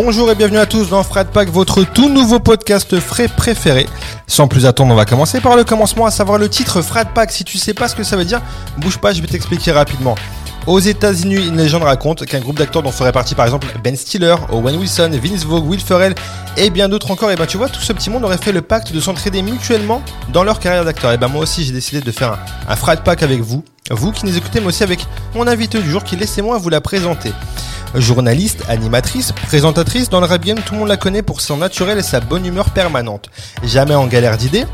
Bonjour et bienvenue à tous dans Fred Pack, votre tout nouveau podcast frais préféré. Sans plus attendre, on va commencer par le commencement, à savoir le titre Fred Pack. Si tu sais pas ce que ça veut dire, bouge pas, je vais t'expliquer rapidement. Aux États-Unis, une légende raconte qu'un groupe d'acteurs dont ferait partie par exemple Ben Stiller, Owen Wilson, Vince Vogue, Will Ferrell et bien d'autres encore, et ben tu vois, tout ce petit monde aurait fait le pacte de s'entraider mutuellement dans leur carrière d'acteur. Et ben moi aussi, j'ai décidé de faire un, un Frat Pack avec vous, vous qui nous écoutez, mais aussi avec mon invité du jour qui laissez-moi vous la présenter. Journaliste, animatrice, présentatrice, dans le rap game, tout le monde la connaît pour son naturel et sa bonne humeur permanente. Jamais en galère d'idées,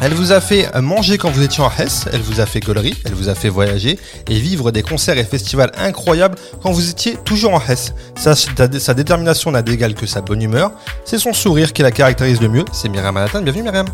elle vous a fait manger quand vous étiez en Hesse, elle vous a fait gaulerie, elle vous a fait voyager et vivre des concerts et festivals incroyables quand vous étiez toujours en Hesse. Sa, détermination n'a d'égal que sa bonne humeur, c'est son sourire qui la caractérise le mieux. C'est Myriam Manhattan, bienvenue Myriam.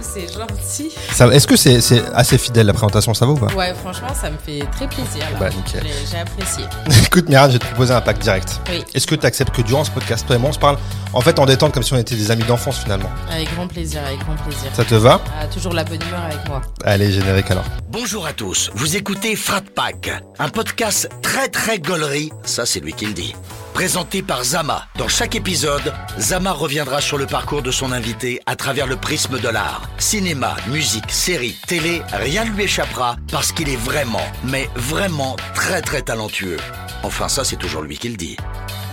C'est gentil. Est-ce que c'est assez fidèle la présentation, ça va ou pas? Ouais, franchement, ça me fait très plaisir. Bah, nickel. J'ai apprécié. Écoute Myriam, je vais te proposer un pack direct. Oui. Est-ce que tu acceptes que durant ce podcast, toi et moi, on se parle en fait en détente comme si on était des amis d'enfance finalement? Avec grand plaisir, avec grand plaisir. Ça te va? Ah, toujours la bonne humeur avec moi. Allez, générique alors. Bonjour à tous, vous écoutez Frat Pack, un podcast très très gaulerie, ça c'est lui qui le dit. Présenté par Zama. Dans chaque épisode, Zama reviendra sur le parcours de son invité à travers le prisme de l'art. Cinéma, musique, série, télé, rien ne lui échappera parce qu'il est vraiment, mais vraiment très très talentueux. Enfin ça c'est toujours lui qui le dit.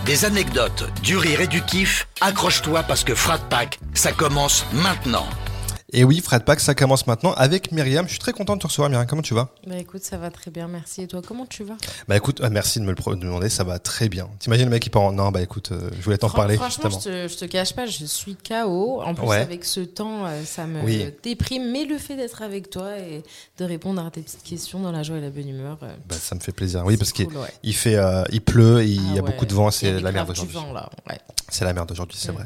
Des anecdotes, du rire et du kiff, accroche-toi parce que Frat Pack, ça commence maintenant. Et oui, Fred Pack, ça commence maintenant avec Myriam. Je suis très content de te recevoir, Myriam. Comment tu vas? Bah écoute, ça va très bien, merci. Et toi, comment tu vas? Bah écoute, euh, merci de me le demander, ça va très bien. T'imagines le mec qui part en... Non, bah écoute, euh, je voulais t'en parler Franchement, justement. je te, je te cache pas, je suis KO. En plus, Ouais. avec ce temps, euh, ça me Oui. déprime. Mais le fait d'être avec toi et de répondre à tes petites questions dans la joie et la bonne humeur. euh, Bah, ça me fait plaisir. Oui, parce qu'il ouais. il fait, euh, il pleut, et il Ah y a ouais. beaucoup de vent, c'est la merde aujourd'hui. vent, là. C'est la merde aujourd'hui, c'est vrai.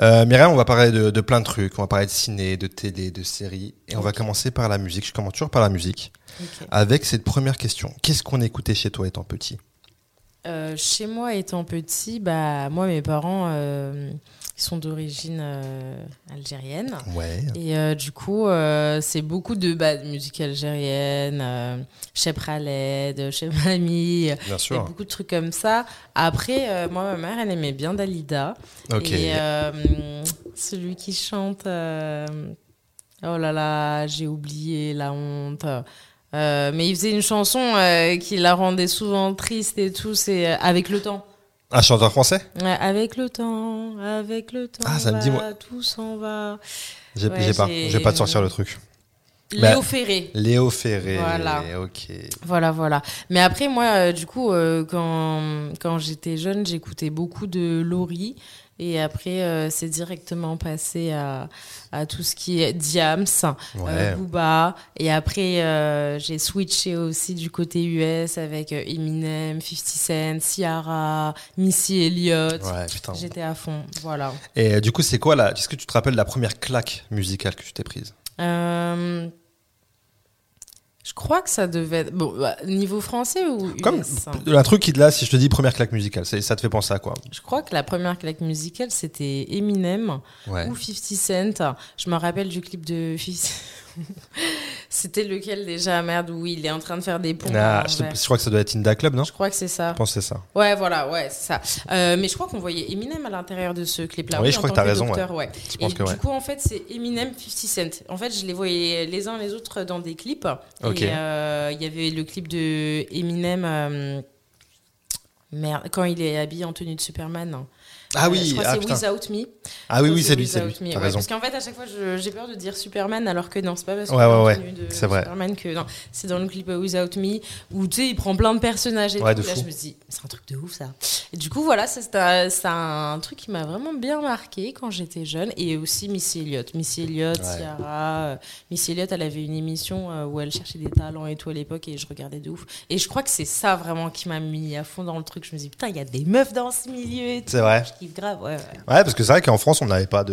Euh, Myriam, on va parler de, de plein de trucs. On va parler de ciné, de télé, de séries. Et on va commencer par la musique. Je commence toujours par la musique. Avec cette première question. Qu'est-ce qu'on écoutait chez toi étant petit? Euh, chez moi, étant petit, bah, moi, mes parents, euh, ils sont d'origine euh, algérienne. Ouais. Et euh, du coup, euh, c'est beaucoup de bah, musique algérienne, Cheb Khaled, Cheb Mami, Bien beaucoup de trucs comme ça. Après, moi, ma mère, elle aimait bien Dalida. Ok. Et celui qui chante, oh là là, j'ai oublié la honte. Mais il faisait une chanson qui la rendait souvent triste et tout, c'est Avec le temps. Un chanteur français Ouais, avec le temps, avec le temps, Ah, ça me dit, moi. tout s'en va. J'ai Ouais, pas. j'ai- pas te sortir le truc. Bah, Léo Ferré. Léo Ferré. Voilà. Ok. Voilà, voilà. Mais après, moi, euh, du coup, euh, quand, quand j'étais jeune, j'écoutais beaucoup de Laurie. Et après, euh, c'est directement passé à, à tout ce qui est Diams, Ouais. euh, Booba. Et après, euh, j'ai switché aussi du côté US avec Eminem, 50 Cent, Ciara, Missy Elliott. Ouais. J'étais à fond, voilà. Et du coup, c'est quoi là Est-ce que tu te rappelles la première claque musicale que tu t'es prise? Je crois que ça devait être... Bon, bah, niveau français ou US Comme hein un truc qui là, si je te dis première claque musicale, ça te fait penser à quoi? Je crois que la première claque musicale, c'était Eminem Ouais. ou 50 Cent. Je me rappelle du clip de 50 C'était lequel déjà Merde, où il est en train de faire des pompes. Ah, je, crois que ça doit être Inda Club, non? Je crois que c'est ça. Je pense que c'est ça. Ouais, voilà, ouais, c'est ça. Euh, mais je crois qu'on voyait Eminem à l'intérieur de ce clip-là. Oui, je crois que t'as raison, docteur, ouais. Je Et que du ouais. coup, en fait, c'est Eminem 50 Cent. En fait, je les voyais les uns les autres dans des clips. Ok. Euh, il y avait le clip de Eminem. euh, Merde, quand il est habillé en tenue de Superman. Ah Euh, oui, je crois ah, c'est Without Me. Ah oui, oui, c'est lui, c'est lui. Ouais. Parce qu'en fait, à chaque fois, j'ai peur de dire Superman, alors que non, c'est pas parce Ouais, en ouais, ouais, de vrai. Superman que non. C'est dans le clip Without Me où tu sais, il prend plein de personnages et Ouais, tout. de Là, fou. je me dis, c'est un truc de ouf ça. Et du coup, voilà, c'est un, truc qui m'a vraiment bien marqué quand j'étais jeune. Et aussi Missy Elliott. Missy Elliott. Ciara. euh, Missy Elliott, elle avait une émission euh, où elle cherchait des talents et tout à l'époque et je regardais de ouf. Et je crois que c'est ça vraiment qui m'a mis à fond dans le truc. Je me dis, putain, il y a des meufs dans ce milieu et tout. C'est vrai. Grave, ouais, ouais. Ouais, parce que c'est vrai qu'en France, on n'avait pas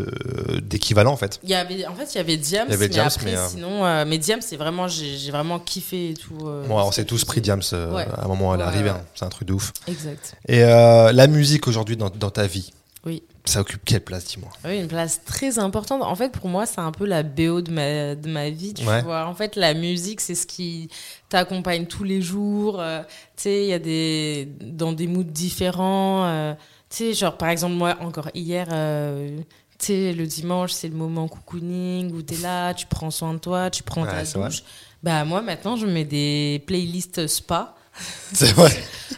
d'équivalent en fait. Il y avait, en fait, il y avait Diams, Il y avait mais Diams, après, mais, euh, sinon, euh, mais Diams, c'est vraiment, j'ai vraiment kiffé et tout. euh, on s'est tous pris Diams euh, à un moment, elle est arrivée. hein. C'est un truc de ouf. Exact. Et la musique aujourd'hui dans, dans ta vie, Oui. Ça occupe quelle place, dis-moi? Oui, une place très importante. En fait, pour moi, c'est un peu la BO de ma, de ma vie, tu Ouais. vois. En fait, la musique, c'est ce qui t'accompagne tous les jours. euh, tu sais, il y a des... dans des moods différents. euh, sais, genre, par exemple, moi, encore hier... euh, tu sais, le dimanche, c'est le moment cocooning où t'es là, tu prends soin de toi, tu prends Ouais, ta vrai. douche. Bah, moi, maintenant, je mets des playlists spa. C'est vrai.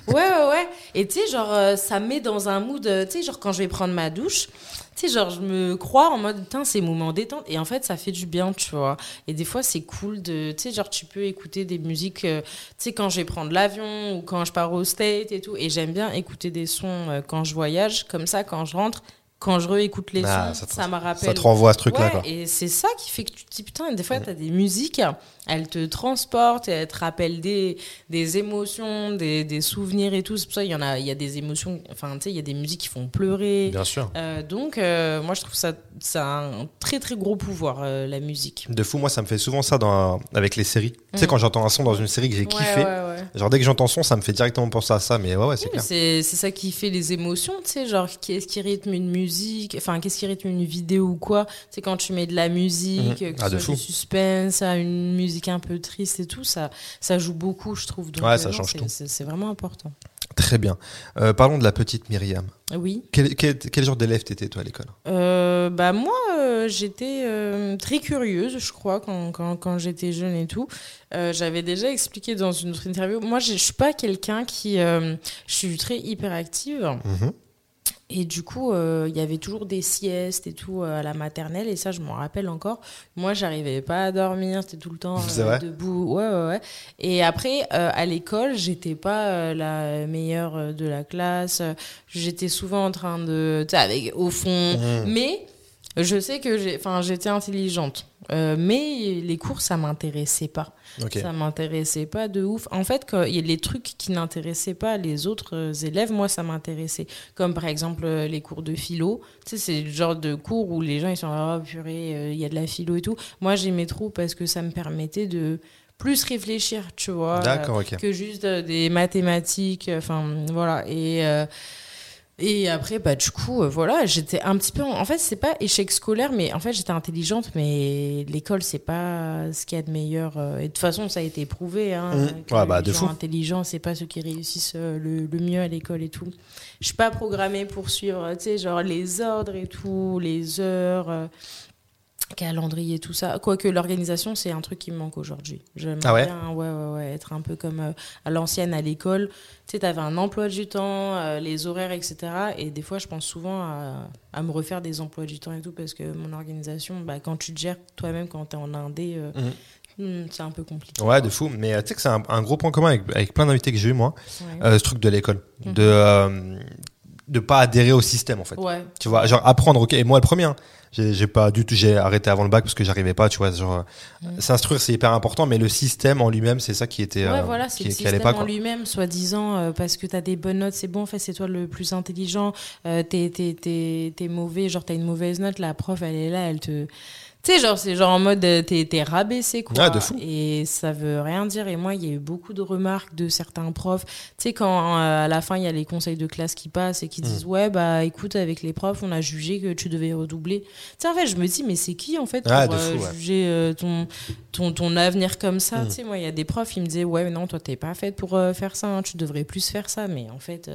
Ouais, ouais, ouais. Et tu sais, genre, euh, ça me met dans un mood, euh, tu sais, genre, quand je vais prendre ma douche, sais, genre, je me crois en mode, putain, c'est moment détente. Et en fait, ça fait du bien, tu vois. Et des fois, c'est cool de, tu sais, genre, tu peux écouter des musiques, euh, tu sais, quand je vais prendre l'avion ou quand je pars au state et tout. Et j'aime bien écouter des sons euh, quand je voyage. Comme ça, quand je rentre, quand je réécoute les Ah, sons, ça me rappelle. Ça te renvoie à ce truc-là, Ouais, et c'est ça qui fait que tu te dis, putain, des fois, tu as des musiques, elles te transportent, elles te rappellent des, des émotions, des, des souvenirs et tout. C'est pour ça qu'il y en a, il y a des émotions, enfin, tu sais, il y a des musiques qui font pleurer. Bien sûr. Euh, donc, euh, moi, je trouve ça, ça a un très, très gros pouvoir, euh, la musique. De fou, moi, ça me fait souvent ça dans, avec les séries. Tu sais, Mm. quand j'entends un son dans une série que j'ai Ouais, kiffé, ouais, genre dès que j'entends son, ça me fait directement penser à ça. Mais ouais, ouais, c'est Oui, clair. C'est ça qui fait les émotions, tu sais, genre qu'est-ce qui rythme une musique, enfin qu'est-ce qui rythme une vidéo ou quoi. C'est quand tu mets de la musique, Mhm. que Ah, ce soit du suspense, à une musique un peu triste et tout, ça, ça joue beaucoup, je trouve. Donc, Ouais, ça non, change c'est- tout. C'est vraiment important. Très bien. Euh, parlons de la petite Myriam. Oui. Quel, quel, quel genre d'élève t'étais, toi, à l'école? Euh, bah moi, euh, j'étais euh, très curieuse, je crois, quand, quand, quand j'étais jeune et tout. Euh, J'avais déjà expliqué dans une autre interview. Moi, je suis pas quelqu'un qui, euh, je suis très hyperactive. Mhm. Et du coup, euh, il y avait toujours des siestes et tout euh, à la maternelle, et ça, je m'en rappelle encore. Moi, j'arrivais pas à dormir, c'était tout le temps euh, debout. Ouais, ouais, ouais. Et après, à l'école, j'étais pas la meilleure de la classe. J'étais souvent en train de. Tu sais, avec au fond. Mhm. Mais je sais que j'étais intelligente. Euh, mais les cours, ça m'intéressait pas. Ok. Ça m'intéressait pas de ouf. En fait, quand il y a les trucs qui n'intéressaient pas les autres euh, élèves, moi, ça m'intéressait. Comme par exemple euh, les cours de philo. Tu sais, c'est le genre de cours où les gens, ils sont là, oh purée, euh, il y a de la philo et tout. Moi, j'aimais trop parce que ça me permettait de plus réfléchir, tu vois. Que juste des mathématiques. Enfin, voilà. Et. Et après, bah, du coup, euh, voilà, j'étais un petit peu. En, en fait, c'est pas échec scolaire, mais en fait, j'étais intelligente, mais l'école, c'est pas ce qu'il y a de meilleur. euh, Et de toute façon, ça a été prouvé. Hein, Mhm. que Ouais, bah, les de gens fou. intelligents, c'est pas ceux qui réussissent euh, le, le mieux à l'école et tout. Je suis pas programmée pour suivre, tu sais, genre les ordres et tout, les heures. Calendrier tout ça quoique l'organisation c'est un truc qui me manque aujourd'hui j'aimerais Ah ouais bien ouais, ouais, ouais, être un peu comme euh, à l'ancienne à l'école tu sais t'avais un emploi du temps euh, les horaires etc et des fois je pense souvent à, à me refaire des emplois du temps et tout parce que mon organisation bah, quand tu te gères toi-même quand t'es en indé euh, hmm, c'est un peu compliqué Ouais, de fou. Mais euh, tu sais que c'est un, un gros point commun avec, avec plein d'invités que j'ai eu, moi, ouais. ce truc de l'école. Mhm. De, de pas adhérer au système, en fait. ouais Tu vois, genre apprendre, ok. Et moi, le premier, hein, j'ai pas du tout, j'ai arrêté avant le bac parce que j'arrivais pas, tu vois. Genre, s'instruire, c'est hyper important, mais le système en lui-même, c'est ça qui était. Ouais, euh, voilà, c'est qui, le système pas, en lui-même, soi-disant, euh, parce que t'as des bonnes notes, c'est bon, en fait, c'est toi le plus intelligent, euh, t'es, t'es, t'es, t'es mauvais, genre t'as une mauvaise note, la prof, elle est là, elle te... Tu sais, genre, c'est genre en mode, euh, t'es, t'es rabaissé, quoi. Ah, de fou. Et ça veut rien dire. Et moi, il y a eu beaucoup de remarques de certains profs. Tu sais, quand euh, à la fin, il y a les conseils de classe qui passent et qui Mm. disent, ouais, bah écoute, avec les profs, on a jugé que tu devais redoubler. Tu sais, en fait, je me dis, mais c'est qui, en fait, pour Ah, de euh, ouais. juger euh, ton, ton, ton avenir comme ça? Mm. Tu sais, moi, il y a des profs, ils me disaient, ouais, mais non, toi, t'es pas faite pour faire ça, hein, tu devrais plus faire ça. Mais en fait,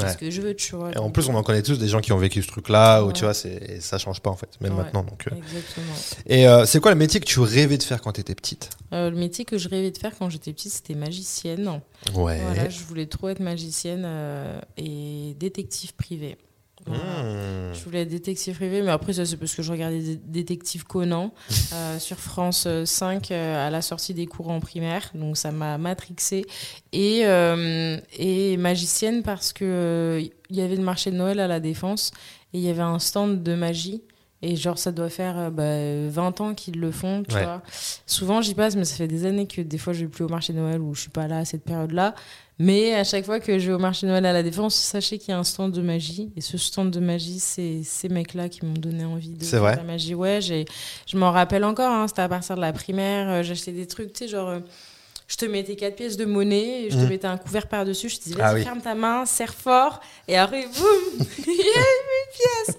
euh, fais ce que je veux, tu vois. Et en plus, on en connaît tous des gens qui ont vécu ce truc-là, où Ouais. tu vois, c'est, ça change pas, en fait, même Ouais. maintenant. Donc, euh. Exactement. Et euh, c'est quoi le métier que tu rêvais de faire quand t'étais petite? Euh, le métier que je rêvais de faire quand j'étais petite, c'était magicienne. Ouais. Voilà, je voulais trop être magicienne euh, et détective privé. Voilà. Mmh. Je voulais être détective privé, mais après, ça, c'est parce que je regardais Dé- Détective Conan euh, sur France 5 euh, à la sortie des cours en primaire. Donc, ça m'a matrixée. Et, euh, et magicienne parce que euh, il y avait le marché de Noël à la Défense et il y avait un stand de magie. Et genre, ça doit faire euh, bah, 20 ans qu'ils le font, tu Ouais. vois. Souvent, j'y passe, mais ça fait des années que des fois, je vais plus au marché de Noël ou je suis pas là à cette période-là. Mais à chaque fois que je vais au marché de Noël à la Défense, sachez qu'il y a un stand de magie. Et ce stand de magie, c'est ces mecs-là qui m'ont donné envie de faire vrai la magie. Ouais, je m'en rappelle encore. hein, c'était à partir de la primaire. euh, J'achetais des trucs, tu sais, genre. Je te mettais quatre pièces de monnaie, et je te Mhm. mettais un couvert par-dessus, je te disais, Ah vas-y, oui. ferme ta main, serre fort, et après, boum pièces.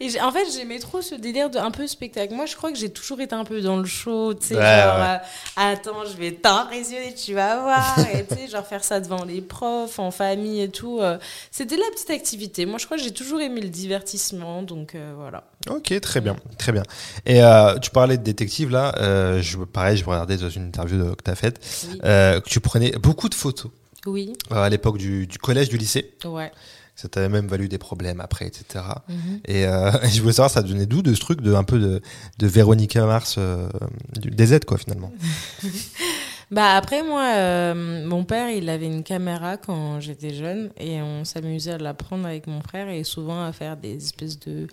Et j'ai- en fait, j'aimais trop ce délire de un peu spectacle. Moi, je crois que j'ai toujours été un peu dans le show, tu sais, Ouais, genre, ouais. euh, attends, je vais t'impressionner, tu vas voir, et tu sais, genre faire ça devant les profs, en famille et tout. euh, C'était la petite activité. Moi, je crois que j'ai toujours aimé le divertissement, donc euh, voilà. Ok, très bien, très bien. Et euh, tu parlais de détective là. Euh, je, pareil, je regardais dans une interview de- que tu as faite Oui. euh, que tu prenais beaucoup de photos Oui, à l'époque du, du collège, du lycée. ouais. Ça t'avait même valu des problèmes après, etc. Mhm. Et je voulais savoir, ça donnait d'où de ce truc de un peu de, de Véronica Mars du DZ quoi finalement? Bah après moi, mon père il avait une caméra quand j'étais jeune et on s'amusait à la prendre avec mon frère et souvent à faire des espèces de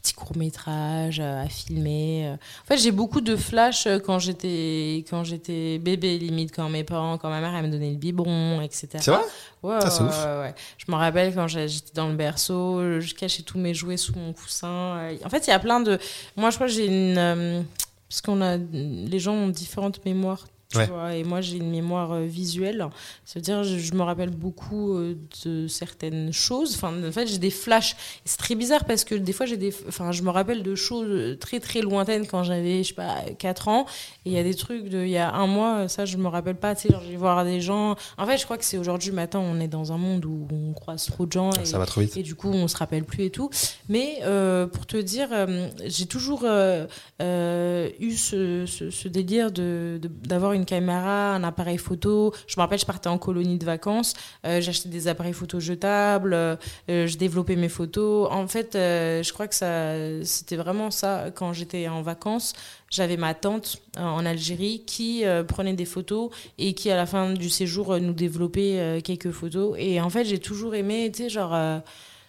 petits courts métrages, à filmer. En fait j'ai beaucoup de flashs quand j'étais quand j'étais bébé limite quand mes parents, quand ma mère elle me donnait le biberon, etc. C'est vrai? Ouais, Ça, c'est ouais, ouf. ouais. Je me rappelle quand j'étais dans le berceau, je cachais tous mes jouets sous mon coussin. Euh, En fait, il y a plein de. Moi, je crois que j'ai une. euh, Parce qu'on a. Les gens ont différentes mémoires. Tu Ouais. vois, et moi, j'ai une mémoire euh, visuelle. Ça veut dire, je, je me rappelle beaucoup euh, de certaines choses. Enfin, en fait, j'ai des flashs. C'est très bizarre parce que des fois, j'ai des. Enfin, je me rappelle de choses très, très lointaines quand j'avais, je sais pas, 4 ans. Et il y a des trucs de. Il y a un mois, ça, je me rappelle pas. Tu sais, genre, je vais voir des gens. En fait, je crois que c'est aujourd'hui, maintenant, on est dans un monde où on croise trop de gens. Et, Ça va trop vite. et du coup, on se rappelle plus et tout. Mais euh, pour te dire, euh, j'ai toujours euh, euh, eu ce, ce- ce délire de de- d'avoir une caméra, un appareil photo. Je me rappelle, je partais en colonie de vacances, euh, j'achetais des appareils photo jetables, euh, euh, je développais mes photos. En fait, je crois que c'était vraiment ça quand j'étais en vacances. J'avais ma tante en Algérie qui prenait des photos et qui, à la fin du séjour, nous développait quelques photos. Et en fait, j'ai toujours aimé, tu sais, genre.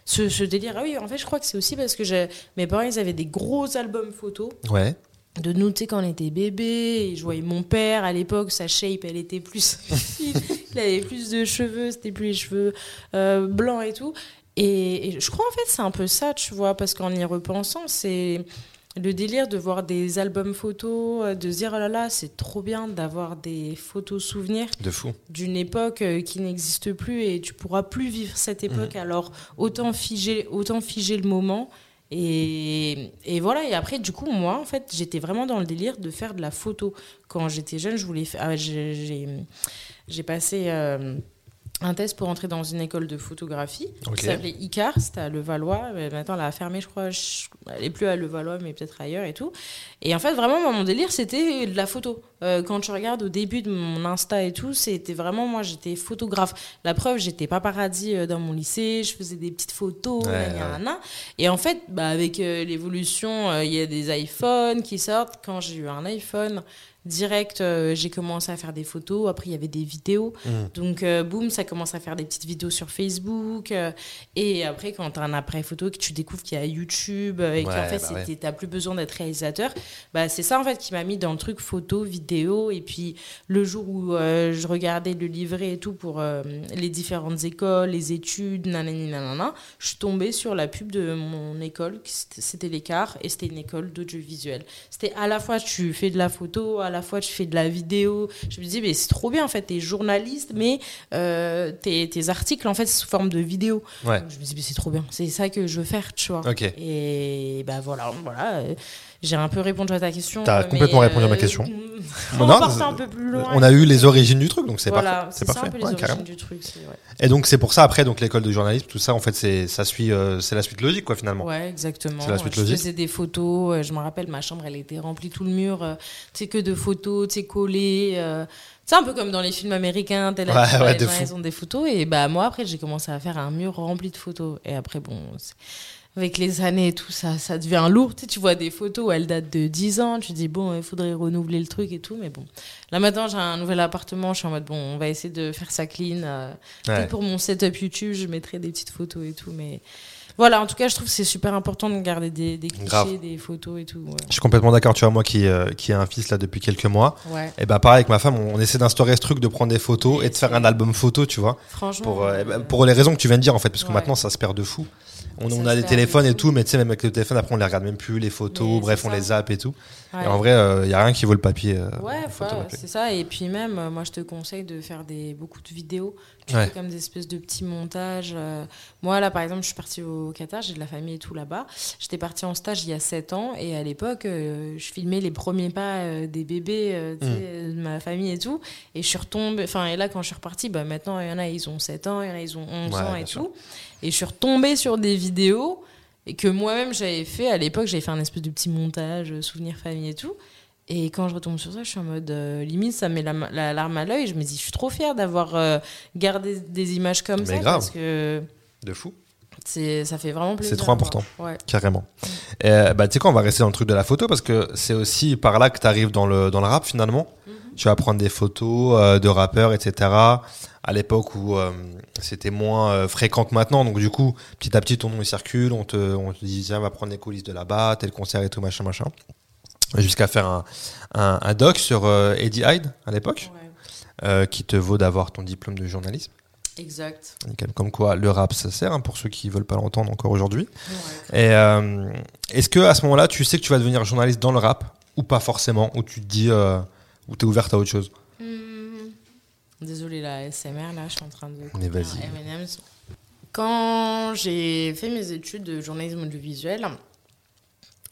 ce, ce délire. Ah oui, en fait, je crois que c'est aussi parce que mes parents, ils avaient des gros albums photos Ouais. De nous, tu sais, quand on était bébé. Et je voyais mon père à l'époque, sa shape, elle était plus fine. Il avait plus de cheveux, c'était plus les cheveux euh, blancs et tout. Et, et je crois, en fait, c'est un peu ça, tu vois, parce qu'en y repensant, c'est le délire de voir des albums photos, euh, de se dire, oh là là, c'est trop bien d'avoir des photos souvenirs De fou. d'une époque euh, qui n'existe plus et tu pourras plus vivre cette époque alors autant figer autant figer le moment et, et voilà et après du coup moi en fait j'étais vraiment dans le délire de faire de la photo quand j'étais jeune je voulais faire ah, j'ai passé euh, un test pour entrer dans une école de photographie Ok. qui s'appelait ICAR, c'était à Levallois. Mais maintenant, elle a fermé, je crois. Je- Elle est plus à Levallois, mais peut-être ailleurs et tout. Et en fait, vraiment, moi, mon délire, c'était de la photo. Euh, quand tu regardes au début de mon Insta et tout, c'était vraiment, moi, j'étais photographe. La preuve, j'étais paparazzi euh, dans mon lycée, je faisais des petites photos, Ouais. Et en fait, bah, avec euh, l'évolution, euh, il y a des iPhones qui sortent. Quand j'ai eu un iPhone, direct, euh, j'ai commencé à faire des photos. Après, il y avait des vidéos. Donc, euh, boum, ça commence à faire des petites vidéos sur Facebook. euh, et après, quand tu as un appareil photo, que tu découvres qu'il y a YouTube et qu'en Ouais, fait, bah ouais. c'était- t'as plus besoin d'être réalisateur, bah, c'est ça en fait qui m'a mis dans le truc photo, vidéo. Et puis, le jour où euh, je regardais le livret et tout pour euh, les différentes écoles, les études, nanani, nanana, je suis tombée sur la pub de mon école. C'était l'écart et c'était une école d'audiovisuel. C'était à la fois tu fais de la photo, à la fois tu fais de la vidéo. Je me dis, mais c'est trop bien en fait, t'es journaliste, mais euh, tes, tes articles en fait sous forme de vidéo. Ouais. Donc, je me dis, mais c'est trop bien, c'est ça que je veux faire, tu vois. Ok. Et bah voilà, voilà. Euh, J'ai un peu répondu à ta question. T'as mais, complètement répondu à ma question. On Non, partait c'est- un peu plus loin. On a eu les origines du truc, donc c'est voilà, parfait. c'est ça parfait. un peu les Ouais, origines carrément. du truc. c'est- Ouais. Et donc c'est pour ça après donc l'école de journalisme, tout ça en fait c'est ça suit euh, c'est la suite logique quoi finalement. Ouais, exactement. C'est la suite je logique. faisais des photos. euh, Je me rappelle, ma chambre, elle était remplie tout le mur. euh, Tu sais, que de photos, tu sais, collées. euh, C'est un peu comme dans les films américains. t'es là, Ouais, ouais, de ils ont des photos. Et bah, moi, après, j'ai commencé à faire un mur rempli de photos. Et après, bon, c'est- avec les années et tout, ça, ça devient lourd. Tu, sais, tu vois des photos, elles datent de 10 ans. Tu dis, bon, il faudrait renouveler le truc et tout. Mais bon, là maintenant, j'ai un nouvel appartement. Je suis en mode, bon, on va essayer de faire ça clean. euh, Ouais. Pour mon setup YouTube, je mettrai des petites photos et tout. Mais voilà, en tout cas, je trouve que c'est super important de garder des, des clichés, Grave. des photos et tout. Ouais. Je suis complètement d'accord, tu vois moi qui euh, qui ai un fils là depuis quelques mois. Ouais. Et bah pareil avec ma femme, on, on essaie d'instaurer ce truc de prendre des photos Et et de faire un album photo, tu vois. Franchement. Pour, euh, euh, eh ben, pour les raisons que tu viens de dire en fait, parce que Ouais. maintenant ça se perd de fou. On, a des téléphones et tout. mais tu sais, même avec le téléphone, après, on les regarde même plus, les photos, Mais bref, on ça. les zappe et tout. Ouais. Et en vrai, il y a rien qui vaut le papier. euh, Ouais, c'est ça. Et puis même, euh, moi, je te conseille de faire des, beaucoup de vidéos. Tu Ouais. fais comme des espèces de petits montages. euh. Moi, là, par exemple, je suis partie au Qatar, j'ai de la famille et tout là-bas. J'étais partie en stage il y a 7 ans. Et à l'époque, euh, je filmais les premiers pas euh, des bébés Mm. de ma famille et tout. Et je suis retombée... Enfin, et là, quand je suis repartie, bah, maintenant, il y en a, ils ont 7 ans, il y en a, ils ont 11 Ouais, ans et sûr. tout. Et je suis retombée sur des vidéos et que moi-même j'avais fait à l'époque j'avais fait un espèce de petit montage souvenir famille et tout et quand je retombe sur ça je suis en mode euh, limite ça me met la, la larme à l'œil je me dis je suis trop fière d'avoir euh, gardé des images comme Mais ça grave. parce que De fou. ça fait vraiment plaisir C'est trop important. ouais Carrément. Et, bah, tu sais quoi, on va rester dans le truc de la photo parce que c'est aussi par là que tu arrives dans le, dans le rap finalement. Mhm. Tu vas prendre des photos euh, de rappeurs, etc. À l'époque où euh, c'était moins euh, fréquent que maintenant. Donc, du coup, petit à petit, ton nom il circule. On te, on te dit, tiens, on va prendre les coulisses de là-bas, tel concert et tout, machin, machin. Jusqu'à faire un, un, un doc sur euh, Eddie Hyde à l'époque, Ouais. euh, qui te vaut d'avoir ton diplôme de journalisme. exact Nickel. Comme quoi, le rap, ça sert hein, pour ceux qui veulent pas l'entendre encore aujourd'hui. Ouais. Et euh, est-ce que à ce moment-là, tu sais que tu vas devenir journaliste dans le rap ou pas forcément, ou tu te dis, ou t'es ouverte à autre chose? Hmm. Désolée, la SMR, là, je suis en train de. Mais vas-y. Quand j'ai fait mes études de journalisme audiovisuel,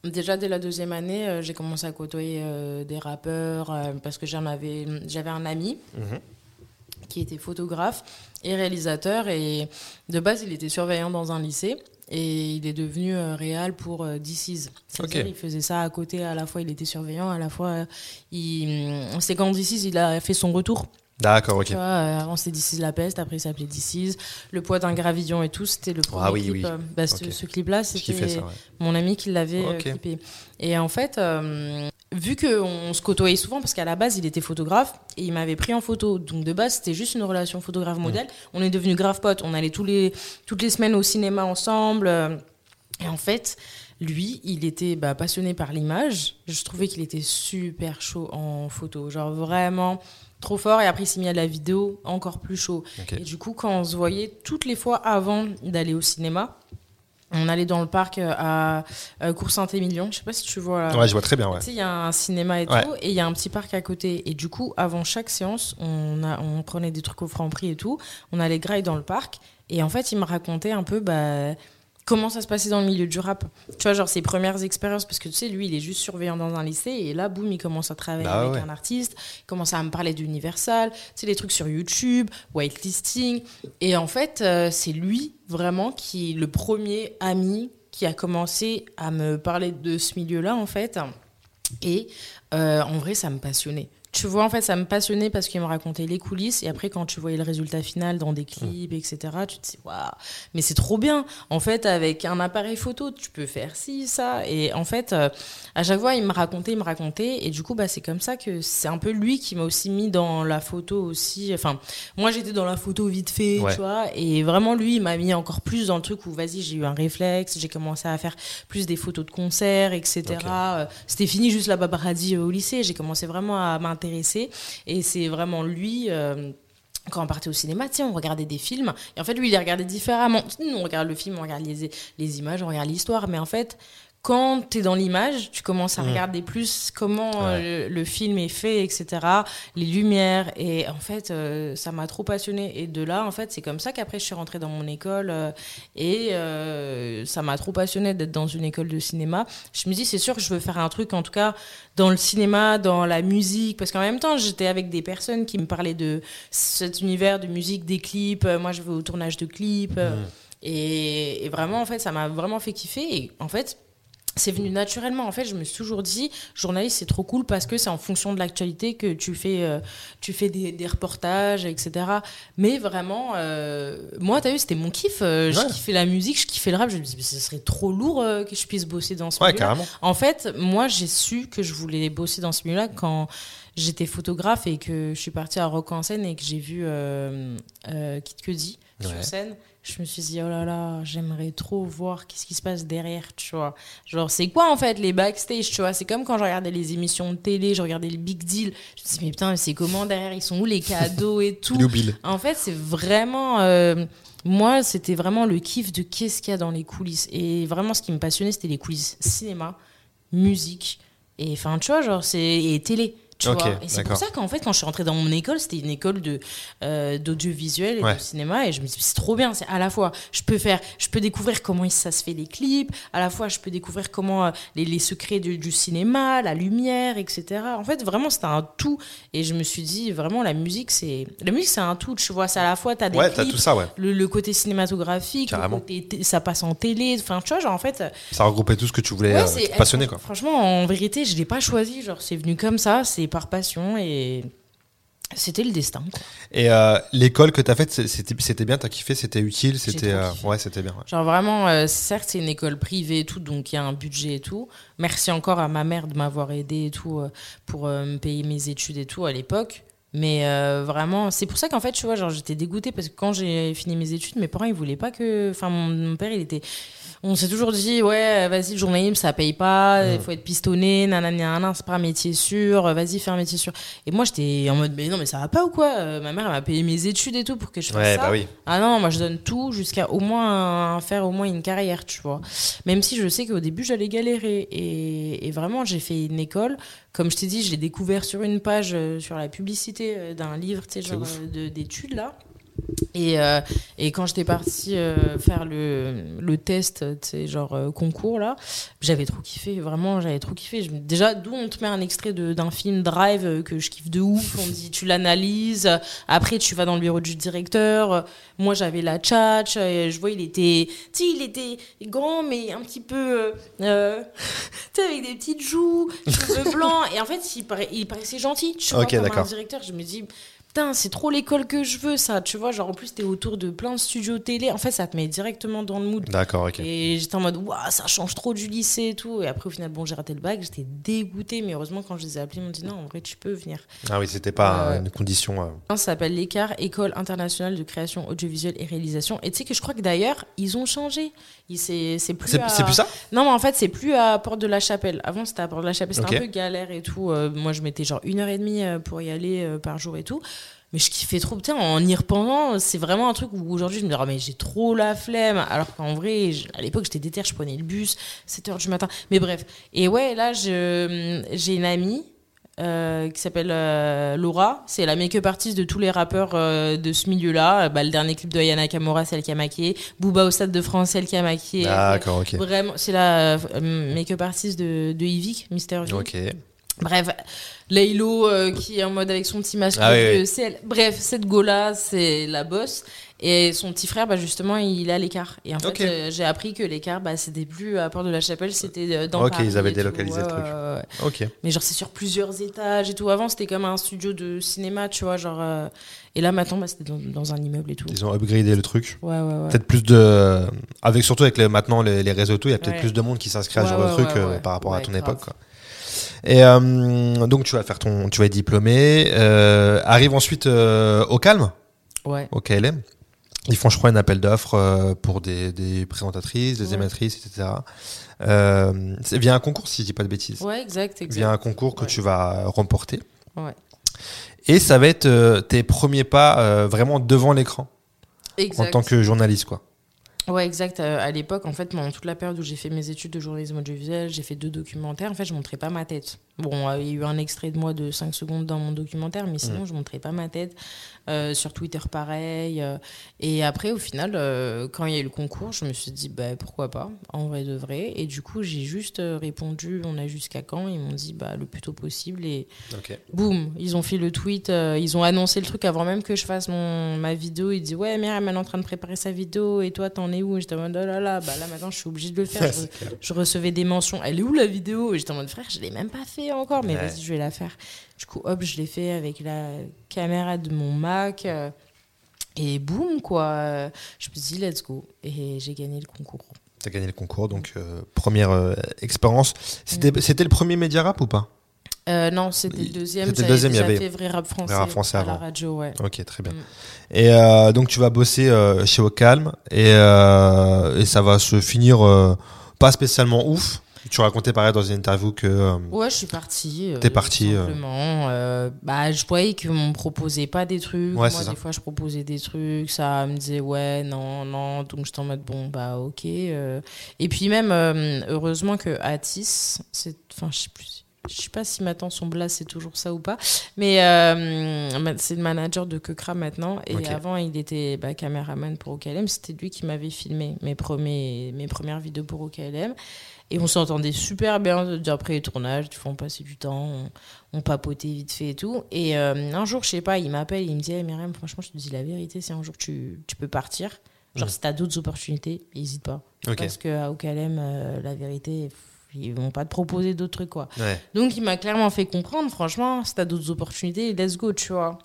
déjà dès la deuxième année, euh, j'ai commencé à côtoyer euh, des rappeurs euh, parce que j'en avais, j'avais un ami qui était photographe et réalisateur et de base il était surveillant dans un lycée et il est devenu réal pour DC's. Il faisait ça à côté, à la fois il était surveillant, à la fois il... c'est quand DC's il a fait son retour. D'accord, ok. Tu vois, euh, avant c'était DC's La Peste, après il s'appelait DC's. Le poids d'un gravillon et tout, c'était le premier Ah oui, clip. oui. euh, bah, ce, clip-là, c'était ouais. mon ami qui l'avait euh, Ok. clippé. Et en fait, euh, vu qu'on se côtoyait souvent, parce qu'à la base, il était photographe et il m'avait pris en photo. Donc de base, c'était juste une relation photographe-modèle. On est devenus grave potes. On allait tous les, toutes les semaines au cinéma ensemble. Et en fait, lui, il était bah, passionné par l'image. Je trouvais qu'il était super chaud en photo. Genre vraiment trop fort. Et après, il s'est mis à la vidéo encore plus chaud. Et du coup, quand on se voyait toutes les fois avant d'aller au cinéma, on allait dans le parc euh, à euh, Cours Saint-Émilion. Je sais pas si tu vois. Ouais, je vois très bien, ouais. Tu sais, il y a un cinéma et Ouais. tout, et il y a un petit parc à côté. Et du coup, avant chaque séance, on, a, on prenait des trucs au franc prix et tout. On allait grailler dans le parc. Et en fait, il me racontait un peu bah, comment ça se passait dans le milieu du rap. Tu vois, genre ses premières expériences, parce que tu sais, lui, il est juste surveillant dans un lycée. Et là, boum, il commence à travailler Bah avec ouais. un artiste. Il commence à me parler d'Universal. Tu sais, les trucs sur YouTube, whitelisting. Et en fait, euh, c'est lui, vraiment, qui est le premier ami qui a commencé à me parler de ce milieu-là, en fait. Et euh, en vrai, ça me passionnait. Tu vois, en fait, ça me passionnait parce qu'il me racontait les coulisses. Et après, quand tu voyais le résultat final dans des clips, etc., tu te dis, waouh, mais c'est trop bien. En fait, avec un appareil photo, tu peux faire ci, ça. Et en fait, euh, à chaque fois, il me racontait, il me racontait. Et du coup, bah, c'est comme ça que c'est un peu lui qui m'a aussi mis dans la photo aussi. Enfin, moi, j'étais dans la photo vite fait, Ouais. tu vois. Et vraiment, lui, il m'a mis encore plus dans le truc où, vas-y, j'ai eu un réflexe. J'ai commencé à faire plus des photos de concerts, etc. Euh, C'était fini juste la babaradie euh, au lycée. J'ai commencé vraiment à m'intéresser. Et c'est vraiment lui. euh, quand on partait au cinéma, on regardait des films. Et en fait, lui, il les regardait différemment. On regarde le film, on regarde les, les images, on regarde l'histoire. Mais en fait, quand tu es dans l'image, tu commences à Mm. regarder plus comment euh, le, le film est fait, etc. Les lumières. Et en fait, euh, ça m'a trop passionné. Et de là, en fait, c'est comme ça qu'après, je suis rentrée dans mon école. euh, et ça m'a trop passionné d'être dans une école de cinéma. Je me dis, c'est sûr que je veux faire un truc, en tout cas, dans le cinéma, dans la musique. Parce qu'en même temps, j'étais avec des personnes qui me parlaient de cet univers de musique, des clips. Moi, je vais au tournage de clips. Mm. Et, et vraiment, en fait, ça m'a vraiment fait kiffer. Et en fait, c'est venu naturellement. En fait, je me suis toujours dit, journaliste, c'est trop cool parce que c'est en fonction de l'actualité que tu fais, euh, tu fais des, des reportages, etc. Mais vraiment, euh, moi, t'as vu, c'était mon kiff. Euh, Je kiffais la musique, je kiffais le rap. Je me dis, mais ce serait trop lourd que je puisse bosser dans ce Ouais, milieu-là. carrément. En fait, moi, j'ai su que je voulais bosser dans ce milieu-là quand j'étais photographe et que je suis partie à Rock en scène et que j'ai vu Kid Cudi Ouais. sur scène, je me suis dit, oh là là, j'aimerais trop voir qu'est-ce qui se passe derrière, tu vois. Genre, c'est quoi en fait les backstage, tu vois? C'est comme quand je regardais les émissions de télé, je regardais les big deals. Je me dis, mais putain, c'est comment derrière? Ils sont où les cadeaux et tout? En fait, c'est vraiment. euh, moi, c'était vraiment le kiff de qu'est-ce qu'il y a dans les coulisses. Et vraiment, ce qui me passionnait, c'était les coulisses cinéma, musique, et enfin, tu vois, genre, c'est. et télé. Tu Ok, vois. Et c'est pour ça qu'en fait, quand je suis rentrée dans mon école, c'était une école de euh, d'audiovisuel et Ouais. de cinéma. Et je me dis, c'est trop bien. C'est à la fois, je peux faire, je peux découvrir comment ça se fait les clips. À la fois, je peux découvrir comment euh, les, les secrets du, du cinéma, la lumière, etc. En fait, vraiment, c'était un tout. Et je me suis dit, vraiment, la musique, c'est la musique, c'est un tout. Tu vois, c'est à la fois, t'as des Ouais, t'as clips, tout ça, ouais. le, le côté cinématographique, le côté ça passe en télé. Enfin, tu vois, genre en fait. Ça regroupait tout ce que tu voulais euh, eh, quoi. Franchement, en vérité, je l'ai pas choisi. Genre, c'est venu comme ça, c'est par passion et c'était le destin. quoi. Et euh, l'école que t'as faite, c'est- c'était bien, t'as kiffé, c'était utile, c'était. euh, ouais, c'était bien. ouais. Genre vraiment, euh, certes, c'est une école privée et tout, donc il y a un budget et tout. Merci encore à ma mère de m'avoir aidé et tout pour me payer mes études et tout à l'époque. Mais vraiment, c'est pour ça qu'en fait, tu vois, genre j'étais dégoûtée parce que quand j'ai fini mes études, mes parents ils voulaient pas que. Enfin, mon, mon père il était. On s'est toujours dit, ouais, vas-y, le journalisme ça paye pas, il faut être pistonné, nanana, c'est pas un métier sûr, vas-y, fais un métier sûr. Et moi j'étais en mode, mais non, mais ça va pas ou quoi? Euh, Ma mère elle m'a payé mes études et tout pour que je fasse Ouais, ça. bah oui. Ah non, moi je donne tout jusqu'à au moins faire au moins une carrière, tu vois. Même si je sais qu'au début j'allais galérer. Et, et vraiment, j'ai fait une école. Comme je t'ai dit, je l'ai découvert sur une page euh, sur la publicité euh, d'un livre, tu sais, genre d'études là. Et, euh, et quand j'étais partie euh, faire le, le test, genre euh, concours là, j'avais trop kiffé, vraiment, j'avais trop kiffé. Je déjà, d'où on te met un extrait d'un film Drive euh, que je kiffe de ouf, on dit tu l'analyses, après tu vas dans le bureau du directeur, moi j'avais la tchatch, je vois il était, tu il était grand mais un petit peu, tu sais, avec des petites joues, cheveux blancs, et en fait il, paraît- il paraissait gentil, tu vois, Ok, comme un directeur, je me dis putain, c'est trop l'école que je veux, ça. Tu vois, genre, en plus, t'es autour de plein de studios télé. En fait, ça te met directement dans le mood. D'accord, ok. Et j'étais en mode, waouh, ça change trop du lycée et tout. Et après, au final, bon, j'ai raté le bac, j'étais dégoûtée. Mais heureusement, quand je les ai appelés, ils m'ont dit, non, en vrai, tu peux venir. Ah oui, c'était pas Ouais. une condition. euh, Ça s'appelle l'ECAR, École internationale de création audiovisuelle et réalisation. Et tu sais que je crois que d'ailleurs, ils ont changé. C'est plus, C'est à- plus ça? Non, mais en fait, c'est plus à Porte de la Chapelle. Avant, c'était à Porte de la Chapelle. C'était un peu galère et tout. Euh, moi, je mettais genre une heure et demie euh, pour y aller euh, par jour et tout. Mais je kiffais trop. Putain, en y repensant, c'est vraiment un truc où aujourd'hui, je me dis, Ah, mais j'ai trop la flemme. Alors qu'en vrai, je- à l'époque, j'étais déter, je prenais le bus, 7 heures du matin. Mais bref. Et ouais, là, je- j'ai une amie. euh, qui s'appelle euh, Laura, c'est la make-up artiste de tous les rappeurs euh, de ce milieu-là. Euh, Bah, le dernier clip de Ayana Kamura, c'est elle qui a maquillé. Booba au Stade de France, c'est elle qui a maquillé. D'accord, ok. Vraiment, c'est la euh, make-up artiste de, de Yvick, Mister. Ok. Bref, Laylo euh, qui est en mode avec son petit masque, Ah oui, oui. Bref, cette go-là, c'est la boss. Et son petit frère, bah, justement, il est à l'écart. Et en fait, euh, j'ai appris que l'écart, bah, c'était plus à Port de la Chapelle, c'était euh, dans Ok, Paris ils avaient et tout. délocalisé le Ouais, truc. ouais, ouais, ouais. Ok. Mais genre, c'est sur plusieurs étages et tout. Avant, c'était comme un studio de cinéma, tu vois. Genre, euh, Et là, maintenant, bah, c'était dans, dans un immeuble et tout. Ils ont upgradé le truc. Ouais, ouais, ouais. Peut-être plus de. Avec surtout avec les, maintenant les, les réseaux et tout, il y a peut-être plus de monde qui s'inscrit à ce genre de truc euh, par rapport à ton grave. époque. Quoi. Et euh, donc tu vas faire ton, tu vas être diplômé. Euh, arrive ensuite euh, au calme, Ouais. au KLM. Ils font, je crois, un appel d'offres pour des, des présentatrices, des Ouais. émettrices, etc. Euh, c'est via un concours, si je dis pas de bêtises. Ouais, exact, exact. Via un concours que Ouais. tu vas remporter. Ouais. Et ça va être euh, tes premiers pas euh, vraiment devant l'écran en tant que journaliste, quoi. Ouais, exact. Euh, à l'époque, en fait, pendant toute la période où j'ai fait mes études de journalisme audiovisuel, j'ai fait deux documentaires. En fait, je montrais pas ma tête. Bon, euh, il y a eu un extrait de moi de 5 secondes dans mon documentaire, mais sinon, je montrais pas ma tête. Euh, sur Twitter, pareil. euh. et après, au final, euh, quand il y a eu le concours, je me suis dit, bah, pourquoi pas, en vrai de vrai. Et du coup, j'ai juste répondu, on a jusqu'à quand? Ils m'ont dit, bah, le plus tôt possible. Et Ok. boum, ils ont fait le tweet, euh, ils ont annoncé le truc avant même que je fasse mon, ma vidéo. Ils disent ouais, Myriam elle est en train de préparer sa vidéo et toi t'en es où? Et J'étais en mode oh là là, bah là maintenant je suis obligée de le faire. je, je recevais des mentions, elle est où la vidéo? Et j'étais en mode frère, je l'ai même pas fait encore, mais Ouais. vas-y, je vais la faire. Du coup, hop, je l'ai fait avec la caméra de mon Mac. euh, et boum, quoi. Je me suis dit, let's go. Et j'ai gagné le concours. T'as gagné le concours, donc euh, première euh, expérience. Mm. C'était le premier média rap ou pas? Euh, non, c'était le deuxième. C'était le deuxième, il y avait vrai rap français, Vrai Rap Français à la radio, ouais. Ok, très bien. Mm. Et euh, donc tu vas bosser euh, chez Au Calme et, et ça va se finir pas spécialement ouf. Tu racontais pareil dans une interview que euh, Ouais, je suis partie. euh, T'es partie, euh. Simplement. Bah, je voyais qu'on me proposait pas des trucs. Ouais, Moi, ça. des fois, je proposais des trucs. Ça me disait, ouais, non, non. Donc, j'étais en mode, bon, bah, ok. Et puis, même, heureusement que Atis, c'est. Enfin, je sais plus. Je sais pas si maintenant son blast c'est toujours ça ou pas, mais euh, ma- c'est le manager de Kekra maintenant. Et avant, il était bah, caméraman pour OKLM. C'était lui qui m'avait filmé mes, premiers, mes premières vidéos pour OKLM. Et on s'entendait super bien après les tournages, tu vois, on passait du temps, on, on papotait vite fait et tout. Et euh, un jour, je sais pas, il m'appelle, il me dit hey, Myriam, franchement, je te dis la vérité, si un jour tu, tu peux partir, genre Mhm. si t'as d'autres opportunités, n'hésite pas. Ok. Parce qu'à OKLM, euh, la vérité, ils vont pas te proposer d'autres trucs, quoi. ouais. Donc il m'a clairement fait comprendre, franchement, si t'as d'autres opportunités, let's go, tu vois.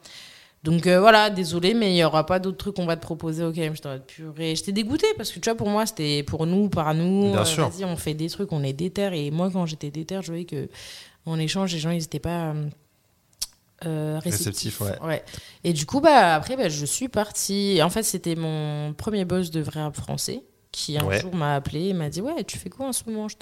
Donc euh, voilà, désolé, mais il y aura pas d'autres trucs qu'on va te proposer. Ok, je t'en purée. J'étais dégoûtée parce que tu vois, pour moi, c'était pour nous, par nous. Bien euh, sûr. Vas-y, on fait des trucs, on est déter. Et moi, quand j'étais déter, je voyais que en échange, les gens, ils étaient pas euh, euh, réceptifs. Réceptifs, ouais. Et du coup, bah après, bah, je suis partie. En fait, c'était mon premier boss de vrai rap français qui un Ouais. jour m'a appelé et m'a dit ouais tu fais quoi en ce moment? Je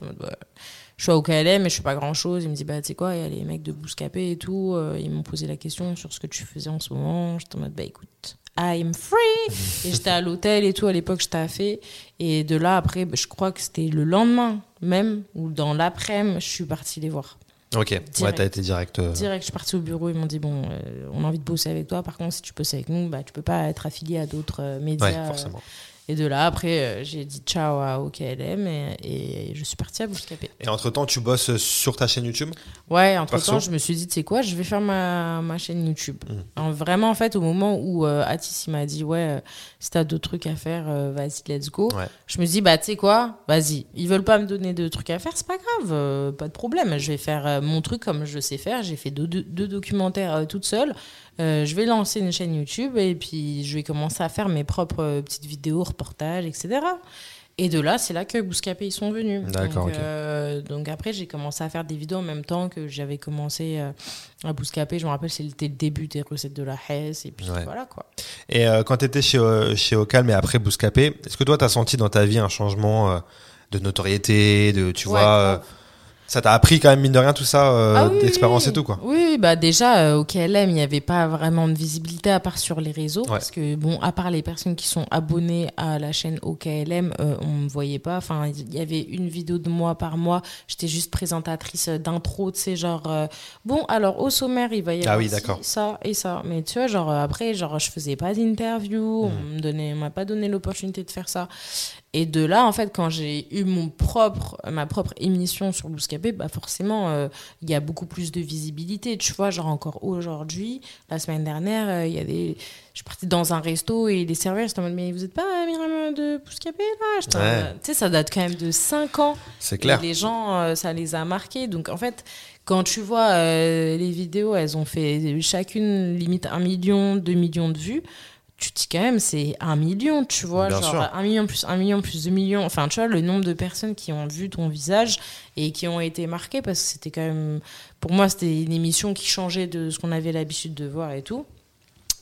je suis au KLM mais je fais pas grand chose il me dit bah tu sais quoi il y a les mecs de Bouscapé et tout euh, ils m'ont posé la question sur ce que tu faisais en ce moment j'étais en mode bah écoute I'm free et j'étais à l'hôtel et tout à l'époque je taffais et de là après bah, je crois que c'était le lendemain même ou dans l'après-midi je suis partie les voir Ok, ouais, Direct. t'as été direct. euh, Direct, je suis partie au bureau, ils m'ont dit bon, euh, on a envie de bosser avec toi. Par contre, si tu bosses avec nous, bah, tu peux pas être affilié à d'autres euh, médias. Ouais, euh, forcément. Et de là, après, euh, j'ai dit ciao à OKLM et, et je suis partie à Bouscapé. Et entre temps, tu bosses sur ta chaîne YouTube? Ouais, entre Perso? temps, je me suis dit, tu sais quoi, je vais faire ma, ma chaîne YouTube. Alors, vraiment, en fait, au moment où euh, Atis m'a dit, ouais, euh, si t'as d'autres trucs à faire, euh, vas-y, let's go. Ouais. Je me suis dit, bah, tu sais quoi, vas-y. Ils veulent pas me donner de trucs à faire, c'est pas grave, pas de problème. Je vais faire mon truc comme je sais faire. J'ai fait deux, deux- deux documentaires toute seule. Euh, je vais lancer une chaîne YouTube et puis je vais commencer à faire mes propres euh, petites vidéos, reportages, etc. Et de là, c'est là que Bouscapé ils sont venus. D'accord, donc, euh, donc après, j'ai commencé à faire des vidéos en même temps que j'avais commencé euh, à Bouscapé. Je me rappelle, c'était le début des recettes de la Hesse. Et puis Ouais. voilà quoi. Et euh, quand tu étais chez, chez Ocalm et après Bouscapé, est-ce que toi, tu as senti dans ta vie un changement de notoriété, de, tu Ouais, vois. Ça t'a appris quand même, mine de rien, tout ça, euh, Ah oui, d'expérience oui. et tout, quoi Oui, bah déjà euh, au KLM, il n'y avait pas vraiment de visibilité à part sur les réseaux. Ouais. Parce que, bon, à part les personnes qui sont abonnées à la chaîne OKLM, euh, on ne me voyait pas. Enfin, il y avait une vidéo de moi par mois. J'étais juste présentatrice d'intro, tu sais, genre, bon, alors au sommaire, il va y Ah avoir oui, ci, d'accord. ça et ça. Mais tu vois, genre, après, genre, je faisais pas d'interview, Hmm. on me donnait, on m'a pas donné l'opportunité de faire ça. Et de là, en fait, quand j'ai eu mon propre, ma propre émission sur Bouscapé, bah forcément, euh, il y a beaucoup plus de visibilité. Tu vois, genre encore aujourd'hui, la semaine dernière, euh, il y a des... Je suis partie dans un resto et les serveurs étaient en mode, mais vous êtes pas Myriam de Bouscapé, là? J'étais Ouais. Tu sais, ça date quand même de 5 ans. C'est clair. Et les gens, euh, ça les a marqués. Donc, en fait, quand tu vois les vidéos, elles ont fait chacune limite un million, deux millions de vues. Tu te dis quand même, c'est un million, tu vois, Bien genre sûr. un million plus un million plus deux millions. Enfin, tu vois, le nombre de personnes qui ont vu ton visage et qui ont été marquées parce que c'était quand même, pour moi, c'était une émission qui changeait de ce qu'on avait l'habitude de voir et tout.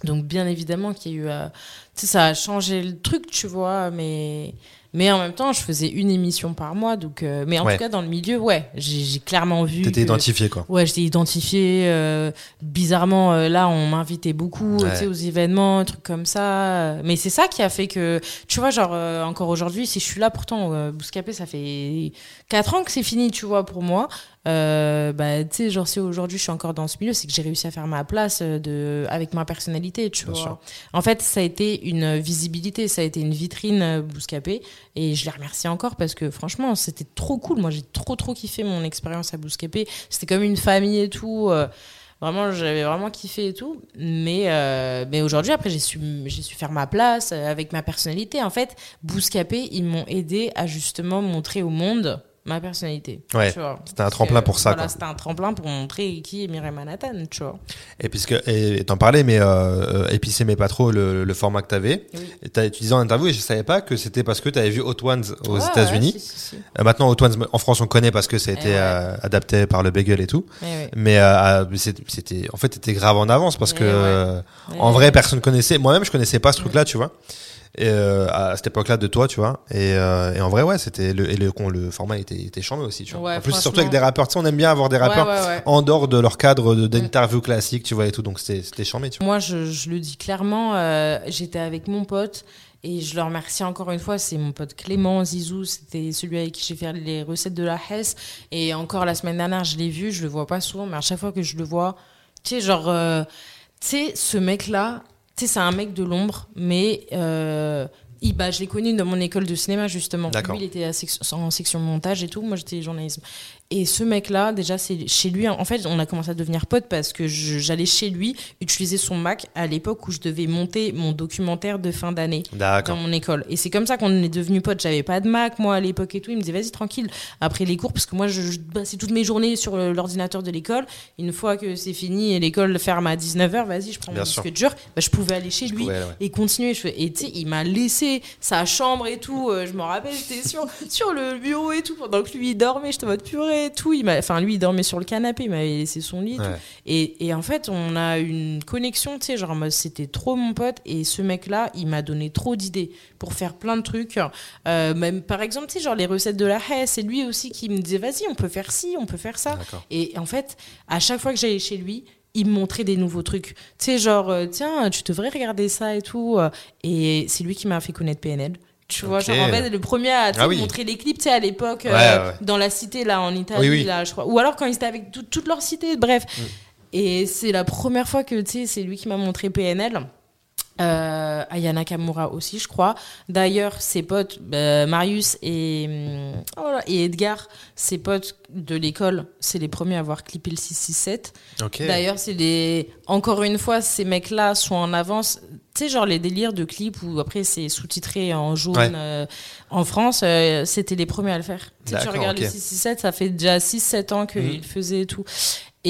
Donc, bien évidemment qu'il y a eu. euh, tu sais, ça a changé le truc, tu vois, mais. Mais en même temps, je faisais une émission par mois. Donc, euh, mais en Ouais. tout cas, dans le milieu, ouais, j'ai clairement vu. T'étais identifié, quoi. Ouais, j'étais identifiée. euh, bizarrement, euh, là, on m'invitait beaucoup Ouais. aux événements, trucs comme ça. Mais c'est ça qui a fait que, tu vois, genre, encore aujourd'hui, si je suis là, pourtant, Bouscapé, ça fait 4 ans que c'est fini, tu vois, pour moi. Euh, bah, tu sais, genre, si aujourd'hui je suis encore dans ce milieu, c'est que j'ai réussi à faire ma place de, avec ma personnalité, tu Bien vois. sûr. En fait, ça a été une visibilité, ça a été une vitrine Bouscapé. Et je les remercie encore parce que franchement, c'était trop cool. Moi, j'ai trop, trop kiffé mon expérience à Bouscapé. C'était comme une famille et tout. euh, Vraiment, j'avais vraiment kiffé et tout. Mais, euh, mais aujourd'hui, après, j'ai su, j'ai su faire ma place euh, avec ma personnalité. En fait, Bouscapé, ils m'ont aidé à justement montrer au monde ma personnalité. Ouais, c'était un tremplin que, pour ça, Voilà, c'était un tremplin pour montrer qui est Mireille Manhattan, tu vois. Et puisque, et t'en parlais, mais euh, épicé mais pas trop le, le format que t'avais. Oui. Tu disais en interview, et je savais pas que c'était parce que t'avais vu Hot Ones aux États-Unis. ouais, si, si, si. Euh, maintenant, Hot Ones en France, on connaît parce que ça a Eh été ouais. euh, adapté par le Bagel et tout. Mais oui. Mais euh, euh, c'était, en fait, t'étais grave en avance parce Eh que en vrai, personne connaissait. Moi-même, je connaissais pas ce truc-là, tu vois. Et euh, à cette époque-là de toi, tu vois. Et, euh, et en vrai, ouais, c'était le, et le, le format était, était chambé aussi, tu vois. Ouais, en plus, surtout avec des rappeurs, tu sais, on aime bien avoir des rappeurs Ouais, ouais, ouais. en dehors de leur cadre d'interview classique, tu vois, et tout. Donc c'était, c'était chambé, tu vois. Moi, je, je le dis clairement, euh, j'étais avec mon pote et je le remercie encore une fois. C'est mon pote Clément Zizou, c'était celui avec qui j'ai fait les recettes de la Hesse. Et encore la semaine dernière, je l'ai vu, je le vois pas souvent, mais à chaque fois que je le vois, tu sais, genre, euh, tu sais, ce mec-là, tu sais, c'est un mec de l'ombre, mais. Euh, il, bah, je l'ai connu dans mon école de cinéma justement. Lui, il était à sec- en section montage et tout. Moi, j'étais journalisme. Et ce mec-là, déjà, c'est chez lui. En fait, on a commencé à devenir potes parce que j'allais chez lui utiliser son Mac à l'époque où je devais monter mon documentaire de fin d'année dans mon école. Et c'est comme ça qu'on est devenus potes. J'avais pas de Mac, moi, à l'époque et tout. Il me disait, vas-y, tranquille, après les cours, parce que moi, je, je passais toutes mes journées sur l'ordinateur de l'école. Une fois que c'est fini et l'école ferme à 19h, vas-y, je prends Bien mon sûr. disque dur. Bah, je pouvais aller chez lui pouvais aller, ouais. et continuer. Je et tu sais, il m'a laissé sa chambre et tout. Euh, je me rappelle, j'étais sur, sur le bureau et tout pendant que lui il dormait. J'étais en mode purée et tout. Il m'a, enfin, lui il dormait sur le canapé, il m'avait laissé son lit. et tout. Et, et en fait, on a une connexion, tu sais, genre, c'était trop mon pote. Et ce mec-là, il m'a donné trop d'idées pour faire plein de trucs. Euh, même, par exemple, tu sais, genre les recettes de la haie, c'est lui aussi qui me disait, vas-y, on peut faire ci, on peut faire ça. Et en fait, à chaque fois que j'allais chez lui, il me montrait des nouveaux trucs. Tu sais, genre, euh, tiens, tu devrais regarder ça et tout. Et c'est lui qui m'a fait connaître PNL. Tu vois, Ok. genre, en fait, le premier à Ah oui. montrer les clips, tu sais, à l'époque, euh, ouais. dans la cité, là, en Italie, Oui, oui. là, je crois. Ou alors quand ils étaient avec tout- toute leur cité, bref. Mm. Et c'est la première fois que, tu sais, c'est lui qui m'a montré PNL. Euh, Ayana Kamura aussi, je crois. D'ailleurs, ses potes, euh, Marius et, oh là, et Edgar, ses potes de l'école, c'est les premiers à avoir clippé le 667. Ok. D'ailleurs, c'est les. Encore une fois, ces mecs-là sont en avance. Tu sais, genre les délires de clips où après c'est sous-titré en jaune Ouais. euh, en France, euh, c'était les premiers à le faire. Tu sais, tu regardes ok. le 667, ça fait déjà 6-7 ans qu'ils le faisaient et tout.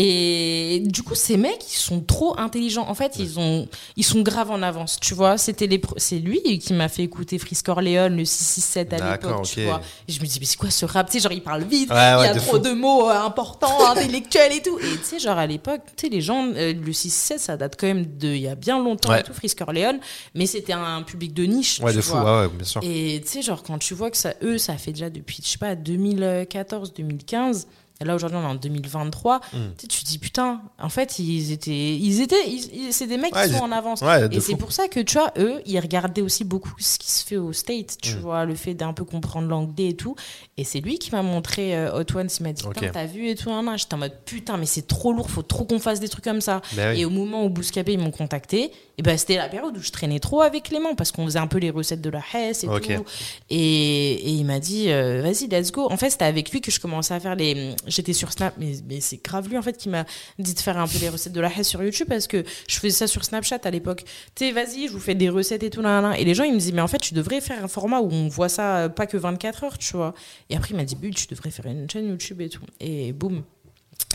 Et du coup, ces mecs, ils sont trop intelligents. En fait, ils, ont, ils sont grave en avance, tu vois. C'était les C'est lui qui m'a fait écouter Frisk Orleans, le 667 à l'époque, tu vois. Et je me dis, mais c'est quoi ce rap? Tu sais, genre, il parle vite, Ouais, il y a de trop fou. de mots euh, importants, intellectuels et tout. Et tu sais, genre, à l'époque, tu sais, les gens, euh, le 667, ça date quand même de il y a bien longtemps et tout, Frisk Orleans. Mais c'était un public de niche. Ouais, tu de fou, vois. ouais, ouais, bien sûr. Et tu sais, genre, quand tu vois que ça, eux, ça fait déjà depuis, je sais pas, 2014, 2015. Et là, aujourd'hui, on est en 2023. Mm. Tu sais, tu te dis, putain, en fait, ils étaient. Ils étaient ils- c'est des mecs Ouais, qui sont en avance. Ouais, Et c'est pour ça que, tu vois, eux, ils regardaient aussi beaucoup ce qui se fait au States, tu Mm. vois, le fait d'un peu comprendre l'anglais et tout. Et c'est lui qui m'a montré euh, Hot Ones. Il m'a dit, Ok. putain, t'as vu et tout. J'étais en mode, putain, mais c'est trop lourd, faut trop qu'on fasse des trucs comme ça. Ben oui. Et au moment où Bouscapé ils m'ont contacté, et ben c'était la période où je traînais trop avec Clément parce qu'on faisait un peu les recettes de la Hesse et tout. Et, et il m'a dit, euh, vas-y, let's go. En fait, c'était avec lui que je commençais à faire les. J'étais sur Snap, mais, c'est grave lui en fait qui m'a dit de faire un peu les recettes de la Hesse sur YouTube parce que je faisais ça sur Snapchat à l'époque. Tu sais, vas-y, je vous fais des recettes et tout. nan. Et les gens, ils me disaient, mais en fait, tu devrais faire un format où on voit ça euh, pas que 24 heures, tu vois. Et après, il m'a dit, but, tu devrais faire une chaîne YouTube et tout. Et boum.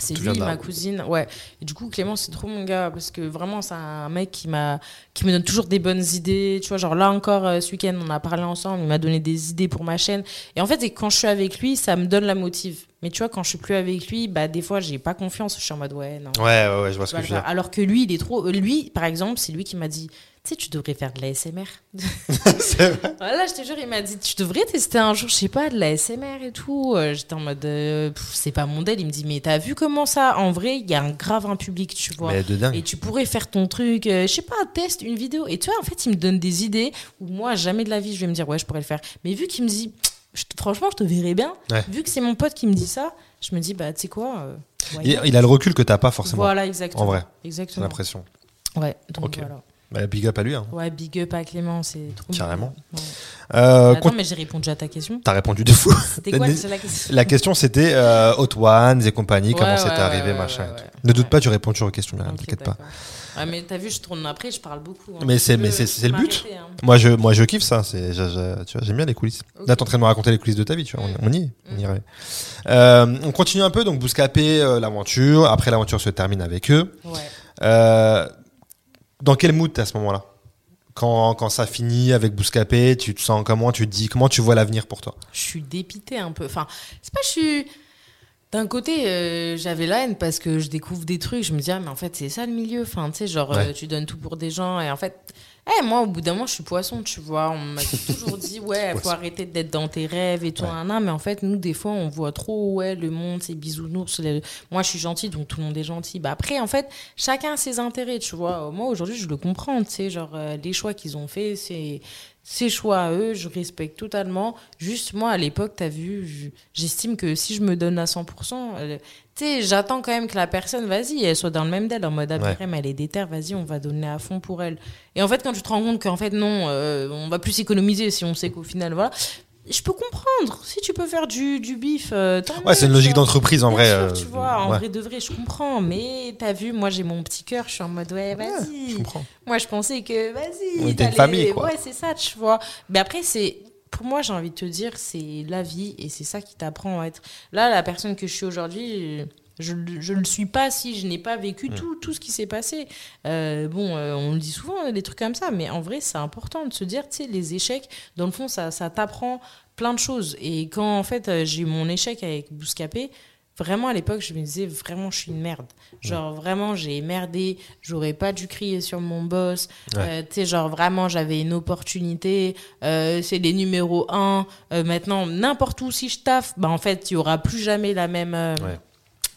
C'est lui, ma cousine. Ouais. Et du coup, Clément, c'est trop mon gars parce que vraiment, c'est un mec qui m'a, qui me donne toujours des bonnes idées. Tu vois, genre là encore, euh, ce week-end, on a parlé ensemble. Il m'a donné des idées pour ma chaîne. Et en fait, que quand je suis avec lui, ça me donne la motive. Mais tu vois, quand je suis plus avec lui, bah des fois, j'ai pas confiance. Je suis en mode ouais, non. Ouais, ouais, ouais, je vois ce tu que le veux faire. Alors que lui, il est trop. euh, Lui, par exemple, c'est lui qui m'a dit. Tu sais, tu devrais faire de la SMR. Voilà, je te jure, il m'a dit, tu devrais tester un jour, je sais pas, de la SMR et tout. Euh, J'étais en mode, euh, c'est pas mon deal. Il me dit, mais t'as vu comment ça En vrai, il y a un grave un public, tu vois. Et tu pourrais faire ton truc, euh, je sais pas, teste une vidéo. Et tu vois, en fait, il me donne des idées où moi, jamais de la vie, je vais me dire, ouais, je pourrais le faire. Mais vu qu'il me dit, franchement, je te verrais bien, Ouais. vu que c'est mon pote qui me dit ça, je me dis, bah, tu sais quoi euh, Il, a le recul que t'as pas forcément, Voilà, exactement. en vrai, j'ai Exactement. l'impression. Ouais, donc voilà. Bah, big up à lui. Hein. Ouais, big up à Clément, c'est trop Carrément. Ouais. Euh, Attends, mais j'ai répondu à ta question. T'as répondu de fou. C'était quoi la question La question c'était euh, Hot Ones et compagnie, Ouais, comment ouais, c'était arrivé, machin. et tout. Ne doute pas, tu réponds toujours aux questions, Myriam, Ok, t'inquiète pas. Ouais, mais t'as vu, je tourne après, je parle beaucoup. hein. Mais c'est- le but. hein. Moi, je, moi, je kiffe ça. J'aime bien les coulisses. Ok. Là, t'es en train de me raconter les coulisses de ta vie, tu vois. On, on y est. On Mm. y arrive. Euh, on continue un peu. Donc, Bouscapé, euh, l'aventure. Après, l'aventure se termine avec eux. Ouais. Euh, dans quel mood t'es à ce moment-là? Quand, quand ça finit avec Bouscapé, tu te sens comment? Tu te dis comment tu vois l'avenir pour toi? Je suis dépitée un peu. Enfin, c'est pas je suis. D'un côté, euh, j'avais la haine parce que je découvre des trucs. Je me dis, ah, mais en fait, c'est ça le milieu. Enfin, tu sais, genre, Ouais. euh, tu donnes tout pour des gens. Et en fait, eh, moi, au bout d'un moment, je suis poisson, tu vois. On m'a toujours dit, ouais, faut arrêter d'être dans tes rêves et tout. Ouais. nan. Mais en fait, nous, des fois, on voit trop, ouais, le monde, c'est bisounours. le- Moi, je suis gentille, donc tout le monde est gentil. Bah, après, en fait, chacun a ses intérêts, tu vois. Moi, aujourd'hui, je le comprends, tu sais. Genre, euh, les choix qu'ils ont faits, c'est ses choix à eux, je respecte totalement. Juste, moi, à l'époque, t'as vu, je- j'estime que si je me donne à 100%, euh, tu sais, j'attends quand même que la personne, vas-y, elle soit dans le même d'elle, en mode, ah, Ouais. elle est déterre, vas-y, on va donner à fond pour elle. Et en fait, quand tu te rends compte qu'en fait, non, euh, on va plus économiser si on sait qu'au final, voilà, je peux comprendre. Si tu peux faire du, du bif, euh, tant Ouais, c'est une logique d'entreprise en Bien vrai. sûr, euh, tu vois, en ouais. vrai de vrai, je comprends. Mais t'as vu, moi, j'ai mon petit cœur, je suis en mode, ouais, vas-y. je comprends. Moi, je pensais que, vas-y. On était une famille, quoi. Ouais, c'est ça, tu vois. Mais après, c'est. Pour moi, j'ai envie de te dire, c'est la vie et c'est ça qui t'apprend à être. Là, la personne que je suis aujourd'hui, je ne le suis pas si je n'ai pas vécu Mm. tout, tout ce qui s'est passé. Euh, bon, euh, on le dit souvent, des trucs comme ça, mais en vrai, c'est important de se dire, tu sais, les échecs, dans le fond, ça, ça t'apprend plein de choses. Et quand, en fait, euh, j'ai eu mon échec avec Bouscapé, Vraiment, à l'époque, je me disais, vraiment, je suis une merde. Genre, vraiment, j'ai merdé. J'aurais pas dû crier sur mon boss. Ouais. Euh, tu sais, genre, vraiment, j'avais une opportunité. C'est les numéros 1. maintenant, n'importe où, si je taffe, bah, en fait, il y aura plus jamais la même.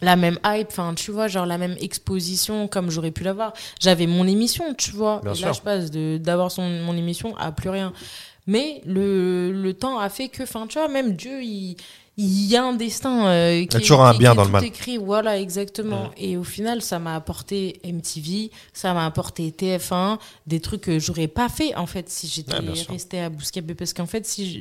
La même hype, enfin, tu vois, genre la même exposition comme j'aurais pu l'avoir. J'avais mon émission, tu vois. Bien et sûr. là, je passe de- d'avoir son- mon émission à plus rien. Mais le, le temps a fait que, enfin, tu vois, même Dieu, il, il y a un destin euh, qui y a toujours un qui- bien qui est dans le mal. écrit, voilà, exactement. Et au final, ça m'a apporté MTV, ça m'a apporté TF1, des trucs que j'aurais pas fait, en fait, si j'étais Ouais, bien sûr. restée à Bouscapé. Parce qu'en fait, si je,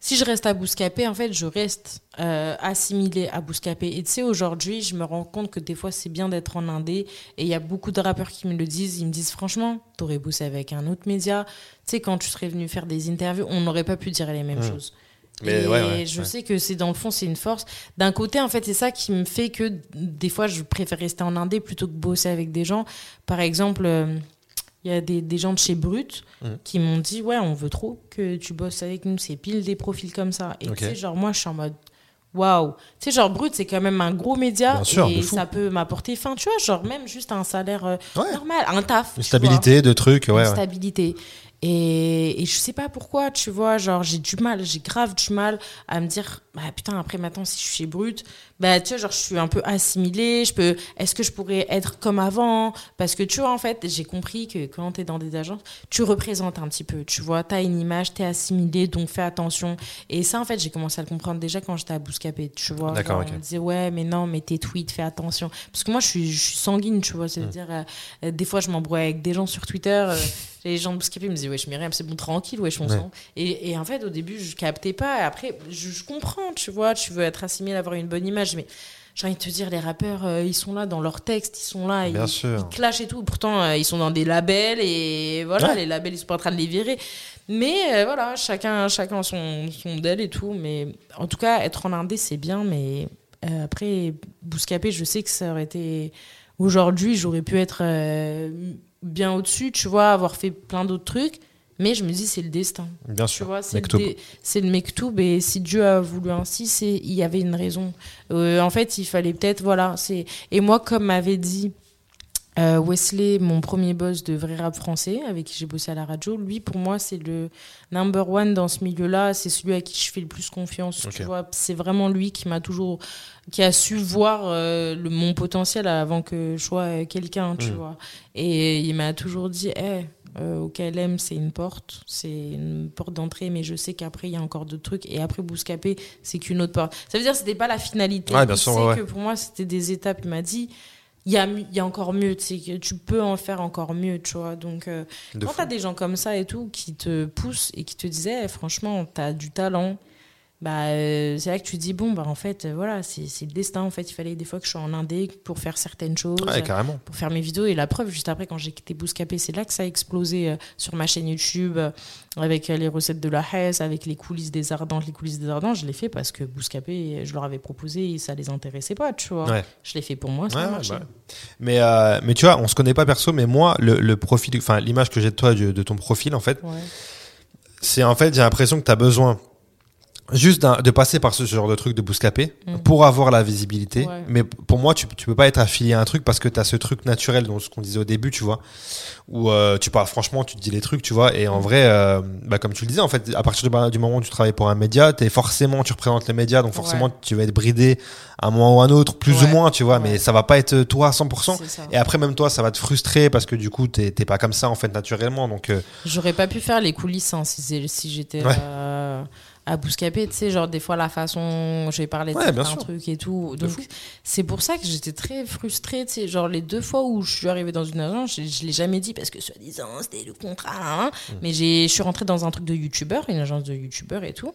si je reste à Bouscapé, en fait, je reste euh, assimilée à Bouscapé. Et tu sais, aujourd'hui, je me rends compte que des fois, c'est bien d'être en indé. Et il y a beaucoup de rappeurs qui me le disent. Ils me disent, franchement, t'aurais bossé avec un autre média. Tu sais, quand tu serais venu faire des interviews, on n'aurait pas pu dire les mêmes Mm. choses. Mais et ouais, ouais, je ouais. sais que c'est dans le fond, c'est une force. D'un côté, en fait, c'est ça qui me fait que des fois, je préfère rester en indé plutôt que bosser avec des gens. Par exemple, euh, il y a des, des gens de chez Brut Mhm. qui m'ont dit Ouais, on veut trop que tu bosses avec nous. C'est pile des profils comme ça. Et tu sais, genre, moi, je suis en mode Waouh! Tu sais, genre, Brut, c'est quand même un gros média. Sûr, et ça peut m'apporter, fin, tu vois, genre, même juste un salaire euh, Ouais. normal, un taf. Une vois stabilité de trucs, ouais. une ouais. stabilité. Et, et je sais pas pourquoi, tu vois, genre j'ai du mal, j'ai grave du mal à me dire, bah putain, après maintenant, si je suis chez Brut, bah tu vois, genre je suis un peu assimilée, je peux, est-ce que je pourrais être comme avant? Parce que tu vois, en fait, j'ai compris que quand t'es dans des agences, tu représentes un petit peu, tu vois, t'as une image, t'es assimilé, donc fais attention. Et ça, en fait, j'ai commencé à le comprendre déjà quand j'étais à Bouscapé, tu vois. D'accord. On me disait, ouais, mais non, mais tes tweets, fais attention. Parce que moi, je suis, je suis sanguine, tu vois, c'est-à-dire, euh, euh, des fois, je m'embrouille avec des gens sur Twitter. euh, les gens de Bouscapé me disaient, wesh, Myriam, c'est bon, tranquille, wesh, on Ouais. sent. Et, et en fait, au début, je captais pas. Et après, je, je comprends, tu vois, tu veux être assimilé, avoir une bonne image. Mais j'ai envie de te dire, les rappeurs, euh, ils sont là dans leurs textes, ils sont là, Bien ils, sûr. ils clashent et tout. Pourtant, euh, ils sont dans des labels et voilà, Ouais. les labels, ils sont pas en train de les virer. Mais euh, voilà, chacun, chacun son, son d'elle et tout. Mais en tout cas, être en indé, c'est bien. Mais après, Bouscapé, je sais que ça aurait été. Aujourd'hui, j'aurais pu être bien au-dessus, tu vois, avoir fait plein d'autres trucs. Mais je me dis, c'est le destin. Bien Tu sûr. c'est le, le mektoub et si Dieu a voulu ainsi, c'est il y avait une raison. Euh, en fait, il fallait peut-être voilà, c'est et moi comme m'avait dit euh, Wesley, mon premier boss de vrai rap français avec qui j'ai bossé à la radio, lui pour moi c'est le number one dans ce milieu-là, c'est celui à qui je fais le plus confiance. Tu vois, c'est vraiment lui qui m'a toujours qui a su voir euh, le, mon potentiel avant que je sois euh, quelqu'un, tu Mm. vois. Et il m'a toujours dit, hey, euh, au KLM, c'est une porte, c'est une porte d'entrée, mais je sais qu'après, il y a encore d'autres trucs. Et après, Bouscapé, c'est qu'une autre porte. Ça veut dire que c'était pas la finalité. Ouais, bien sûr, sait ouais, ouais. que pour moi, c'était des étapes. Il m'a dit, il y a, y a encore mieux, tu sais, que tu peux en faire encore mieux, tu vois. Donc, euh, quand fou. t'as des gens comme ça et tout, qui te poussent et qui te disaient, Eh, franchement, t'as du talent, bah euh, c'est là que tu te dis bon bah en fait euh, voilà c'est le destin en fait il fallait des fois que je sois en Indé pour faire certaines choses Ouais, carrément. pour faire mes vidéos et la preuve juste après quand j'ai quitté Bouscapé c'est là que ça a explosé euh, sur ma chaîne YouTube avec les recettes de la Hesse avec les coulisses des ardentes les coulisses des ardentes je l'ai fait parce que Bouscapé je leur avais proposé et ça les intéressait pas tu vois Ouais. je l'ai fait pour moi ça Ouais, a ouais, marché bah. Mais, mais tu vois, on se connaît pas perso, mais moi, le, le profil, enfin, l'image que j'ai de toi, de, de ton profil, en fait, c'est en fait, j'ai l'impression que tu as besoin juste de passer par ce genre de truc de bouscapé Mhm. pour avoir la visibilité. Ouais. Mais pour moi, tu, tu peux pas être affilié à un truc parce que tu as ce truc naturel, dont ce qu'on disait au début, tu vois, où euh, tu parles franchement, tu te dis les trucs, tu vois, et en vrai, euh, bah, comme tu le disais, en fait, à partir du, du moment où tu travailles pour un média, t'es forcément, tu représentes les médias, donc forcément, Ouais. tu vas être bridé à un moment ou à un autre, plus ou moins, tu vois, mais ça va pas être toi à 100%. C'est ça. Et après, même toi, ça va te frustrer parce que du coup, t'es t'es pas comme ça, en fait, naturellement. Donc, euh, J'aurais pas pu faire les coulisses hein, si, si j'étais euh, à Bouscapé, tu sais, genre des fois la façon, j'ai parlé de Ouais, certains trucs et tout. Donc c'est pour ça que j'étais très frustrée, tu sais, genre les deux fois où je suis arrivée dans une agence, je, je l'ai jamais dit parce que soi-disant c'était le contrat, hein, Mm. mais j'ai, je suis rentrée dans un truc de youtubeur, une agence de youtubeurs et tout.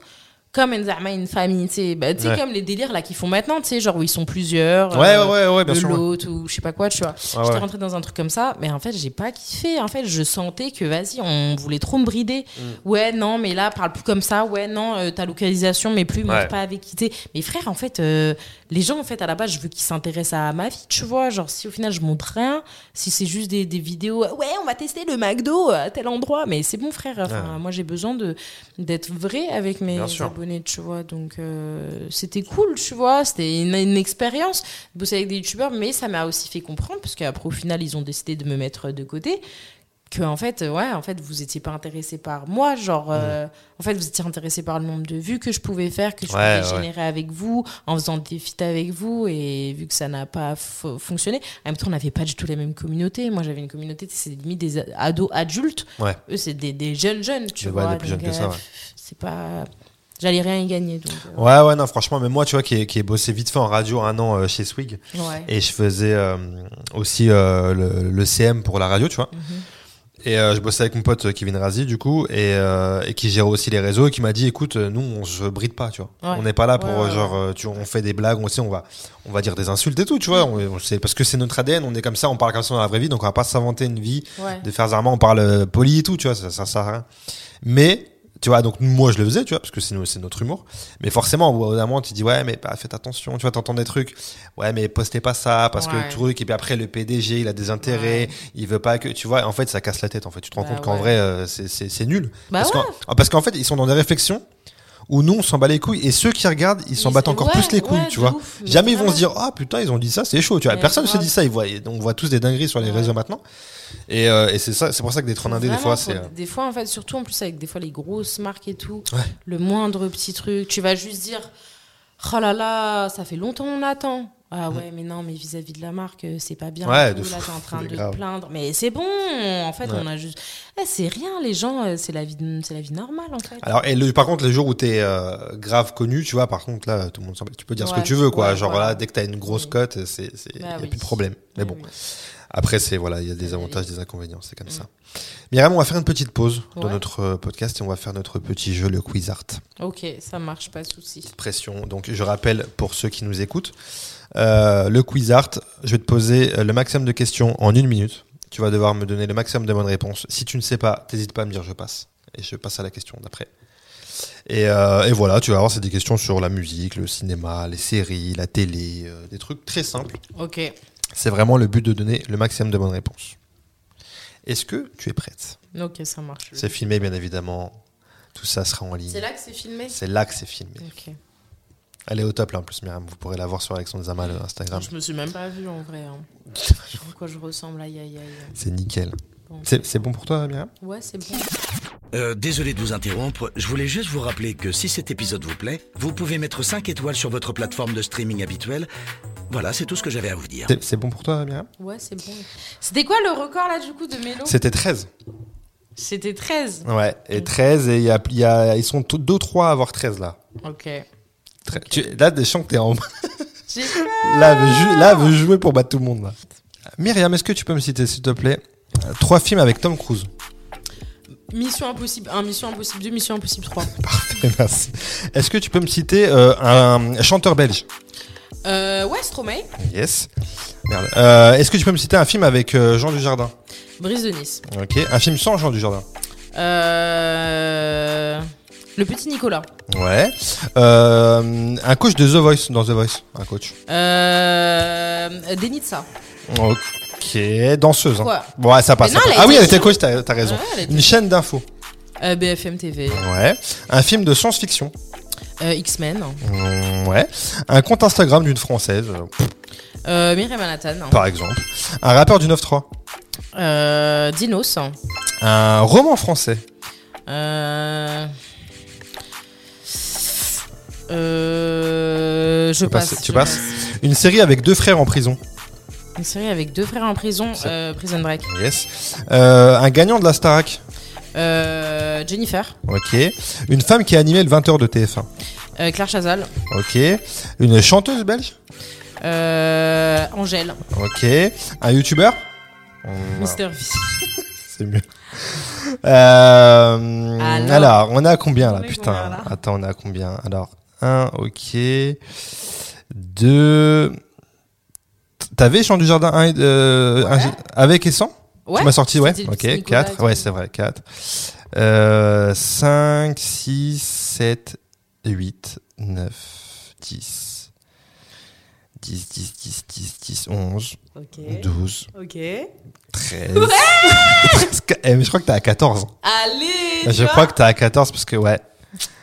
Comme une famille, tu sais, bah, tu Ouais. comme les délires là qu'ils font maintenant, tu sais, genre où ils sont plusieurs. ouais, euh, ouais, ouais, bien lot ou je sais pas quoi, tu vois. J'étais rentrée dans un truc comme ça, mais en fait, j'ai pas kiffé. En fait, je sentais que, vas-y, on voulait trop me brider. Mm. Ouais, non, mais là, parle plus comme ça. Ouais, non, euh, ta localisation, mais plus, montre pas avec qui t'es. Mais frère, en fait, euh, les gens, en fait, à la base, je veux qu'ils s'intéressent à ma vie, tu vois. Genre, si au final, je montre rien, si c'est juste des, des vidéos, ouais, on va tester le McDo à tel endroit, mais c'est bon, frère. Enfin, Ouais. moi, j'ai besoin de d'être vrai avec mes abonnés, tu vois. Donc, euh, c'était cool, tu vois. C'était une, une expérience de bosser avec des youtubeurs, mais ça m'a aussi fait comprendre, parce qu'après, au final, ils ont décidé de me mettre de côté. Que en fait, euh, ouais, en fait, vous étiez pas intéressé par moi, genre, euh, en fait, vous étiez intéressé par le nombre de vues que je pouvais faire, que je Ouais, pouvais ouais. générer avec vous, en faisant des feats avec vous, et vu que ça n'a pas fo- fonctionné, en même temps, on n'avait pas du tout la même communauté. Moi, j'avais une communauté, c'est limite des ados adultes. Ouais. Eux, c'est des, des jeunes jeunes, tu vois. euh. C'est pas, j'allais rien y gagner, donc. euh, Ouais, ouais, non, franchement, mais moi, tu vois, qui ai, qui ai bossé vite fait en radio un an euh, chez Swig, ouais. et je faisais euh, aussi le, le CM pour la radio, tu vois. Mhm. Et euh, je bossais avec mon pote euh, Kevin Razi, du coup, et, euh, et qui gère aussi les réseaux, et qui m'a dit, écoute, euh, nous, on se bride pas, tu vois. Ouais. On n'est pas là pour, Ouais, euh, ouais, genre, tu, on fait des blagues, on sait, on va, on va dire des insultes et tout, tu vois. On, on sait, parce que c'est notre ADN, on est comme ça, on parle comme ça dans la vraie vie, donc on va pas s'inventer une vie de faire zarement, on parle poli et tout, tu vois, ça, ça sert à rien. Mais, tu vois, donc moi je le faisais, tu vois, parce que c'est no- c'est notre humour. Mais forcément, au bout d'un moment, tu dis, ouais, mais bah, faites attention, tu vois, t'entends des trucs. Ouais, mais postez pas ça, parce que le truc, et puis après, le PDG, il a des intérêts, Ouais. il veut pas que, tu vois, en fait, ça casse la tête, en fait. Tu te rends Bah compte qu'en vrai, euh, c'est- nul. Bah parce ouais. qu'en parce qu'en fait, ils sont dans des réflexions où nous, on s'en bat les couilles, et ceux qui regardent, ils s'en battent encore ouais, plus les couilles, ouais, tu vois. ouf, Jamais ils vont se dire, ah putain, ils ont dit ça, c'est chaud, tu vois. Mais Personne ne se dit ça, ils voient, on voit tous des dingueries sur les Ouais. réseaux maintenant. Et, euh, et c'est ça, c'est pour ça que d'être en indé, des fois, c'est. euh, Des fois, en fait, surtout en plus avec des fois les grosses marques et tout, le moindre petit truc, tu vas juste dire Oh là là, ça fait longtemps on attend. Ah ouais, mais non, mais vis-à-vis de la marque, euh, c'est pas bien. Mm. Ouais, de là, t'es en train de grave. te plaindre. Mais c'est bon, en fait, Ouais. on a juste. Eh, c'est rien, les gens, euh, c'est la vie, c'est la vie normale, en fait. Alors, et le, par contre, les jours où t'es euh, grave connu, tu vois, par contre, là, tout le monde. Tu peux dire ce que tu veux, quoi. Genre, là, dès que t'as une grosse Oui. cote, c'est, c'est, Bah y a oui. plus de problème. Mais bon. Après, c'est, voilà, il y a des la avantages, des inconvénients, c'est comme ça. Myriam, on va faire une petite pause dans notre podcast et on va faire notre petit jeu, le quiz art. Ok, ça marche, pas de souci. Pression. Donc, je rappelle pour ceux qui nous écoutent, euh, le quiz art, je vais te poser euh, le maximum de questions en une minute. Tu vas devoir me donner le maximum de bonnes réponses. Si tu ne sais pas, t'hésites pas à me dire je passe. Et je passe à la question d'après. Et, euh, et voilà, tu vas voir, c'est des questions sur la musique, le cinéma, les séries, la télé, euh, des trucs très simples. Ok, C'est vraiment le but de donner le maximum de bonnes réponses. Est-ce que tu es prête? Ok, ça marche. C'est filmé, bien évidemment. Tout ça sera en ligne. C'est là que c'est filmé? C'est là que c'est filmé. Ok. Elle est au top là en plus, Myriam. Vous pourrez la voir sur Alexandre Zama, le Instagram. Je me suis même pas vue en vrai. Hein. À quoi je ressemble, aïe aïe aïe. C'est nickel. Bon. C'est bon pour toi, Myriam? Ouais, c'est bon. Euh, désolé de vous interrompre, je voulais juste vous rappeler que si cet épisode vous plaît, vous pouvez mettre 5 étoiles sur votre plateforme de streaming habituelle. Voilà, c'est tout ce que j'avais à vous dire. C'est- bon pour toi, Myriam? Ouais, c'est bon. C'était quoi le record là du coup de Mélo? C'était 13. C'était 13. Ouais, et 13, et a, y a- ils sont 2-3 à avoir 13 là. Ok. Tre- tu- là, des chants que t'es en. Là, veut, là, veut jouer pour battre tout le monde. Là. Myriam, est-ce que tu peux me citer, s'il te plaît, euh, trois films avec Tom Cruise? Mission Impossible 1, Mission Impossible 2, Mission Impossible 3. Parfait, merci. Est-ce que tu peux me citer euh, un chanteur belge? Euh, ouais, Stromae, Yes. Merde. Euh, Est-ce que tu peux me citer un film avec Jean Dujardin? Brise de Nice. Ok. Un film sans Jean Dujardin? Euh, le petit Nicolas. Ouais. Euh, un coach de The Voice dans The Voice. Un coach. Euh, Denitsa. Ok. Danseuse. Hein. Quoi Bon, ouais, ça passe. Mais non, ça elle passe. a Ah oui, elle était coach, t'as t'as raison. Ouais, elle a été- Une chaîne d'infos. Euh, BFM TV. Ouais. Un film de science-fiction. Euh, X-Men. Mm, ouais. Un compte Instagram d'une française, euh, Euh, Mireille Manhattan. par exemple. Un rappeur du 9-3. Euh, Dinos. Un roman français. Euh... Euh, je passe. tu je passes passe. Une série avec deux frères en prison. Une série avec deux frères en prison, euh, Prison Break. Yes. Euh, un gagnant de la Starac. Euh, Jennifer, Ok. Une femme qui a animé le 20h de TF1. euh, Claire Chazal, Ok. Une chanteuse belge. euh, Angèle, Ok. Un youtubeur. Mister V. C'est mieux. Euh, alors. Alors on est à combien là? On Putain. combien, là? Attends, on est à combien? Alors, 1, ok. 2. T'avais Chant du Jardin 1 euh, Ouais. avec et sans? Ouais. Tu m'as sorti, ouais. Ok, petit Nicolas et 4. tout. Ouais, c'est vrai, 4. Euh, 5, 6, 7, 8, 9, 10. 10, 10, 10, 10, 10, 11, Ok. 12, Ok. 13. 13 eh, mais je crois que t'es à 14. Allez. Je crois que t'es à 14 parce que, ouais,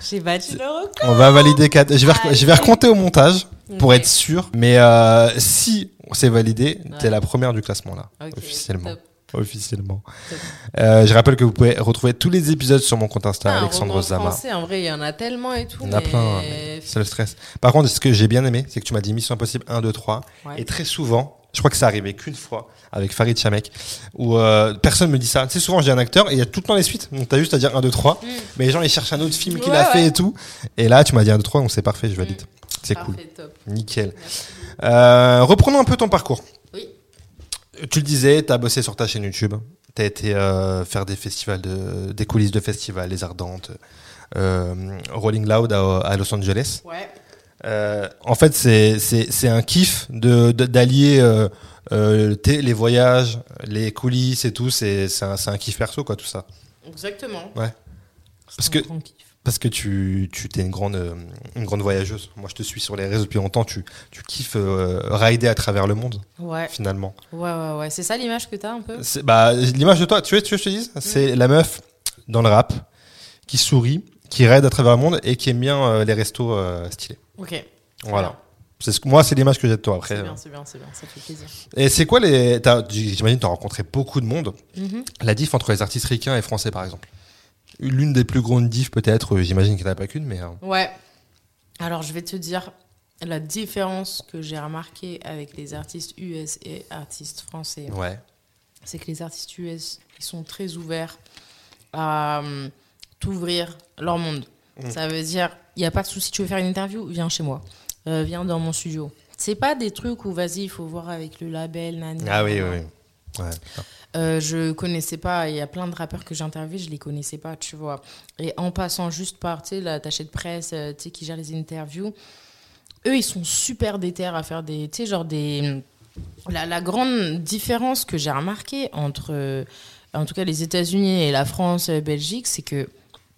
j'ai battu le record. on va valider 4. Je vais, je vais recompter au montage pour être sûr. Mais euh, si c'est validé, t'es la première du classement là, officiellement. top. Officiellement. Top. Euh, je rappelle que vous pouvez retrouver tous les épisodes sur mon compte Insta, Ah, Alexandre Zama. français, en vrai, il y en a tellement et tout. Il y en a mais- plein, hein, c'est le stress. Par contre, ce que j'ai bien aimé, c'est que tu m'as dit Mission Impossible 1, 2, 3. Ouais. Et très souvent, je crois que ça arrivait qu'une fois avec Farid Chamek, où euh, personne me dit ça. Tu sais, souvent, j'ai un acteur et il y a tout le temps les suites. Donc, t'as juste à dire 1, 2, 3. Mm. Mais les gens, ils cherchent un autre film qu'il Ouais, a fait ouais. et tout. Et là, tu m'as dit 1, 2, 3, donc c'est parfait, je valide. C'est cool. Top. Nickel. Euh, reprenons un peu ton parcours. Oui. Tu le disais, tu as bossé sur ta chaîne YouTube. Tu as été euh, faire des festivals, de, des coulisses de festivals, les Ardentes, euh, Rolling Loud à, à Los Angeles. Ouais. Euh, en fait, c'est un kiff de de- d'allier euh, euh, les voyages, les coulisses et tout. C'est un, un kiff perso, quoi, tout ça. Exactement. Ouais. Parce que-. Parce que tu, tu t'es une grande, une grande voyageuse. Moi, je te suis sur les réseaux depuis longtemps. Tu, tu kiffes rider à travers le monde, Ouais. finalement. Ouais, ouais, ouais. C'est ça l'image que t'as un peu? Bah, l'image de toi, tu veux, tu veux que je te dise C'est la meuf dans le rap qui sourit, qui ride à travers le monde et qui aime bien les restos stylés. Ok. Voilà. C'est ce que- moi, c'est l'image que j'ai de toi après. C'est euh. bien, c'est bien, c'est bien. Ça fait plaisir. Et c'est quoi les. t'as- J'imagine que tu as rencontré beaucoup de monde. Mhm. La diff entre les artistes ricains et français, par exemple. L'une des plus grandes diffs, peut-être, euh, j'imagine qu'il n'y en a pas qu'une, mais. euh, Ouais. Alors, je vais te dire la différence que j'ai remarquée avec les artistes US et artistes français. ouais. C'est que les artistes US, ils sont très ouverts à euh, t'ouvrir leur monde. Mm. Ça veut dire, il n'y a pas de souci, tu veux faire une interview, viens chez moi. Euh, viens dans mon studio. C'est pas des trucs où, vas-y, il faut voir avec le label, nani. Ah oui, oui, oui. Ouais. Euh, je connaissais pas, il y a plein de rappeurs que j'ai interviewés, je les connaissais pas, tu vois. Et en passant juste par, tu sais, l'attaché de presse, euh, tu sais, qui gère les interviews, eux, ils sont super déter à faire des, tu sais, genre des... La, la grande différence que j'ai remarquée entre, en tout cas, les États-Unis et la France, Belgique, c'est que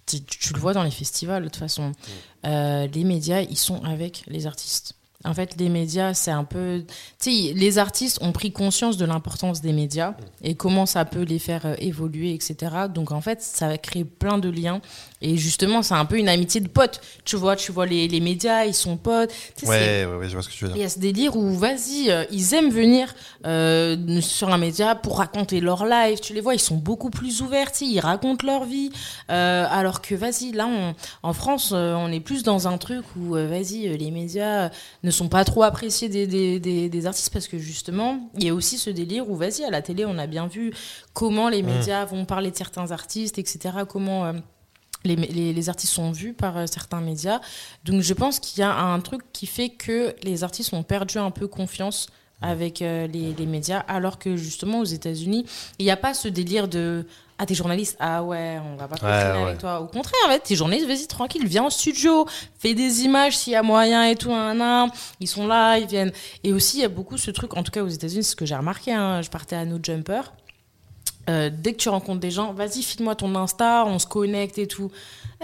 tu, tu le vois dans les festivals, de toute façon, euh, les médias, ils sont avec les artistes. En fait, les médias, c'est un peu. Tu sais, les artistes ont pris conscience de l'importance des médias et comment ça peut les faire euh, évoluer, etc. Donc, en fait, ça va créer plein de liens. Et justement, c'est un peu une amitié de potes. Tu vois, tu vois les, les médias, ils sont potes. Tu sais, c'est- Ouais, ouais, ouais, je vois ce que tu veux il dire. y a ce délire où, vas-y, euh, ils aiment venir euh, sur un média pour raconter leur life. Tu les vois, ils sont beaucoup plus ouverts, ils racontent leur vie. Euh, alors que, vas-y, là, on- en France, on est plus dans un truc où, vas-y, les médias ne sont pas trop appréciés des, des, des- des artistes parce que, justement, il y a aussi ce délire où, vas-y, à la télé, on a bien vu comment les médias vont parler de certains artistes, etc. Comment. Les, les, les artistes sont vus par euh, certains médias. Donc je pense qu'il y a un truc qui fait que les artistes ont perdu un peu confiance avec euh, les, les médias, alors que justement aux États-Unis, il n'y a pas ce délire de ah t'es journaliste ah ouais on va pas continuer ouais. avec toi. Au contraire en fait t'es journaliste vas-y tranquille viens en studio fais des images s'il y a moyen et tout un, ils sont là ils viennent. Et aussi il y a beaucoup ce truc en tout cas aux États-Unis c'est ce que j'ai remarqué hein, je partais à No Jumper euh, dès que tu rencontres des gens, vas-y, file-moi ton Insta, on se connecte et tout.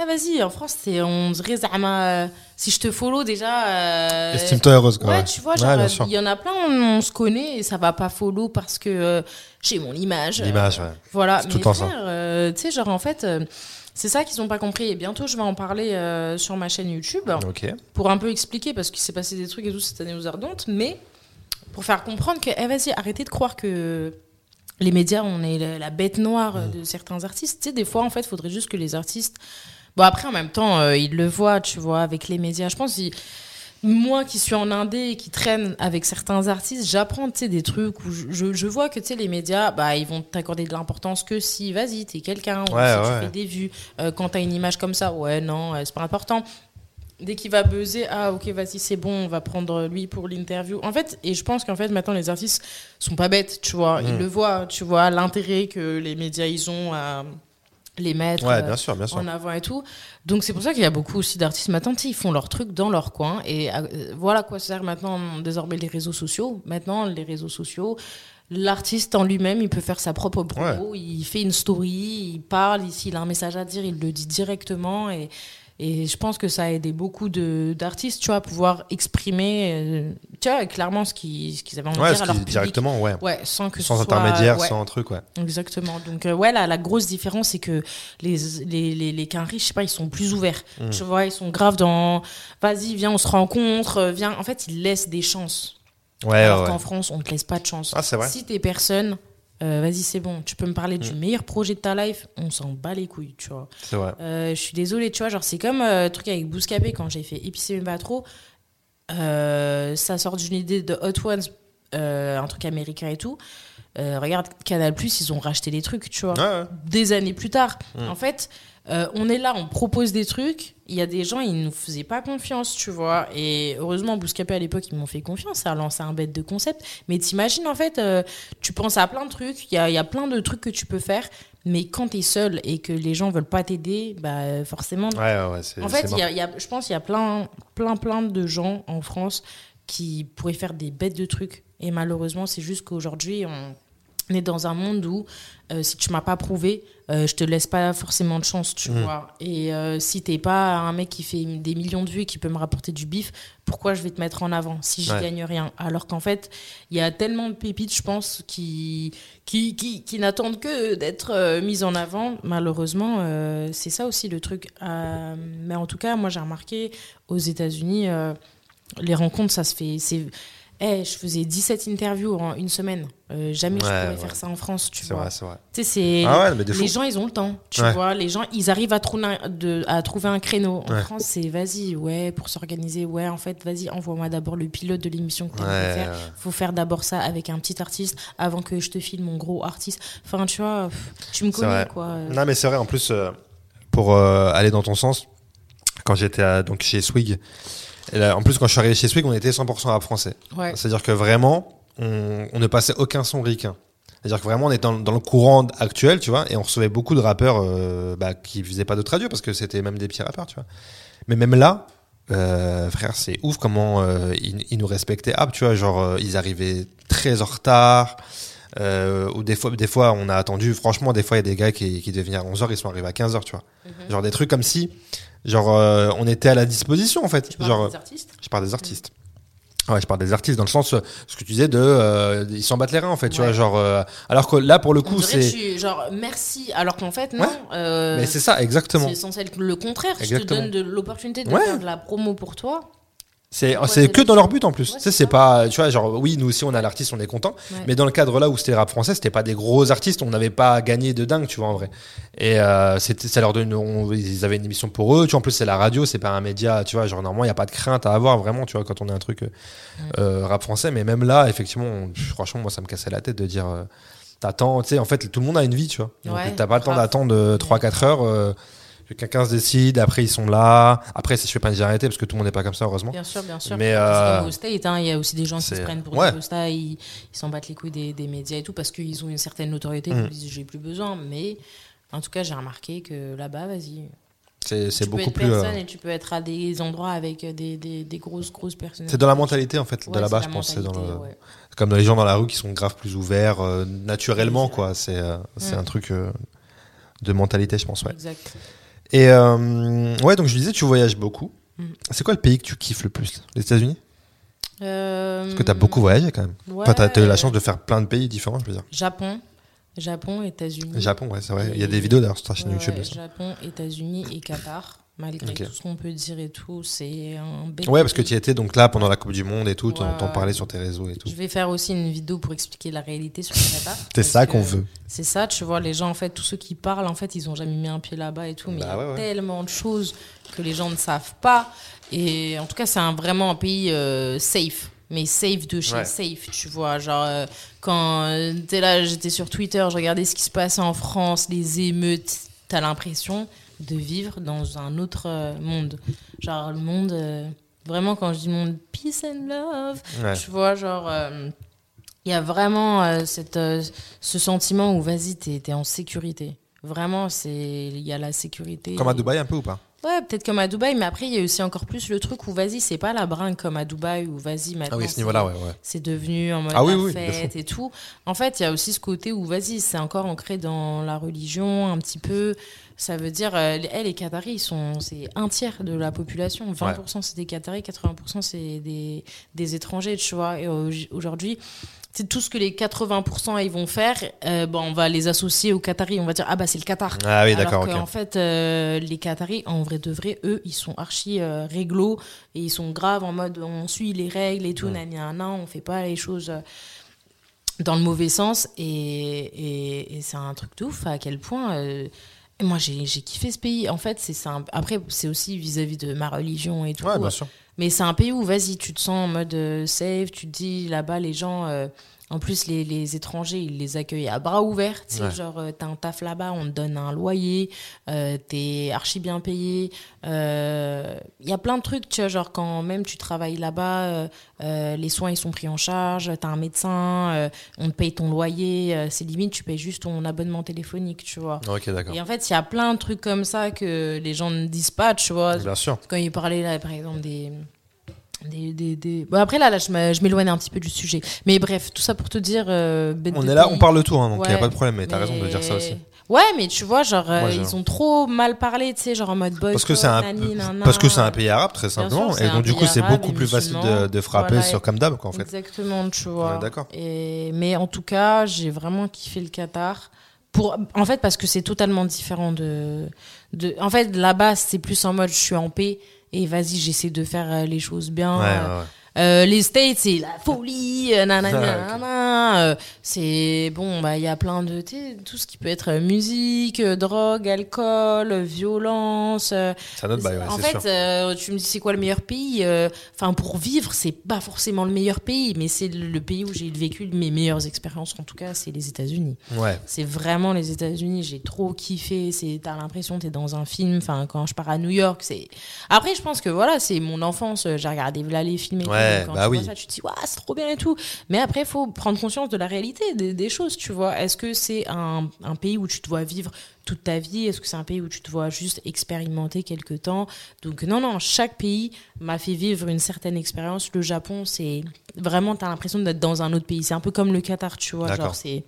Eh, vas-y, en France, c'est, on Zama, euh, si je te follow déjà. euh, Estime-toi heureuse, quoi. Ouais, ouais. tu vois, Ouais, euh, il y en a plein, on, on se connaît et ça va pas follow parce que euh, j'ai mon image. L'image, ouais. Voilà, C'est tout mais ça. frère, tu sais, genre, en fait, c'est ça qu'ils ont pas compris. Et bientôt, je vais en parler sur ma chaîne YouTube Ok. pour un peu expliquer parce qu'il s'est passé des trucs et tout cette année aux Ardentes, mais pour faire comprendre que, eh, vas-y, arrêtez de croire que les médias, on est la, la bête noire euh, de certains artistes. Tu sais, des fois, en fait, il faudrait juste que les artistes. Bon, après, en même temps, euh, ils le voient, tu vois, avec les médias. Je pense que moi qui suis en indé et qui traîne avec certains artistes, j'apprends, tu sais, des trucs où je, je- je vois que, tu sais, les médias, bah, ils vont t'accorder de l'importance que si, vas-y, t'es quelqu'un, ou Ouais, si ouais. tu fais des vues, euh, quand t'as une image comme ça, ouais, non, c'est pas important dès qu'il va buzzer, ah ok, vas-y, c'est bon, on va prendre lui pour l'interview. En fait, et je pense qu'en fait, maintenant, les artistes sont pas bêtes, tu vois. Ils Mm. le voient, tu vois, l'intérêt que les médias, ils ont à les mettre Ouais, bien sûr, bien sûr. en avant et tout. Donc, c'est pour ça qu'il y a beaucoup aussi d'artistes maintenant, ils font leur truc dans leur coin. Et euh, voilà quoi sert maintenant, désormais, les réseaux sociaux. Maintenant, les réseaux sociaux, L'artiste en lui-même, il peut faire sa propre promo, il fait une story, il parle, il- s'il a un message à dire, il le dit directement. Et, et je pense que ça a aidé beaucoup d'artistes, tu vois, à pouvoir exprimer, euh, tu vois, clairement ce qu'ils ce qu'ils avaient envie Ouais, de dire à leur public. directement, ouais. Ouais, sans que ce Sans soit- intermédiaire, ouais. sans truc, ouais. Exactement. Donc, euh, ouais, la, la grosse différence, c'est que les, les, les, les quinries, je sais pas, ils sont plus ouverts. Mm. Tu vois, ils sont graves dans vas-y, viens, on se rencontre, euh, viens. En fait, ils laissent des chances. Ouais, Alors qu'en France, on te laisse pas de chance. Ah, c'est vrai. Si t'es personne, euh, vas-y, c'est bon. Tu peux me parler du Mm. meilleur projet de ta life, on s'en bat les couilles, tu vois. C'est vrai. Euh, je suis désolée, tu vois, genre c'est comme euh, le truc avec Bouscapé quand j'ai fait Épicé mais pas trop. Euh, ça sort d'une idée de Hot Ones, euh, un truc américain et tout. Euh, regarde, Canal Plus, ils ont racheté les trucs, tu vois. Ouais, ouais. Des années plus tard. Mm. En fait, euh, on est là, on propose des trucs. Il y a des gens, ils nous faisaient pas confiance, tu vois. Et heureusement, Bouscapé à l'époque, ils m'ont fait confiance. Ça a lancé un bête de concept. Mais t'imagines, en fait, euh, tu penses à plein de trucs. Il y a, y a plein de trucs que tu peux faire. Mais quand t'es seul et que les gens veulent pas t'aider, bah forcément, Ouais, ouais, ouais, en fait, y a- y a- je pense qu'il y a plein, plein, plein de gens en France qui pourraient faire des bêtes de trucs. Et malheureusement, c'est juste qu'aujourd'hui, on est dans un monde où euh, si tu m'as pas prouvé, euh, je te laisse pas forcément de chance, tu Mhm. vois. Et euh, si t'es pas un mec qui fait des millions de vues et qui peut me rapporter du bif, pourquoi je vais te mettre en avant si je Ouais. gagne rien? Alors qu'en fait, il y a tellement de pépites, je pense, qui, qui, qui, qui n'attendent que d'être euh, mises en avant. Malheureusement, euh, c'est ça aussi le truc. Mais en tout cas, moi, j'ai remarqué aux États-Unis, les rencontres, ça se fait. C'est, Eh, je faisais 17 interviews en une semaine. Euh, jamais je Ouais, pourrais ouais. faire ça en France, tu C'est vois. vrai, c'est vrai. C'est. Ah ouais, les gens, ils ont le temps, tu vois. Les gens, ils arrivent à trouver un, de, à trouver un créneau. En. France, c'est vas-y, ouais, pour s'organiser, ouais, en fait, vas-y, envoie-moi d'abord le pilote de l'émission que tu faire. Faut faire d'abord ça avec un petit artiste avant que je te file mon gros artiste. Enfin, tu vois, tu me connais, vrai. quoi. Non, mais c'est vrai, en plus, euh, pour euh, aller dans ton sens, quand j'étais donc chez Swig, et là, en plus, quand je suis arrivé chez Swig, on était 100% rap français. Ouais. C'est-à-dire que vraiment, on, on ne passait aucun son ricain. C'est-à-dire que vraiment, on était dans, dans le courant actuel, tu vois, et on recevait beaucoup de rappeurs euh, bah, qui faisaient pas d'autres radios parce que c'était même des petits rappeurs, tu vois. Mais même là, euh, frère, c'est ouf comment euh, ils, ils nous respectaient. Ah, tu vois, genre, euh, ils arrivaient très en retard. Euh, ou des fois, des fois, on a attendu. Franchement, des fois, il y a des gars qui, qui devaient venir à 11h, ils sont arrivés à 15h, tu vois. Mhm. Genre des trucs comme si, genre, euh, on était à la disposition, en fait. Tu Genre, des artistes je parle des artistes. Ouais, je parle des artistes dans le sens, ce que tu disais de, euh, ils s'en battent les reins en fait, tu vois, genre, euh, alors que là pour le coup c'est, genre merci, alors qu'en fait, non. Ouais. mais c'est ça exactement. c'est censé être le contraire. Je te donne de l'opportunité de Ouais. faire de la promo pour toi. C'est, Ouais, que dans leur but en plus. Ouais, tu sais, c'est pas, tu vois, genre, oui, nous aussi on a l'artiste, on est content. Ouais. Mais dans le cadre là où c'était rap français, c'était pas des gros artistes, on n'avait pas gagné de dingue, tu vois, en vrai. Et euh, c'était, ça leur donne, on- ils avaient une émission pour eux, tu vois, en plus c'est la radio, c'est pas un média, tu vois, genre normalement il y a pas de crainte à avoir vraiment, tu vois, quand on a un truc euh, euh, rap français. Mais même là, effectivement, on- franchement, moi ça me cassait la tête de dire, euh, t'attends, tu sais, en fait tout le monde a une vie, tu vois. T'as pas le temps d'attendre 3-4 heures. Que quelqu'un se décide, après ils sont là. Après, je fais pas une généralité parce que tout le monde n'est pas comme ça, heureusement. Bien sûr, bien sûr. Mais, euh, au State, hein, il y a aussi des gens qui se prennent pour ouais. des postas, ils s'en battent les couilles des, des médias et tout parce qu'ils ont une certaine notoriété, Mm. ils disent j'ai plus besoin. Mais en tout cas, j'ai remarqué que là-bas, vas-y. C'est beaucoup plus. euh, et tu peux être à des endroits avec des, des, des grosses, grosses personnes. C'est dans la mentalité en fait de Ouais, là-bas, c'est je pense. C'est dans le, ouais. comme dans les gens dans la rue qui sont grave plus ouverts euh, naturellement, quoi. C'est euh, Mm. un truc de mentalité, je pense. Ouais. Exact. Et euh, ouais, donc je disais, tu voyages beaucoup. Mm. C'est quoi le pays que tu kiffes le plus? Les États-Unis? Euh, Parce que t'as beaucoup voyagé quand même. ouais, Enfin, t'as t'as eu la chance de faire plein de pays différents, je veux dire. Japon, Japon, États-Unis. Japon, ouais, c'est vrai. Il y a des vidéos d'ailleurs sur ta chaîne Ouais, YouTube. Japon, États-Unis et Qatar. Malgré tout ce qu'on peut dire et tout, c'est un bel Ouais, parce que tu étais donc là pendant la Coupe du Monde et tout, Ouais, t'en parlais sur tes réseaux et tout. Je vais faire aussi une vidéo pour expliquer la réalité sur le Qatar. C'est ça qu'on veut. C'est ça, tu vois, les gens, en fait, tous ceux qui parlent, en fait, ils ont jamais mis un pied là-bas et tout, mais il Bah y a ouais, ouais. tellement de choses que les gens ne savent pas. Et en tout cas, c'est un, vraiment un pays euh, safe. Mais safe de chez Ouais. safe, tu vois. Genre, euh, quand euh, t'es là, j'étais sur Twitter, je regardais ce qui se passait en France, les émeutes, t'as l'impression de vivre dans un autre euh, monde. Genre, le monde, euh, vraiment, quand je dis monde, peace and love, Ouais. tu vois, genre, euh, il y a vraiment euh, cette, euh, ce sentiment où, vas-y, t'es es en sécurité. Vraiment, c'est il y a la sécurité. Comme à Dubaï un peu ou pas? Ouais, peut-être comme à Dubaï, mais après, il y a aussi encore plus le truc où, vas-y, c'est pas la bringue comme à Dubaï, où, vas-y, maintenant. Ah oui, ce c'est- niveau-là, ouais, ouais. c'est devenu en mode Ah oui, oui, fête et tout. En fait, il y a aussi ce côté où, vas-y, c'est encore ancré dans la religion un petit peu. Ça veut dire, euh, les- eh, les Qataris, ils sont, c'est un tiers de la population. 20% c'est des Qataris, 80% c'est des, des étrangers, tu vois. Et au- aujourd'hui, c'est tout ce que les 80% ils vont faire, euh, bon, on va les associer aux Qataris. On va dire, ah bah c'est le Qatar. Ah oui, d'accord, qu'en ok. fait, euh, les Qataris, en vrai de vrai, eux, ils sont archi euh, réglo et ils sont graves en mode on suit les règles et tout, Mm. nan, nan, nan, on fait pas les choses euh, dans le mauvais sens. Et, et, et c'est un truc de ouf à quel point. Euh, et moi, j'ai kiffé ce pays. En fait, c'est un- Après, c'est aussi vis-à-vis de ma religion et tout. Ouais, bien sûr. Mais c'est un pays où, vas-y, tu te sens en mode euh, safe, tu te dis là-bas, les gens, euh, en plus, les, les étrangers, ils les accueillent à bras ouverts. Tu sais, Ouais. genre, euh, t'as un taf là-bas, on te donne un loyer, euh, t'es archi bien payé. Il y a plein de trucs, tu vois, genre, quand même tu travailles là-bas, euh, euh, les soins, ils sont pris en charge, t'as un médecin, euh, on te paye ton loyer, euh, c'est limite, tu payes juste ton abonnement téléphonique, tu vois. Ok, d'accord. Et en fait, il y a plein de trucs comme ça que les gens ne disent pas, tu vois Bien sûr. quand il parlait là par exemple des des, des, des- Bon, après là, là je m'éloigne un petit peu du sujet mais bref tout ça pour te dire euh, bête On est là, on parle de tout, hein, donc il n'y a Ouais, pas de problème, mais t'as mais- raison de dire ça aussi. ouais mais tu vois genre euh, Moi, ils ont trop mal parlé tu sais genre en mode boycott, Parce que c'est un, nani, nana. parce que c'est un pays arabe, très simplement. Et donc, du coup, c'est beaucoup plus facile de, frapper Voilà, sur comme d'hab, en fait. exactement tu vois Ouais, d'accord. et mais en tout cas j'ai vraiment kiffé le Qatar pour en fait parce que c'est totalement différent de de en fait là-bas c'est plus en mode je suis en paix et vas-y j'essaie de faire euh, les choses bien Ouais, euh, ouais, ouais. Euh, les States, c'est la folie, euh, nanana, Ah, euh, c'est bon, bah il y a plein de, tout ce qui peut être euh, musique, euh, drogue, alcool, violence. un autre bail, ouais, en fait, sûr. euh, tu me dis c'est quoi le meilleur pays Enfin, pour vivre, c'est pas forcément le meilleur pays, mais c'est le, le pays où j'ai vécu mes meilleures expériences. En tout cas, c'est les États-Unis. Ouais. C'est vraiment les États-Unis. J'ai trop kiffé. C'est, t'as l'impression que t'es dans un film. Enfin, quand je pars à New York, c'est. Après, je pense que voilà, c'est mon enfance. J'ai regardé là les films et tout. Ouais, Donc, quand bah tu oui. vois ça, tu te dis, waouh, c'est trop bien et tout. Mais après, il faut prendre conscience de la réalité des, des choses, tu vois. Est-ce que c'est un, un pays où tu te vois vivre toute ta vie? Est-ce que c'est un pays où tu te vois juste expérimenter quelques temps? Donc, non, non, chaque pays m'a fait vivre une certaine expérience. Le Japon, c'est vraiment, t'as l'impression d'être dans un autre pays. C'est un peu comme le Qatar, tu vois. Genre, c'est.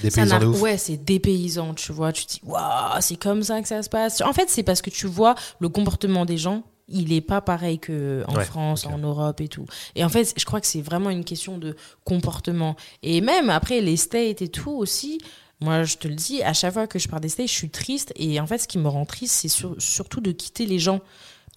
Des Ça paysans n'a- de ouf. Ouais, c'est dépaysant, tu vois. Tu te dis, waouh, c'est comme ça que ça se passe. En fait, c'est parce que tu vois le comportement des gens, il est pas pareil que en Ouais, France, en Europe et tout. Et en fait, je crois que c'est vraiment une question de comportement. Et même après, les States et tout aussi. Moi, je te le dis, à chaque fois que je pars des States, je suis triste. Et en fait, ce qui me rend triste, c'est sur- surtout de quitter les gens.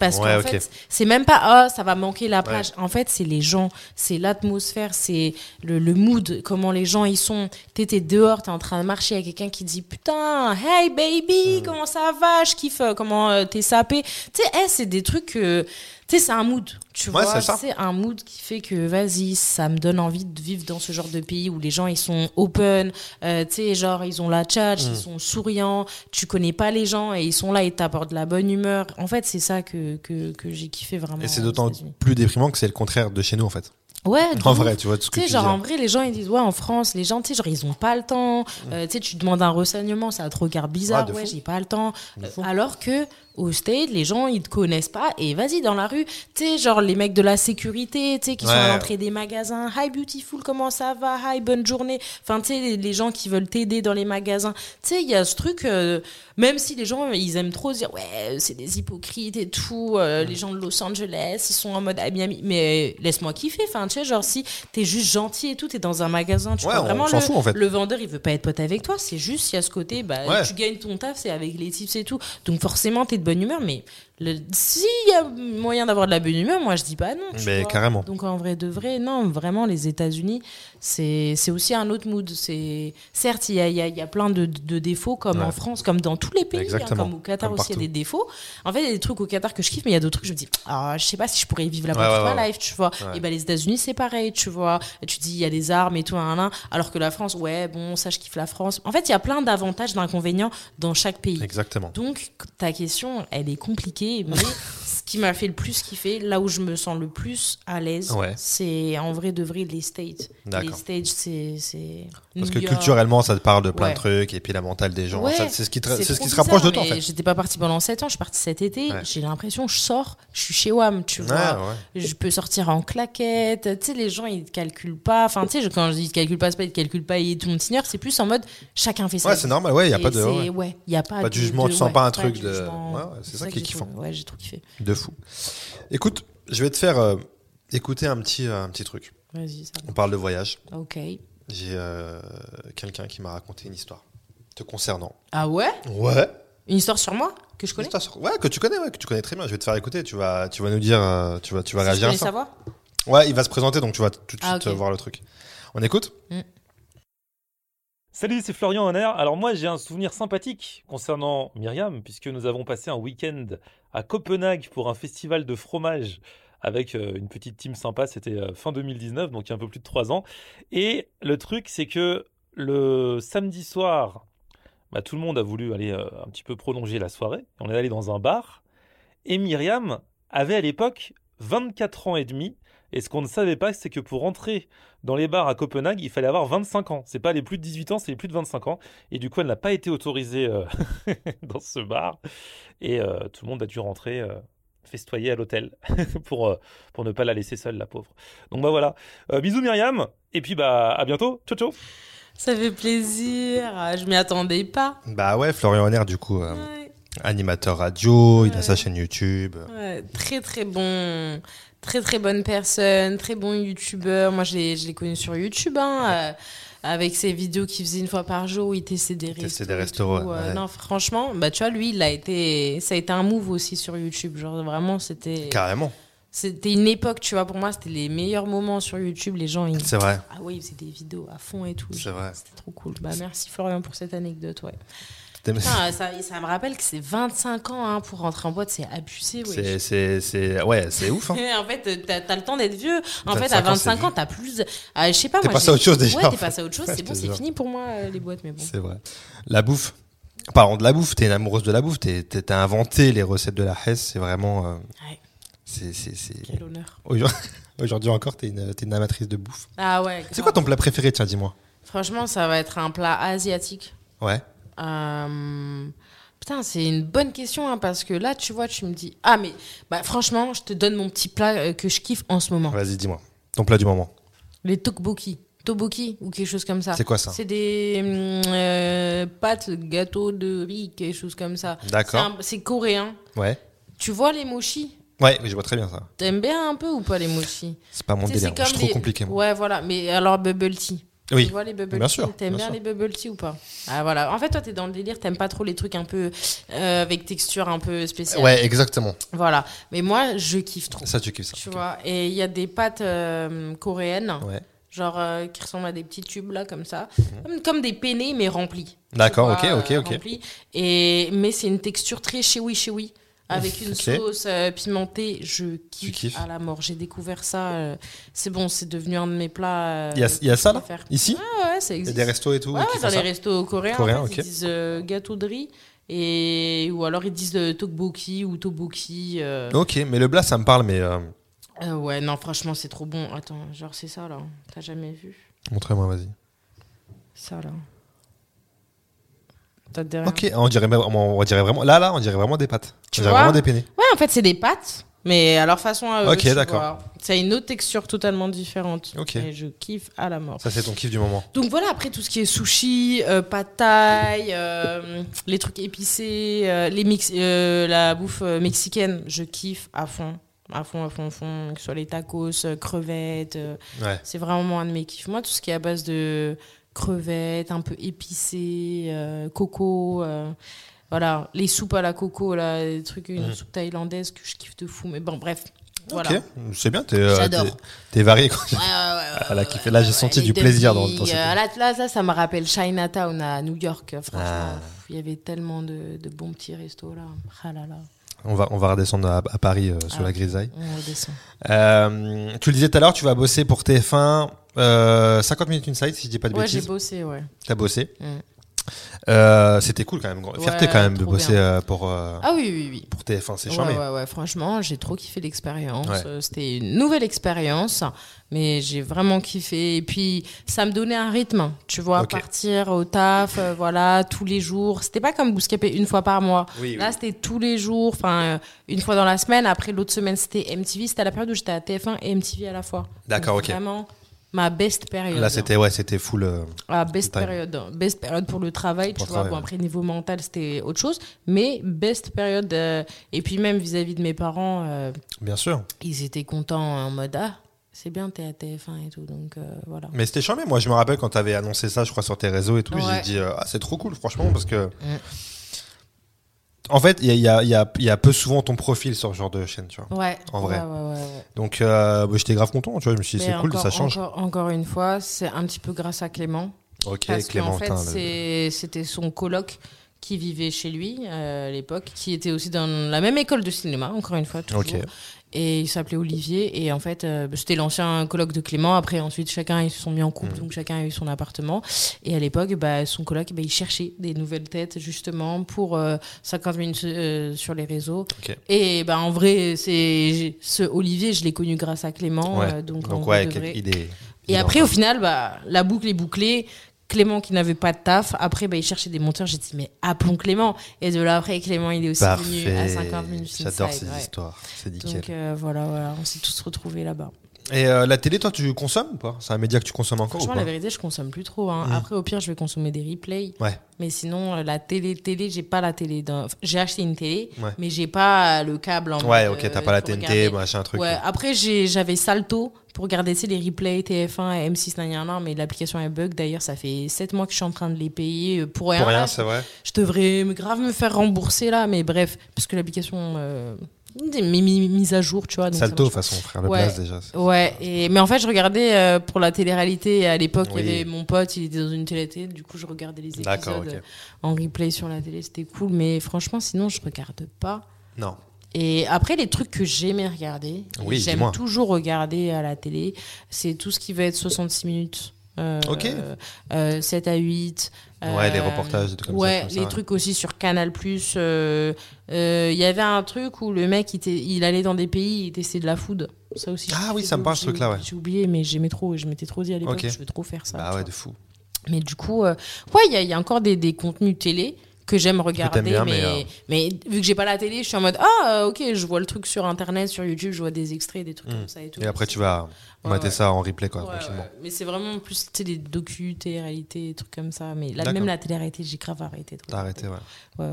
Parce Ouais, qu'en fait, c'est même pas ah ça va manquer la plage. En fait, c'est les gens, c'est l'atmosphère, c'est le, le mood, comment les gens ils sont. T'es t'es dehors, t'es en train de marcher avec quelqu'un qui dit putain, hey baby, comment ça va, je kiffe, euh, comment euh, t'es sapé. Tu sais, eh, c'est des trucs que Tu sais, c'est un mood, tu Ouais, vois. c'est un mood qui fait que, vas-y, ça me donne envie de vivre dans ce genre de pays où les gens, ils sont open, euh, tu sais, genre, ils ont la tchatch, Mm. ils sont souriants, tu connais pas les gens et ils sont là et t'apportent de la bonne humeur. En fait, c'est ça que, que, que j'ai kiffé vraiment. Et c'est d'autant plus déprimant que c'est le contraire de chez nous, en fait. Ouais, En vrai, tu vois tout ce que Tu genre dis. en vrai, les gens ils disent ouais en France, les gens tu sais genre ils ont pas le temps. Euh, tu sais, tu demandes un renseignement, ça te regarde bizarre. Ouais, j'ai pas le temps. Euh, alors que au State, les gens ils te connaissent pas et vas-y dans la rue, tu sais genre les mecs de la sécurité, tu sais qui sont à l'entrée des magasins, hi beautiful, comment ça va, hi bonne journée. Enfin tu sais les, les gens qui veulent t'aider dans les magasins. Tu sais il y a ce truc, euh, même si les gens ils aiment trop dire ouais c'est des hypocrites et tout, euh, les gens de Los Angeles ils sont en mode à Miami, mais laisse-moi kiffer. Enfin tu sais genre si t'es juste gentil et tout, t'es dans un magasin, tu Ouais, vois vraiment le, fout, en fait. le vendeur il veut pas être pote avec toi, c'est juste il y a ce côté bah Ouais. tu gagnes ton taf, c'est avec les tips et tout. Donc forcément t'es de bonne humeur, mais s'il y a moyen d'avoir de la bonne humeur, moi je dis pas non. Mais carrément. Donc en vrai de vrai, non, vraiment les États-Unis, c'est aussi un autre mood. Certes il y a, y, a, y a plein de, de défauts comme Ouais. en France, comme dans tous les pays, hein, comme au Qatar Comme aussi il y a des défauts. En fait il y a des trucs au Qatar que je kiffe, mais il y a d'autres trucs je me dis ah je sais pas si je pourrais vivre là-bas Ouais, ma life, tu vois. Et ben les États-Unis c'est pareil, tu vois. Tu dis il y a des armes et tout un, un, un, alors que la France ouais bon ça je kiffe la France. En fait il y a plein d'avantages, d'inconvénients dans chaque pays. Exactement. Donc, ta question, elle est compliquée, mais qui m'a fait le plus kiffer, là où je me sens le plus à l'aise, Ouais. c'est en vrai de vrai les States. Les. States, c'est. c'est Parce que York. culturellement, ça te parle de plein Ouais. de trucs, et puis la mentale des gens. Ouais, c'est ce qui, te- c'est ce qui se rapproche de toi, en fait. J'étais pas partie pendant 7 ans, je suis partie cet été. J'ai l'impression, je sors, je suis chez WAM, tu vois. ouais. Je peux sortir en claquette. Tu sais, les gens, ils te calculent pas. Enfin, tu sais, quand je dis ils te calculent pas, c'est pas ils te calculent pas, ils ton senior, c'est plus en mode chacun fait ça. Ouais, c'est normal, ouais, il n'y a pas de, ouais, y a pas, Pas de jugement, tu sens pas un truc de- c'est ça qui est kiffant. Ouais, j'ai trop kiffé. Fou. Écoute, je vais te faire euh, écouter un petit, euh, un petit truc. Vas-y, ça On parle de voyage. Ok. J'ai euh, quelqu'un qui m'a raconté une histoire te concernant. Ah ouais? Ouais. Une histoire sur moi que je connais? Histoire sur- Ouais, que tu connais, ouais, que tu connais très bien. Je vais te faire écouter. Tu vas, tu vas nous dire, euh, tu vas, tu vas Si je réagir à connais ça. savoir Ouais, il va se présenter, donc tu vas tout de Ah, suite ok. euh, voir le truc. On écoute? Salut, c'est Florian Honner. Alors moi, j'ai un souvenir sympathique concernant Myriam, puisque nous avons passé un week-end à Copenhague pour un festival de fromage avec euh, une petite team sympa. C'était euh, fin 2019, donc il y a un peu plus de trois ans. Et le truc, c'est que le samedi soir, bah, tout le monde a voulu aller euh, un petit peu prolonger la soirée. On est allé dans un bar. Et Myriam avait à l'époque 24 ans et demi. Et ce qu'on ne savait pas, c'est que pour entrer dans les bars à Copenhague, il fallait avoir 25 ans. C'est pas les plus de 18 ans, c'est les plus de 25 ans. Et du coup, elle n'a pas été autorisée euh, dans ce bar. Et euh, tout le monde a dû rentrer euh, festoyer à l'hôtel pour, euh, pour ne pas la laisser seule, la pauvre. Donc bah voilà. Euh, bisous Myriam. Et puis bah à bientôt. Ciao ciao. Ça fait plaisir. Ah, Je m'y attendais pas. Bah ouais, Florian Honner, du coup, euh, Ouais. animateur radio, il a Ouais. sa chaîne YouTube. Ouais, très très bon, très très bonne personne, très bon youtubeur. Moi je l'ai connu sur YouTube, hein, euh, avec ses vidéos qu'il faisait une fois par jour où il testait des restos. des restos, ouais, Euh. Non franchement, bah tu vois lui il a été, ça a été un move aussi sur YouTube. Genre vraiment c'était, Carrément, c'était une époque tu vois pour moi c'était les meilleurs moments sur YouTube. Les gens ils, c'est vrai. ah ouais ils faisaient des vidéos à fond et tout. C'est vrai. C'était trop cool. Bah merci Florian pour cette anecdote ouais. Putain, ça, ça me rappelle que c'est 25 ans hein, pour rentrer en boîte, c'est abusé. C'est, ouais, c'est ouf. Hein. en fait, t'as as le temps d'être vieux. En 25 fait, à ans, c'est 25 ans, t'as plus. Ah, je sais pas. T'es passé à autre chose déjà, Ouais, t'es passé à autre chose. Ouais, c'est bon, c'est fini pour moi, euh, les boîtes, mais bon. C'est vrai. La bouffe. Parlons de la bouffe. T'es une amoureuse de la bouffe. T'es, t'as inventé les recettes de la Hesse. C'est vraiment. euh, Ouais, c'est, quel honneur. Aujourd'hui, encore, t'es une, t'es une amatrice de bouffe. Ah ouais. C'est quoi ton plat préféré Tiens, dis-moi? Franchement, ça va être un plat asiatique. Ouais. Euh, Putain, c'est une bonne question hein, parce que là, tu vois, tu me dis. Ah, mais bah, franchement, je te donne mon petit plat euh, que je kiffe en ce moment. Vas-y, dis-moi. Ton plat du moment. Les tteokbokki. Toboki ou quelque chose comme ça. C'est quoi ça C'est des hum, euh, pâtes, gâteaux de riz, quelque chose comme ça. D'accord. C'est coréen. Ouais. Tu vois les mochis Ouais, oui, je vois très bien ça. T'aimes bien un peu ou pas les mochis C'est pas mon délire. c'est Je suis trop des- compliqué, moi. Ouais, voilà. Mais alors, bubble tea. Oui. Tu vois les bubble Bien tea T'aimes bien les bubble tea ou pas? Ah, voilà. En fait, toi, t'es dans le délire. T'aimes pas trop les trucs un peu euh, avec texture un peu spéciale. Ouais, exactement. Voilà. Mais moi, je kiffe trop. Ça, tu kiffes ça. Tu vois Et il y a des pâtes euh, coréennes. Ouais. Genre euh, qui ressemblent à des petits tubes là comme ça, comme, comme des penne mais remplis. Mhm. D'accord, ok, ok, ok. remplis. Et mais c'est une texture très chewy chewy. Avec une sauce euh, pimentée. Je kiffe, kiffes. à la mort. J'ai découvert ça. euh, c'est bon, c'est devenu un de mes plats. euh, Il y a, il y a ça là? préfère. Ici? Ah ouais, ça Il y a existe. des restos et tout Ouais, qui ouais, font dans les ça? restos coréens, Coréens, en fait, ok. ils disent euh, gâteau de riz. Et, ou alors ils disent le tteokbokki ou euh. Ok, mais le blas ça me parle, mais euh, Euh, ouais, non, franchement, c'est trop bon. Attends, genre, c'est ça là. T'as jamais vu? Montrez-moi, vas-y. Ça là. Ok, on dirait, on dirait vraiment. Là, là, on dirait vraiment des pâtes. Tu on dirait vois vraiment des penne. Ouais, en fait, c'est des pâtes, mais à leur façon à eux. Ok, d'accord. vois. C'est une autre texture totalement différente. Ok. Et je kiffe à la mort. Ça, c'est ton kiff du moment. Donc voilà, après tout ce qui est sushi, euh, pad thai, euh, les trucs épicés, euh, les mix, euh, la bouffe mexicaine, je kiffe à fond. À fond, à fond, à fond. Que ce soit les tacos, crevettes. Ouais. c'est vraiment un de mes kiffs. Moi, tout ce qui est à base de crevettes, un peu épicé, euh, coco. euh, voilà, les soupes à la coco, là, des trucs, une Mhm. soupe thaïlandaise que je kiffe de fou. Mais bon, bref. Voilà. Ok, c'est bien, t'es euh, J'adore. t'es- t'es varié. quoi. Ouais, ouais, ouais, Elle a ouais, kiffé. ouais, Là, j'ai senti du plaisir dans- dans cette- euh, là, là, ça, ça me rappelle Chinatown à New York. Franchement, Ah. il y avait tellement de, de bons petits restos là. Ah là là, On va, on va redescendre à, à Paris euh, sur Ah, la grisaille. on redescend. Euh, tu le disais tout à l'heure, tu vas bosser pour TF1 euh, 50 minutes inside, si je dis pas de Ouais, j'ai bêtises. bossé, ouais. T'as bossé. Mm. Euh, C'était cool quand même. Fierté Ouais, quand même de bosser bien. euh, pour, euh, Ah oui, oui, oui. pour TF1, c'est Ouais, charmé. ouais, ouais, franchement, j'ai trop kiffé l'expérience. Ouais. C'était une nouvelle expérience, mais j'ai vraiment kiffé. Et puis, ça me donnait un rythme, tu vois, partir au taf, euh, voilà, tous les jours. C'était pas comme Bouscapé une fois par mois. Oui, Là, c'était tous les jours, enfin, une fois dans la semaine. Après, l'autre semaine, c'était MTV. C'était la période où j'étais à TF1 et MTV à la fois. D'accord, ok. Vraiment, ma best période. Là, c'était ouais, c'était full. euh, Ah, best Time. période. Best période pour le travail, Pour tu le vois. travail, Bon, ouais. après, niveau mental, c'était autre chose. Mais best période. euh, et puis, même vis-à-vis de mes parents, euh, bien sûr. ils étaient contents en mode Ah, c'est bien, t'es à TF1 et tout. Donc, euh, voilà. Mais c'était charmé. Moi, je me rappelle quand t'avais annoncé ça, je crois, sur tes réseaux et tout. J'ai dit, ah, c'est trop cool, franchement, parce que. En fait, il y a, y, a, il y, a, il y a peu souvent ton profil sur ce genre de chaîne, tu vois. Ouais. En vrai. Ouais, ouais, ouais, ouais. Donc, euh, bah, j'étais grave content, tu vois. Je me suis dit, c'est cool, ça change. Encore, encore une fois, c'est un petit peu grâce à Clément. Ok, Parce fait, Clémentin. le- c'est- c'était son coloc qui vivait chez lui euh, à l'époque, qui était aussi dans la même école de cinéma, encore une fois, toujours. Ok. Et il s'appelait Olivier. Et en fait, euh, c'était l'ancien coloc de Clément. Après, ensuite, chacun, ils se sont mis en couple, Mm. donc chacun a eu son appartement. Et à l'époque, bah, son coloc, bah, il cherchait des nouvelles têtes, justement, pour euh, 50 minutes euh, sur les réseaux. Et bah, en vrai, c'est ce Olivier, je l'ai connu grâce à Clément. Ouais. euh, donc, Donc, ouais, vrai. il Et après, au final, bah, la boucle est bouclée. Clément qui n'avait pas de taf. Après, bah, il cherchait des monteurs. J'ai dit, mais appelons Clément. Et de là, après, Clément, il est aussi venu à Parfait. 50 minutes. J'adore ces ouais. histoires. C'est nickel. Donc euh, voilà, voilà, on s'est tous retrouvés là-bas. Et euh, la télé, toi, tu consommes ou pas? C'est un média que tu consommes encore ou Franchement, pas? la vérité, je consomme plus trop. hein. Mm. Après, au pire, je vais consommer des replays. Ouais. Mais sinon, euh, la télé, télé, j'ai pas la télé. J'ai acheté une télé, Ouais. mais j'ai pas le câble en Ouais, ok, euh, t'as pas la TNT, regarder. machin, truc. Ouais, après j'ai- j'avais Salto pour regarder tu sais, les replays TF1 et M6 nanana, mais l'application est bug. D'ailleurs, ça fait 7 mois que je suis en train de les payer euh, pour rien. Pour rien, là. c'est vrai. je devrais grave me faire rembourser là, mais bref, parce que l'application euh, des mi- mi- mise à jour, tu vois. donc Salto, de façon, frère, Ouais. place déjà. Ouais, et, mais en fait, je regardais euh, pour la télé-réalité. À l'époque, Oui. il y avait mon pote, il était dans une télé du coup, je regardais les épisodes euh, en replay sur la télé, c'était cool. Mais franchement, sinon, je regarde pas. Non. Et après, les trucs que j'aimais regarder, Oui, j'aime toujours regarder à la télé, c'est tout ce qui va être 66 minutes. Euh, Ok. euh, 7 à 8. Ouais, les euh, reportages, des trucs comme ça, Ouais, comme ça, les ouais. trucs aussi sur Canal. euh, euh, Il y avait un truc où le mec, il, il allait dans des pays, il testait de la food. Ça aussi. Ah oui, ça me parle, ce truc-là, ouais. J'ai oublié, mais j'aimais trop. Je m'étais trop dit à l'époque, je veux trop faire ça. Tu ouais, de fou. Mais du coup, ouais, il y, y a encore des, des contenus télé que j'aime regarder, bien, mais, mais, mais, euh, vu que j'ai pas la télé, je suis en mode ah ok, je vois le truc sur internet, sur YouTube, je vois des extraits, des trucs Mm. comme ça et tout. Et après, tu vas Ouais, mater ouais. ça en replay, quoi, Ouais. Mais c'est vraiment plus des docus, télé-réalité, des trucs comme ça. Mais là, même la télé-réalité, j'ai grave arrêté. T'as arrêté, ouais.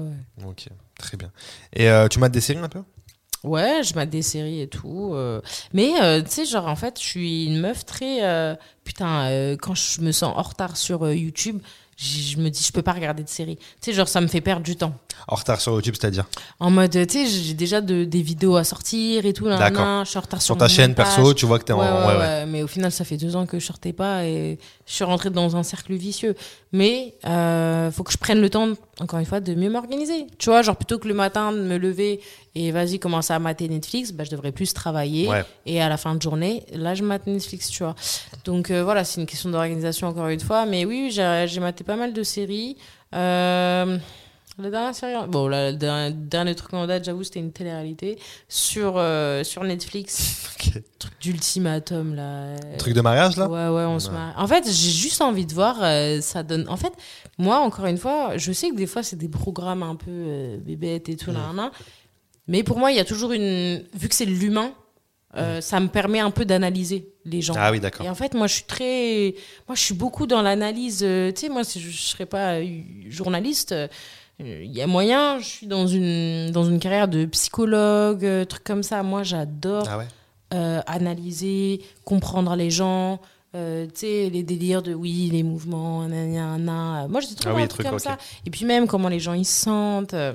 Ok, très bien. Et euh, tu mates des séries un peu? Ouais, je mate des séries et tout. euh. Mais euh, tu sais, genre, en fait, je suis une meuf très. euh, Putain, euh, quand je me sens en retard sur euh, YouTube, je me dis, je peux pas regarder de séries. Tu sais, genre, ça me fait perdre du temps. En retard sur YouTube, c'est-à-dire En mode, tu sais, j'ai déjà de, des vidéos à sortir et tout. D'accord. Je suis en retard sur, Sur ta chaîne perso, tu vois que t'es en. Ouais, ouais, ouais, ouais. ouais. Mais au final, ça fait deux ans que je sortais pas et je suis rentrée dans un cercle vicieux. Mais euh, faut que je prenne le temps, encore une fois, de mieux m'organiser. Tu vois, genre plutôt que le matin de me lever et vas-y commencer à mater Netflix, bah, je devrais plus travailler. Ouais. Et à la fin de journée, là, je mate Netflix, tu vois. Donc euh, voilà, c'est une question d'organisation encore une fois. Mais oui, j'ai j'ai maté pas mal de séries. Euh, la dernière série, bon, la- le dernier, truc en date, j'avoue, c'était une télé-réalité sur, euh, sur Netflix. Truc d'ultimatum, là. Truc de mariage, là? Ouais, ouais, on se marie. En fait, j'ai juste envie de voir, euh, ça donne. En fait, moi, encore une fois, je sais que des fois, c'est des programmes un peu euh, bébêtes et tout, nan. mais pour moi, il y a toujours une. Vu que c'est l'humain, euh, ça me permet un peu d'analyser les gens. Ah oui, d'accord. Et en fait, moi, je suis très. Moi, je suis beaucoup dans l'analyse. tu sais, moi, si je ne serais pas journaliste, il y a moyen, je suis dans une, dans une carrière de psychologue, euh, truc comme ça. Moi, j'adore Ah ouais euh, analyser, comprendre les gens. euh, tu sais, les délires de oui, les mouvements, nanana. Moi, trop Ah oui, un truc comme ça. Et puis même comment les gens ils se sentent. euh.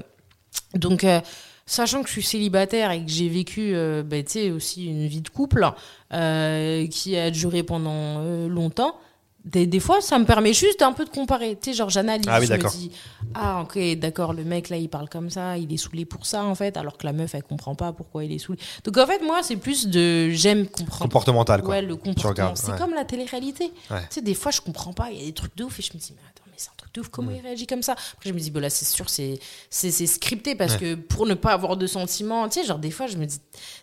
Donc, euh, sachant que je suis célibataire et que j'ai vécu, euh, bah, tu sais, aussi une vie de couple euh, qui a duré pendant euh, longtemps. Des, des fois, ça me permet juste un peu de comparer. Tu sais, genre, j'analyse. Ah oui, je me dis, ah, ok, d'accord, le mec là, il parle comme ça, il est saoulé pour ça, en fait, alors que la meuf, elle comprend pas pourquoi il est saoulé. Donc, en fait, moi, c'est plus de j'aime comprendre. Comportemental, quoi. Ouais, le comportement. C'est ouais. comme la télé-réalité. Ouais. Tu sais, des fois, je comprends pas, il y a des trucs de ouf et je me dis, mais attends, mais c'est un truc de ouf, comment il réagit comme ça? Après, je me dis, bah là, c'est sûr, c'est scripté parce que pour ne pas avoir de sentiments, tu sais, genre, des fois, je me dis,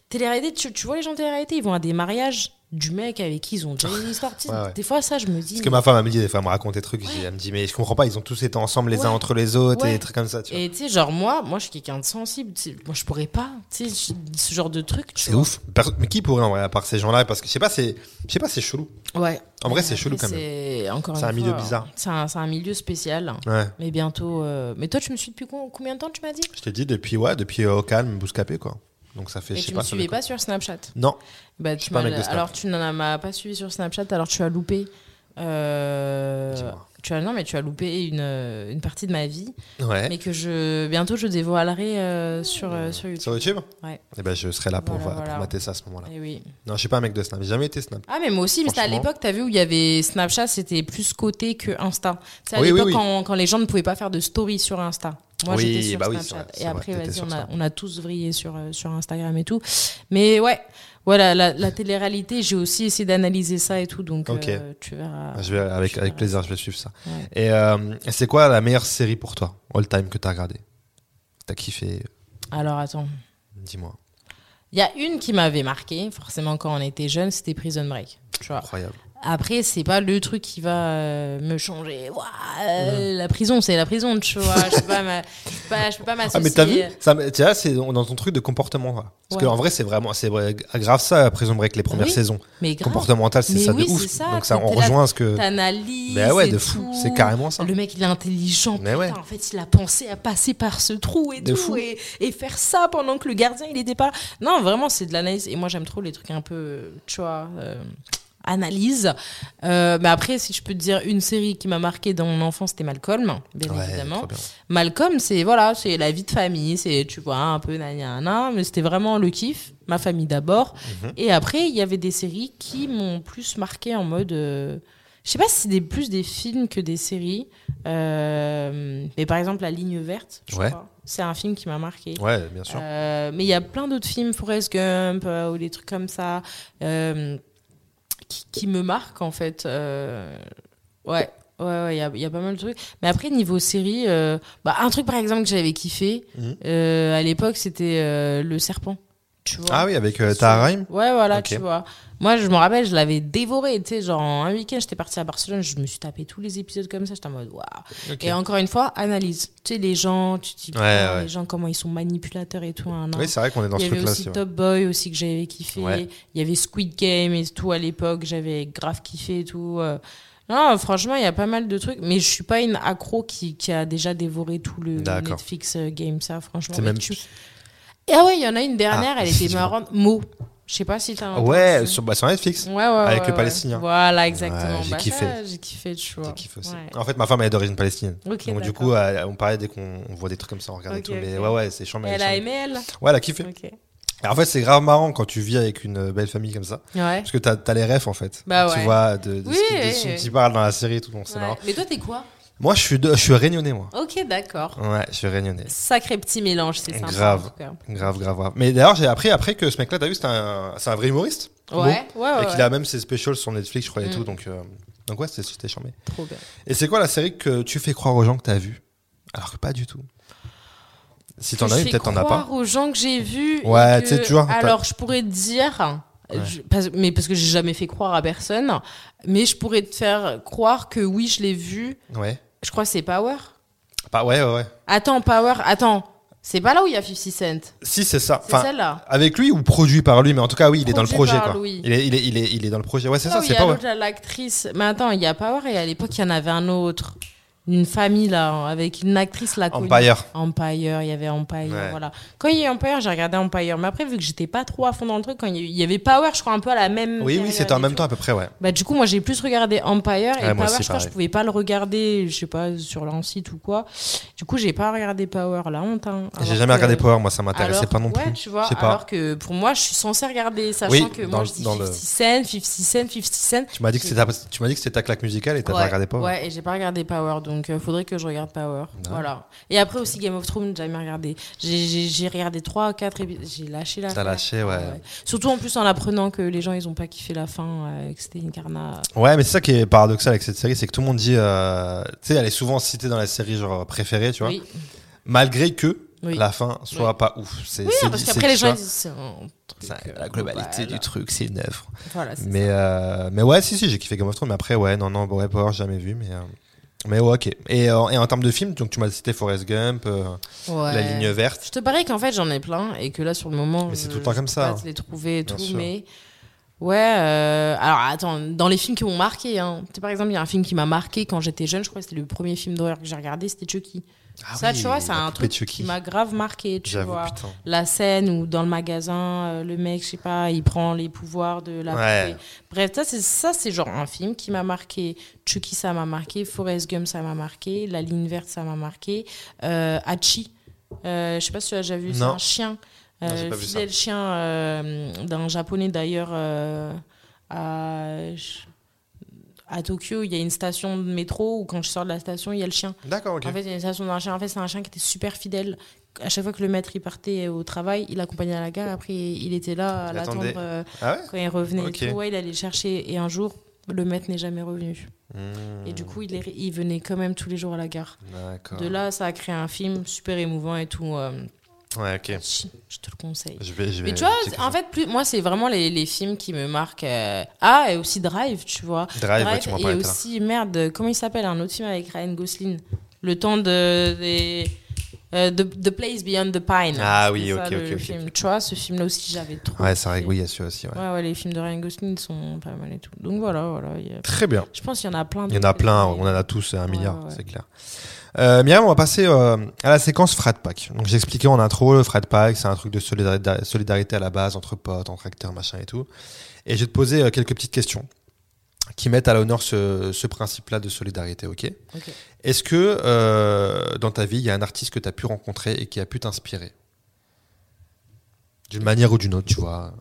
télé-réalité, tu, tu vois, les gens de télé-réalité, ils vont à des mariages du mec avec qui ils ont déjà une histoire. Ouais, ouais. Des fois, ça, je me dis. Parce que ma femme elle me dit des fois, elle me raconte des trucs, elle me dit, mais je comprends pas, ils ont tous été ensemble les uns entre les autres et des trucs comme ça, tu vois. Et tu sais, genre, moi, moi, je suis quelqu'un de sensible. Moi, je pourrais pas, tu sais, ce genre de truc. C'est ouf. Mais qui pourrait en vrai, à part ces gens-là? Parce que je sais pas, c'est, je sais pas, c'est chelou. Ouais. En vrai, c'est chelou quand même. C'est encore C'est un milieu bizarre. C'est un, c'est un milieu spécial. Ouais. Mais bientôt. euh, Mais toi, tu me suis depuis co- combien de temps, tu m'as dit? Je t'ai dit depuis, ouais, depuis euh, au calme, Bouscapé, quoi. Donc ça fait, Et je sais tu pas. me ça suivais fait pas sur Snapchat. Non. bah, suis tu pas un m'as- mec de Snap. Alors, tu n'en as pas suivi sur Snapchat, alors tu as loupé. euh, Dis-moi. Tu as, non, mais tu as loupé une, euh, une partie de ma vie, Ouais. mais que je bientôt je dévoilerai euh, sur, euh, sur YouTube. Sur YouTube Ouais. Eh ben, je serai là pour, Voilà, pour voilà. mater ça à ce moment-là. Eh oui. Non, je suis pas un mec de Snap. J'ai jamais été Snap. Ah, mais moi aussi, mais c'était à l'époque, t'as vu, où il y avait Snapchat, c'était plus côté que Insta. C'est à Oui, l'époque oui. Quand, quand les gens ne pouvaient pas faire de story sur Insta. Moi, j'étais sur bah Snapchat. vrai, et après, vas-y, sur on on a tous vrillé sur, sur Instagram et tout. Mais ouais, voilà, la, la télé-réalité, j'ai aussi essayé d'analyser ça et tout, donc euh, tu verras. Je vais, avec, tu avec verras. plaisir, je vais suivre ça. Ouais. Et euh, et c'est quoi la meilleure série pour toi, all time, que t'as regardé T'as kiffé? Alors, attends. Dis-moi. Il y a une qui m'avait marqué, forcément, quand on était jeune, c'était Prison Break. Tu vois. Incroyable. Après, c'est pas le truc qui va euh, me changer. Ouah, euh, La prison, c'est la prison, tu vois. Je peux pas, m'a- je peux pas, je peux pas Ah, m'associer. mais t'as vu ça, Tu vois, c'est dans ton truc de comportement. là. Parce Ouais. qu'en vrai, c'est vraiment c'est grave ça, Prison Break, les premières Oui. saison. Mais grave, Comportemental, c'est ça oui, de ouf. ça, Donc ça, on rejoint ce que. t'analyses. Ben ouais, de fou. C'est carrément ça. Le mec, il est intelligent. Mais putain, ouais. En fait, il a pensé à passer par ce trou et De tout. Et, et faire ça pendant que le gardien, il était pas là. Non, vraiment, c'est de l'analyse. Et moi, j'aime trop les trucs un peu, tu vois, euh, analyse. Euh, mais après, si je peux te dire une série qui m'a marqué dans mon enfance, c'était Malcolm, bien Ouais, évidemment. bien. Malcolm, c'est voilà, c'est la vie de famille, c'est tu vois un peu nana, mais c'était vraiment le kiff, ma famille d'abord. Mhm. Et après, il y avait des séries qui m'ont plus marqué en mode, euh, je sais pas si c'est plus des films que des séries, euh, mais par exemple La Ligne Verte, je Ouais. crois, c'est un film qui m'a marqué. Ouais, bien sûr. Euh, mais il y a plein d'autres films, Forrest Gump euh, ou des trucs comme ça, qui, qui me marquent en fait. Euh, ouais. Ouais, ouais, il y, a, il y a pas mal de trucs. Mais après, niveau série, euh, bah, un truc par exemple que j'avais kiffé Mhm. euh, à l'époque, c'était euh, Le Serpent. Tu vois Ah oui, avec euh, Ouais, voilà, tu vois. Moi, je me rappelle, je l'avais dévoré. Tu sais, genre, en un week-end, j'étais partie à Barcelone, je me suis tapé tous les épisodes comme ça. J'étais en mode, waouh. Et encore une fois, analyse. Tu sais, les gens, tu te dis, Ouais, putain, ouais. les gens, comment ils sont manipulateurs et tout. hein, Oui, c'est vrai qu'on est dans il ce y avait truc-là aussi ouais. Top Boy aussi que j'avais kiffé. Il y avait Squid Game et tout à l'époque. J'avais grave kiffé et tout. euh. Non, franchement, il y a pas mal de trucs. Mais je suis pas une accro qui, qui a déjà dévoré tout le. Netflix euh, game, ça, franchement. C'est même- tu- ah ouais, il y en a une dernière, Ah, elle était marrante. Mo. Je sais pas si t'as Ouais, entendu. sur, bah, sur Netflix. Ouais, ouais, avec ouais, le ouais. Palestinien. Voilà, exactement. Ouais, j'ai Bah, kiffé. ça, J'ai kiffé le choix. J'ai kiffé aussi. Ouais. En fait, ma femme elle est d'origine palestinienne. Ok, Donc, du d'accord. coup, euh, on parlait dès qu'on on voit des trucs comme ça, on Ok, tout. Mais ok. ouais, ouais, c'est chiant. mais Elle a aimé, elle Ouais, elle a kiffé. Ok. Et en fait, c'est grave marrant quand tu vis avec une belle famille comme ça. Ouais. Parce que t'as as les refs en fait. Bah Tu ouais. vois de, de Oui, ce qui- de oui, ce dont oui. ils parlent dans la série et tout, donc c'est Ouais. marrant. Mais toi, t'es quoi? Moi, je suis, de- je suis réunionnais, moi. Ok, d'accord. Ouais, je suis réunionnais. Sacré petit mélange, c'est sympa. Grave. en tout cas. Grave, grave, grave. Mais d'ailleurs, j'ai appris après que ce mec-là, t'as vu, c'est un, un vrai humoriste. Ouais, Bon. ouais, ouais. Et qu'il ouais. a même ses specials sur Netflix, je crois, et Mm. tout. Donc, euh, donc ouais, c'était charmé. Trop bien. Et c'est quoi la série que tu fais croire aux gens que t'as vu Alors que pas du tout. Si t'en as une, peut-être t'en as pas. croire aux gens que j'ai vus. Ouais, que- tu sais, tu vois, Alors, je pourrais te dire. je- parce- mais parce que j'ai jamais fait croire à personne. Mais je pourrais te faire croire que oui, je l'ai vu. Ouais. Je crois que c'est Power. Pas, ouais, ouais, ouais. Attends, Power. Attends. C'est pas là où il y a 50 Cent. Si, c'est ça. C'est Enfin, celle-là. avec lui ou produit par lui, mais en tout cas, oui, il est dans le projet, par quoi. Louis. Il est, il, est, il, est, il est dans le projet. Ouais, c'est ça, où il c'est y a l'autre, l'actrice. Mais attends, il y a Power et à l'époque, il y en avait un autre. Une famille, là, avec une actrice, là. Empire. Empire, il y avait Empire, Ouais. voilà. Quand il y a eu Empire, j'ai regardé Empire. Mais après, vu que j'étais pas trop à fond dans le truc, quand il y avait Power, je crois, un peu à la même. Oui, oui, c'était en même temps à peu près, ouais. Bah, du coup, moi, j'ai plus regardé Empire et Ouais, Power, aussi, je crois que je pareil. pouvais pas le regarder, je sais pas, sur leur site ou quoi. Du coup, j'ai pas regardé Power, la honte. hein. J'ai Alors jamais regardé Power, moi, ça m'intéressait alors- pas non plus. Ouais, tu vois, Je sais pas. alors que pour moi, je suis censée regarder, sachant Oui, que dans moi, je dis dans le- 50 Cent, 50 Cent, 50 Cent. Tu m'as dit que c'était ta, tu m'as dit que c'était ta claque musicale et t'as pas regardé Power. Ouais, et j'ai pas regardé Power, donc euh, faudrait que je regarde Power. Voilà. Et après aussi Game of Thrones, j'ai jamais regardé. J'ai- regardé 3 4 épisodes, j'ai lâché la T'as lâché, ouais. Surtout en plus en apprenant que les gens ils ont pas kiffé la fin, euh, que c'était une carna. Ouais, mais c'est ça qui est paradoxal avec cette série, c'est que tout le monde dit, euh, tu sais, elle est souvent citée dans la série genre préférée, tu vois, Oui, malgré que oui. la fin soit pas ouf. C'est, Oui, parce qu'après les gens disent euh, la globalité global. du truc, c'est une œuvre. Voilà, Mais, euh, mais ouais, si, si, j'ai kiffé Game of Thrones, mais après, ouais, non, non, ouais, Power, j'ai jamais vu, mais. euh, mais ouais, ok. Et, euh, et en termes de films, donc tu m'as cité Forrest Gump, euh. Ouais. La ligne verte. Je te parie qu'en fait j'en ai plein et que là sur le moment. Mais c'est tout le temps comme ça, hein. les trouver et tout, mais. Ouais, euh, alors attends, dans les films qui m'ont marqué, hein, tu sais, par exemple, il y a un film qui m'a marqué quand j'étais jeune, je crois que c'était le premier film d'horreur que j'ai regardé, c'était Chucky. Ah ça, oui, tu vois, c'est un truc qui m'a grave marqué, tu vois. putain. La scène où dans le magasin, euh, le mec, je sais pas, il prend les pouvoirs de la Ouais. Bref, ça c'est ça c'est genre un film qui m'a marqué. Chucky ça m'a marqué, Forrest Gump ça m'a marqué, La ligne verte ça m'a marqué, euh, Hachi, euh, je sais pas si tu as déjà vu, c'est un chien, euh, ça. fidèle chien euh, d'un japonais d'ailleurs euh, à à Tokyo, il y a une station de métro où quand je sors de la station, il y a le chien. D'accord, ok. En fait, il y a une station d'un chien. En fait, c'est un chien qui était super fidèle. À chaque fois que le maître il partait au travail, il accompagnait à la gare. Après, il était là à l'attendre euh, ah ouais quand il revenait. et tout. Ouais, il allait le chercher. Et un jour, le maître n'est jamais revenu. Hmm, Et du coup, il, est- il venait quand même tous les jours à la gare. De là, ça a créé un film super émouvant et tout. euh, Ouais, ok. je te le conseille. Je vais, je vais Mais tu vois, en fait, plus, moi, c'est vraiment les, les films qui me marquent. euh, Ah, et aussi Drive, tu vois. Drive, ouais, tu m'en et aussi, merde, comment il s'appelle Un autre film avec Ryan Gosling. Le temps de. Des, euh, the, The Place Beyond the Pine. Ah oui, ok, le ok, film. Tu vois, ce film-là aussi, j'avais trop. Ouais, c'est vrai oui, il y a celui aussi. Ouais. Ouais, ouais, les films de Ryan Gosling sont pas mal et tout. Donc voilà, voilà. il y a- Très bien. Je pense qu'il y en a plein. Il y en a plein, on en a tous un milliard, ouais, ouais. c'est clair. Euh, Myriam, on va passer euh, à la séquence Frat Pack. Donc j'ai expliqué en intro, le Frat Pack, c'est un truc de solidarité, à la base entre potes, entre acteurs, machin et tout. Et je vais te poser euh, quelques petites questions qui mettent à l'honneur ce, ce principe-là de solidarité, ok? Ok. Est-ce que euh, dans ta vie, il y a un artiste que tu as pu rencontrer et qui a pu t'inspirer? D'une manière ou d'une autre, tu vois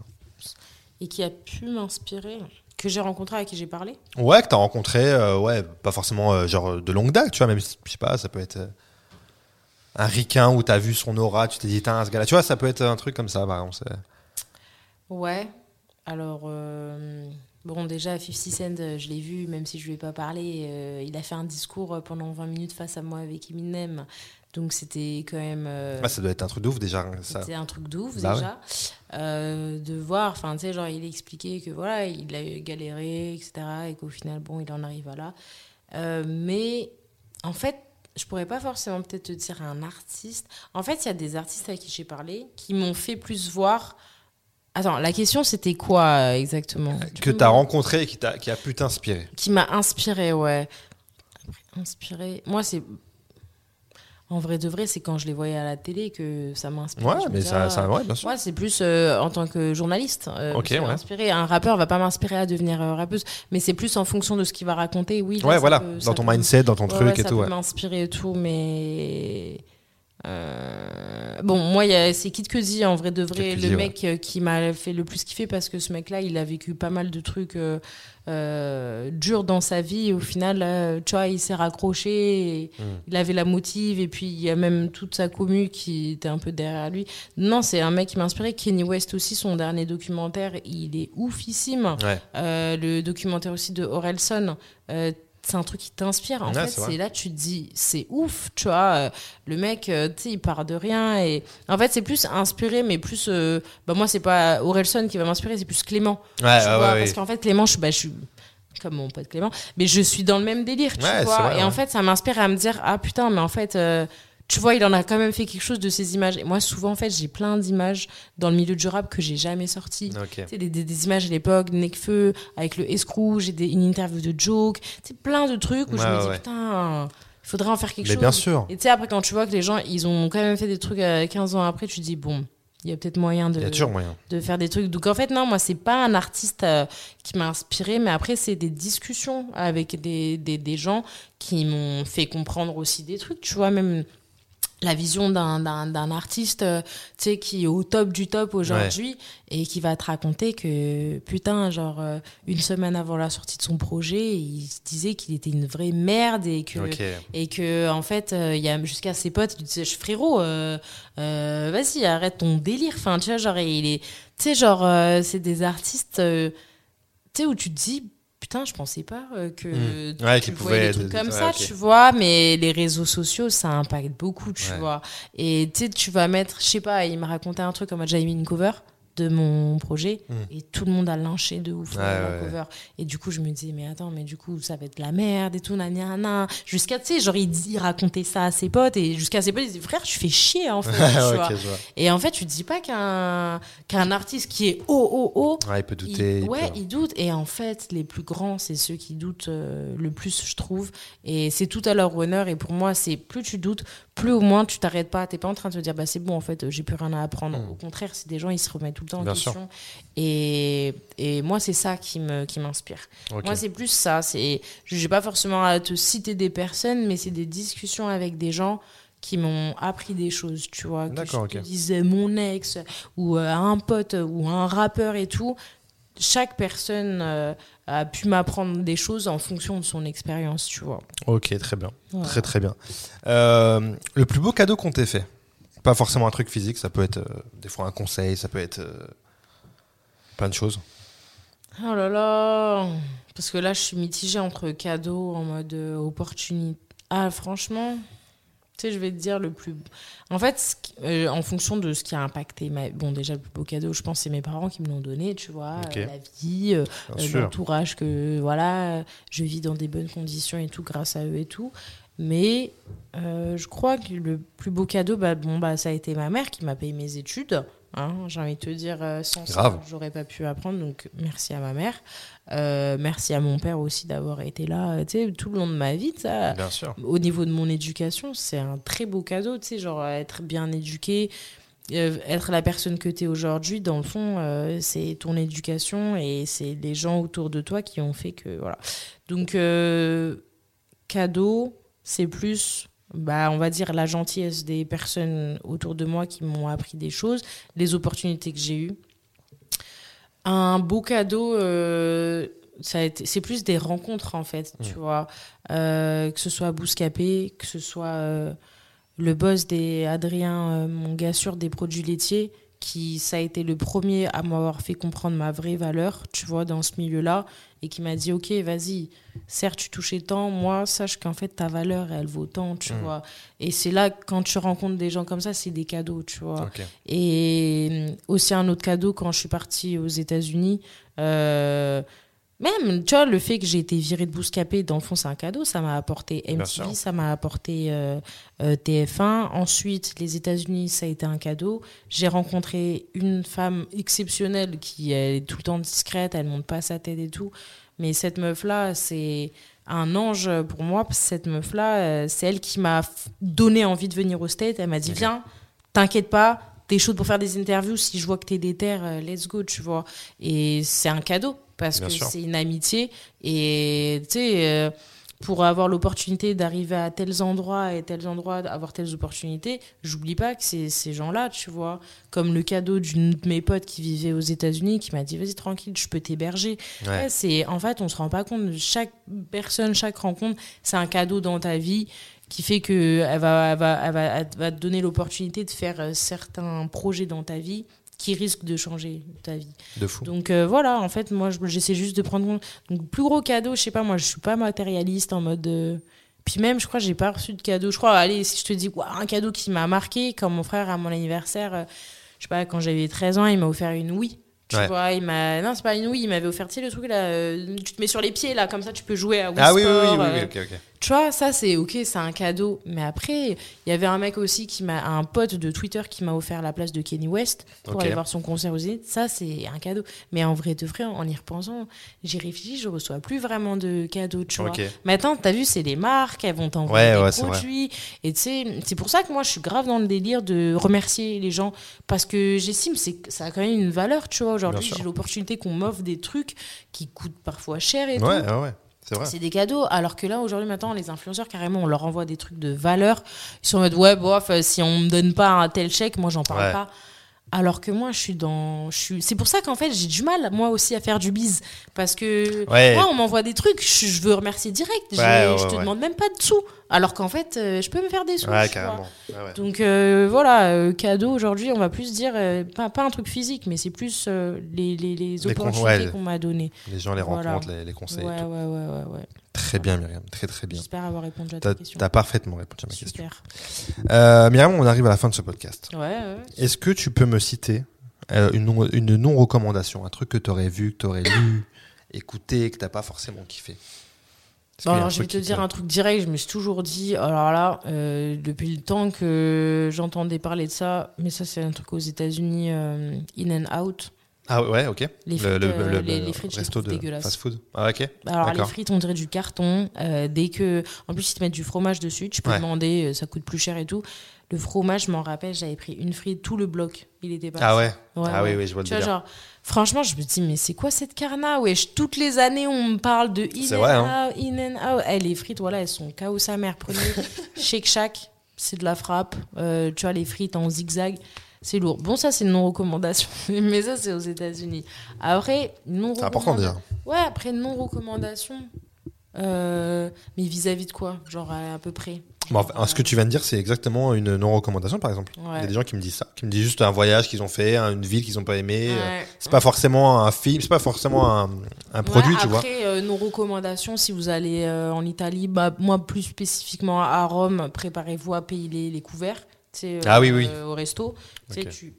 Et qui a pu m'inspirer? Que j'ai rencontré, à qui j'ai parlé. Ouais, que t'as rencontré, euh, ouais, pas forcément euh, genre de longue date, tu vois, même, si- je sais pas, ça peut être euh, un ricain où t'as vu son aura, tu t'es dit, Tain, ce gars-là, tu vois, ça peut être un truc comme ça, par exemple. Ouais. Alors, euh, bon, déjà, 50 Cent, je l'ai vu, même si je lui ai pas parlé. il a fait un discours pendant 20 minutes face à moi avec Eminem. Donc, c'était quand même. ça doit être un truc de ouf déjà. Ça. c'était un truc de ouf, Bah déjà. Euh, de voir, enfin, tu sais, genre, il expliquait que voilà, il a galéré, etc. Et qu'au final, bon, il en arrive à là. Euh, mais, en fait, je pourrais pas forcément peut-être te dire un artiste. En fait, il y a des artistes à qui j'ai parlé qui m'ont fait plus voir. Attends, la question c'était quoi euh, exactement Tu Que t'as me- rencontré et qui, qui a pu t'inspirer. Qui m'a inspiré, ouais. Inspiré. Moi, c'est. En vrai de vrai, c'est quand je les voyais à la télé que ça m'a inspiré. Ouais, mais ça, ah, ça ouais, bien sûr. Ouais, c'est plus euh, en tant que journaliste. euh, Ok, ça m'a ouais. inspiré. Un rappeur va pas m'inspirer à devenir euh, rappeuse, mais c'est plus en fonction de ce qu'il va raconter. Oui, Ouais, ça voilà, peut- dans ça ton peut- mindset, dans ton truc et ça tout. peut Ouais. m'inspirer et tout, mais. Euh, Bon, moi, c'est Kid Cudi, en vrai de vrai, le mec euh, qui m'a fait le plus kiffer parce que ce mec-là, il a vécu pas mal de trucs euh, euh, durs dans sa vie. Et au final, tu vois, il s'est raccroché, et Mm. il avait la motive, et puis il y a même toute sa commu qui était un peu derrière lui. Non, c'est un mec qui m'a inspiré. Kenny West aussi, son dernier documentaire, il est oufissime. Ouais. Le documentaire aussi de Orelson, c'est un truc qui t'inspire. En Ouais, fait, c'est là tu te dis, c'est ouf, tu vois. euh, le mec, euh, tu sais, il part de rien. Et en fait, c'est plus inspiré, mais plus. euh, bah, moi, c'est pas Orelson qui va m'inspirer, c'est plus Clément. Ouais, tu ouais, vois, ouais, Parce qu'en fait, Clément, je, bah, je suis comme mon pote Clément, mais je suis dans le même délire, tu vois. vrai, et en fait, ça m'inspire à me dire, ah putain, mais en fait. euh, tu vois, il en a quand même fait quelque chose de ces images. Et moi, souvent, en fait, j'ai plein d'images dans le milieu du rap que j'ai jamais sorties. Ok. Tu sais, des, des, des images à l'époque, Necfeu, avec le escroc, j'ai des- une interview de Joke, tu sais, plein de trucs où je me dis, ouais. putain, il faudrait en faire quelque Mais chose. bien sûr. Et tu sais, après, quand tu vois que les gens, ils ont quand même fait des trucs euh, 15 ans après, tu te dis, bon, il y a peut-être moyen de, moyen. de faire des trucs. Donc, en fait, non, moi, c'est pas un artiste euh, qui m'a inspiré, mais après, c'est des discussions avec des, des, des gens qui m'ont fait comprendre aussi des trucs, tu vois, même la vision d'un, d'un, d'un artiste euh, tu sais qui est au top du top aujourd'hui et qui va te raconter que putain genre euh, une semaine avant la sortie de son projet il se disait qu'il était une vraie merde et que et que en fait euh, il y a jusqu'à ses potes il lui disaient frérot euh, euh, vas-y arrête ton délire enfin tu vois genre il est tu sais genre euh, c'est des artistes tu sais où tu te dis putain je pensais pas euh, que Mm. Ouais, tu pouvait- des trucs comme ouais, ça tu vois mais les réseaux sociaux ça impacte beaucoup tu Ouais. vois et tu sais tu vas mettre je sais pas il m'a raconté un truc comme j'avais mis une cover de mon projet Mm. et tout le monde a lynché de ouf Ouais, euh, la ouais, ouais. cover et du coup je me disais mais attends mais du coup ça va être de la merde et tout nanana jusqu'à tu sais genre il, dit- il racontait ça à ses potes et jusqu'à ses potes il disait frère tu fais chier en fait tu vois. je vois. et en fait tu te dis pas qu'un qu'un artiste qui est haut haut haut Ouais, il peut il- douter. il ouais, peut- ils doutent. Et en fait, les plus grands, c'est ceux qui doutent euh, le plus, je trouve. Et c'est tout à leur honneur. Et pour moi, c'est plus tu doutes, plus au moins tu t'arrêtes pas. T'es pas en train de te dire, bah c'est bon, en fait, j'ai plus rien à apprendre. Mm. Au contraire, c'est des gens, ils se remettent tout Bien sûr. question. Et, et moi, c'est ça qui me qui m'inspire. Ok. Moi, c'est plus ça. C'est, je n'ai pas forcément à te citer des personnes, mais c'est des discussions avec des gens qui m'ont appris des choses, tu vois. Que je te disais mon ex ou euh, un pote ou un rappeur et tout. Chaque personne euh, a pu m'apprendre des choses en fonction de son expérience, tu vois. Ok, très bien. Voilà. Très très bien. Euh, le plus beau cadeau qu'on t'ait fait? Pas forcément un truc physique, ça peut être euh, des fois un conseil, ça peut être euh, plein de choses. Oh là là Parce que là, je suis mitigée entre cadeaux en mode euh, opportunité. Ah, franchement, tu sais, je vais te dire le plus. En fait, qui- euh, en fonction de ce qui a impacté ma. Bon, déjà, le plus beau cadeau, je pense, c'est mes parents qui me l'ont donné, tu vois. Euh, la vie, euh, euh, l'entourage, que voilà, je vis dans des bonnes conditions et tout, grâce à eux et tout. Mais euh, je crois que le plus beau cadeau, bah, bon, bah, ça a été ma mère qui m'a payé mes études. Hein, J'ai envie de te dire, euh, sans ça, j'aurais pas pu apprendre. Donc, merci à ma mère. Euh, merci à mon père aussi d'avoir été là tu sais, tout le long de ma vie. Ça, Bien sûr. au niveau de mon éducation, c'est un très beau cadeau, tu sais, genre être bien éduqué, euh, être la personne que tu es aujourd'hui, dans le fond, euh, c'est ton éducation et c'est les gens autour de toi qui ont fait que, voilà. Donc, euh, cadeau, c'est plus, bah, on va dire, la gentillesse des personnes autour de moi qui m'ont appris des choses, les opportunités que j'ai eues. Un beau cadeau, euh, ça a été, c'est plus des rencontres en fait, tu vois. Euh, que ce soit Bouscapé, que ce soit euh, le boss des Adrien, mon gars sûr des produits laitiers, qui ça a été le premier à m'avoir fait comprendre ma vraie valeur, tu vois, dans ce milieu-là, et qui m'a dit ok, vas-y, certes tu touchais tant, moi sache qu'en fait ta valeur elle vaut tant, tu Mm. vois. Et c'est là quand tu rencontres des gens comme ça, c'est des cadeaux, tu vois. Et euh, aussi un autre cadeau quand je suis partie aux États-Unis. euh, même, tu vois, le fait que j'ai été virée de Bouscapé, dans le fond, c'est un cadeau. Ça m'a apporté. MTV, ça m'a apporté euh, euh, TF1. Ensuite, les États-Unis, ça a été un cadeau. J'ai rencontré une femme exceptionnelle qui elle est tout le temps discrète, elle monte pas sa tête et tout. Mais cette meuf-là, c'est un ange pour moi. parce que Cette meuf-là, euh, c'est elle qui m'a donné envie de venir au State. Elle m'a dit, viens, t'inquiète pas, t'es chaude pour faire des interviews. Si je vois que t'es déter, euh, let's go, tu vois. Et c'est un cadeau parce Bien que c'est une amitié. Et tu sais, euh, pour avoir l'opportunité d'arriver à tels endroits et tels endroits, avoir telles opportunités, j'oublie pas que c'est ces gens-là, tu vois. Comme le cadeau d'une de mes potes qui vivait aux États-Unis, qui m'a dit vas-y tranquille, je peux t'héberger. Ouais. Ouais, c'est en fait, on se rend pas compte. Chaque personne, chaque rencontre, c'est un cadeau dans ta vie qui fait que elle va, elle va, elle va, elle va te donner l'opportunité de faire euh, certains projets dans ta vie qui risquent de changer ta vie. De fou. Donc euh, voilà, en fait, moi, je- j'essaie juste de prendre. Donc, plus gros cadeau, je sais pas, moi, je suis pas matérialiste en mode. euh, Puis même, je crois, j'ai pas reçu de cadeau. Je crois, allez, si je te dis, un cadeau qui m'a marqué, comme mon frère à mon anniversaire, euh, je sais pas, quand j'avais 13 ans, il m'a offert une Wii. Tu Ouais. vois, il m'a. Non, c'est pas une Wii, il m'avait offert, tu sais, le truc là, euh, tu te mets sur les pieds, là, comme ça, tu peux jouer à Wii Ah oui, oui, oui, Sport, oui, oui, ok, ok. Tu vois, ça c'est ok, c'est un cadeau. Mais après, il y avait un mec aussi qui m'a, un pote de Twitter qui m'a offert la place de Kenny West pour aller voir son concert aux Zénith. Ça c'est un cadeau. Mais en vrai de vrai, en y repensant, j'ai réfléchi, je reçois plus vraiment de cadeaux, tu vois. Ok. Maintenant, t'as vu, c'est les marques, elles vont t'envoyer Ouais, des ouais, produits. Et tu sais, c'est pour ça que moi, je suis grave dans le délire de remercier les gens. Parce que j'estime c'est que ça a quand même une valeur, tu vois. Aujourd'hui, j'ai l'opportunité qu'on m'offre des trucs qui coûtent parfois cher et Ouais, tout. C'est vrai. C'est des cadeaux, alors que là, aujourd'hui, maintenant, les influenceurs, carrément, on leur envoie des trucs de valeur. Ils sont en mode, ouais, bof, euh, si on me donne pas un tel chèque, moi, j'en parle Ouais. pas. Alors que moi, je suis dans. Je suis... C'est pour ça qu'en fait, j'ai du mal, moi aussi, à faire du bise. Parce que Ouais. moi, on m'envoie des trucs, je, je veux remercier direct. Ouais, ouais, je te demande même pas de sous. Alors qu'en fait, euh, je peux me faire des sous. Ouais, carrément. Ouais. Donc euh, voilà, euh, cadeau aujourd'hui, on va plus dire, pas, pas un truc physique, mais c'est plus les, opportunités ouais. qu'on m'a données. Les gens les Voilà. rencontrent, les, les conseils. Ouais, et tout. Très bien, Myriam. Très, très bien. J'espère avoir répondu à ta question. t'as parfaitement répondu à ma question. Super. Myriam, on arrive à la fin de ce podcast. Ouais, ouais. Est-ce que tu peux me citer une, non- une non-recommandation, un truc que tu aurais vu, que tu aurais lu, écouté, que t'as pas forcément kiffé? A alors, je vais te dire un truc direct. Je me suis toujours dit, alors là, euh, depuis le temps que j'entendais parler de ça, mais ça, c'est un truc aux États-Unis, euh, In and Out. Ah ouais, ok. Les Le- frites, le, euh, le- les- le les frites, les resto de dégueulasses. fast-food. Ah ok. Alors, les frites, on dirait du carton. euh, dès que, en plus, ils te mettent du fromage dessus. Tu peux Ouais. demander, euh, ça coûte plus cher et tout. Le fromage, je m'en rappelle, j'avais pris une frite, tout le bloc. Il était pas. Ah ouais. Ouais, ah ouais. oui, oui, je vois le Tu vois, genre, franchement, je me dis, mais c'est quoi cette carna Wesh, toutes les années, on me parle de in and vrai, hein. out, in and out. Eh, les frites, voilà, elles sont chaos sa mère. Prenez Shake Shack, c'est de la frappe. Euh, tu vois, les frites en zigzag, c'est lourd. Bon, ça, c'est une non-recommandation. mais ça, c'est aux États-Unis. Après, non C'est important déjà. Ouais, après, non-recommandation. Euh, mais vis-à-vis de quoi? Genre, à, à peu près. Bon, enfin, ce que tu viens de dire, c'est exactement une non-recommandation, par exemple. Il y a des gens qui me disent ça, qui me disent juste un voyage qu'ils ont fait, une ville qu'ils ont pas aimé. euh, Ouais. C'est pas forcément un film, c'est pas forcément un, un produit, Ouais, tu vois. Après, euh, nos recommandations, si vous allez euh, en Italie, bah, moi plus spécifiquement à Rome, préparez-vous à payer les, les couverts. euh, Ah oui, oui. Au resto. Tu-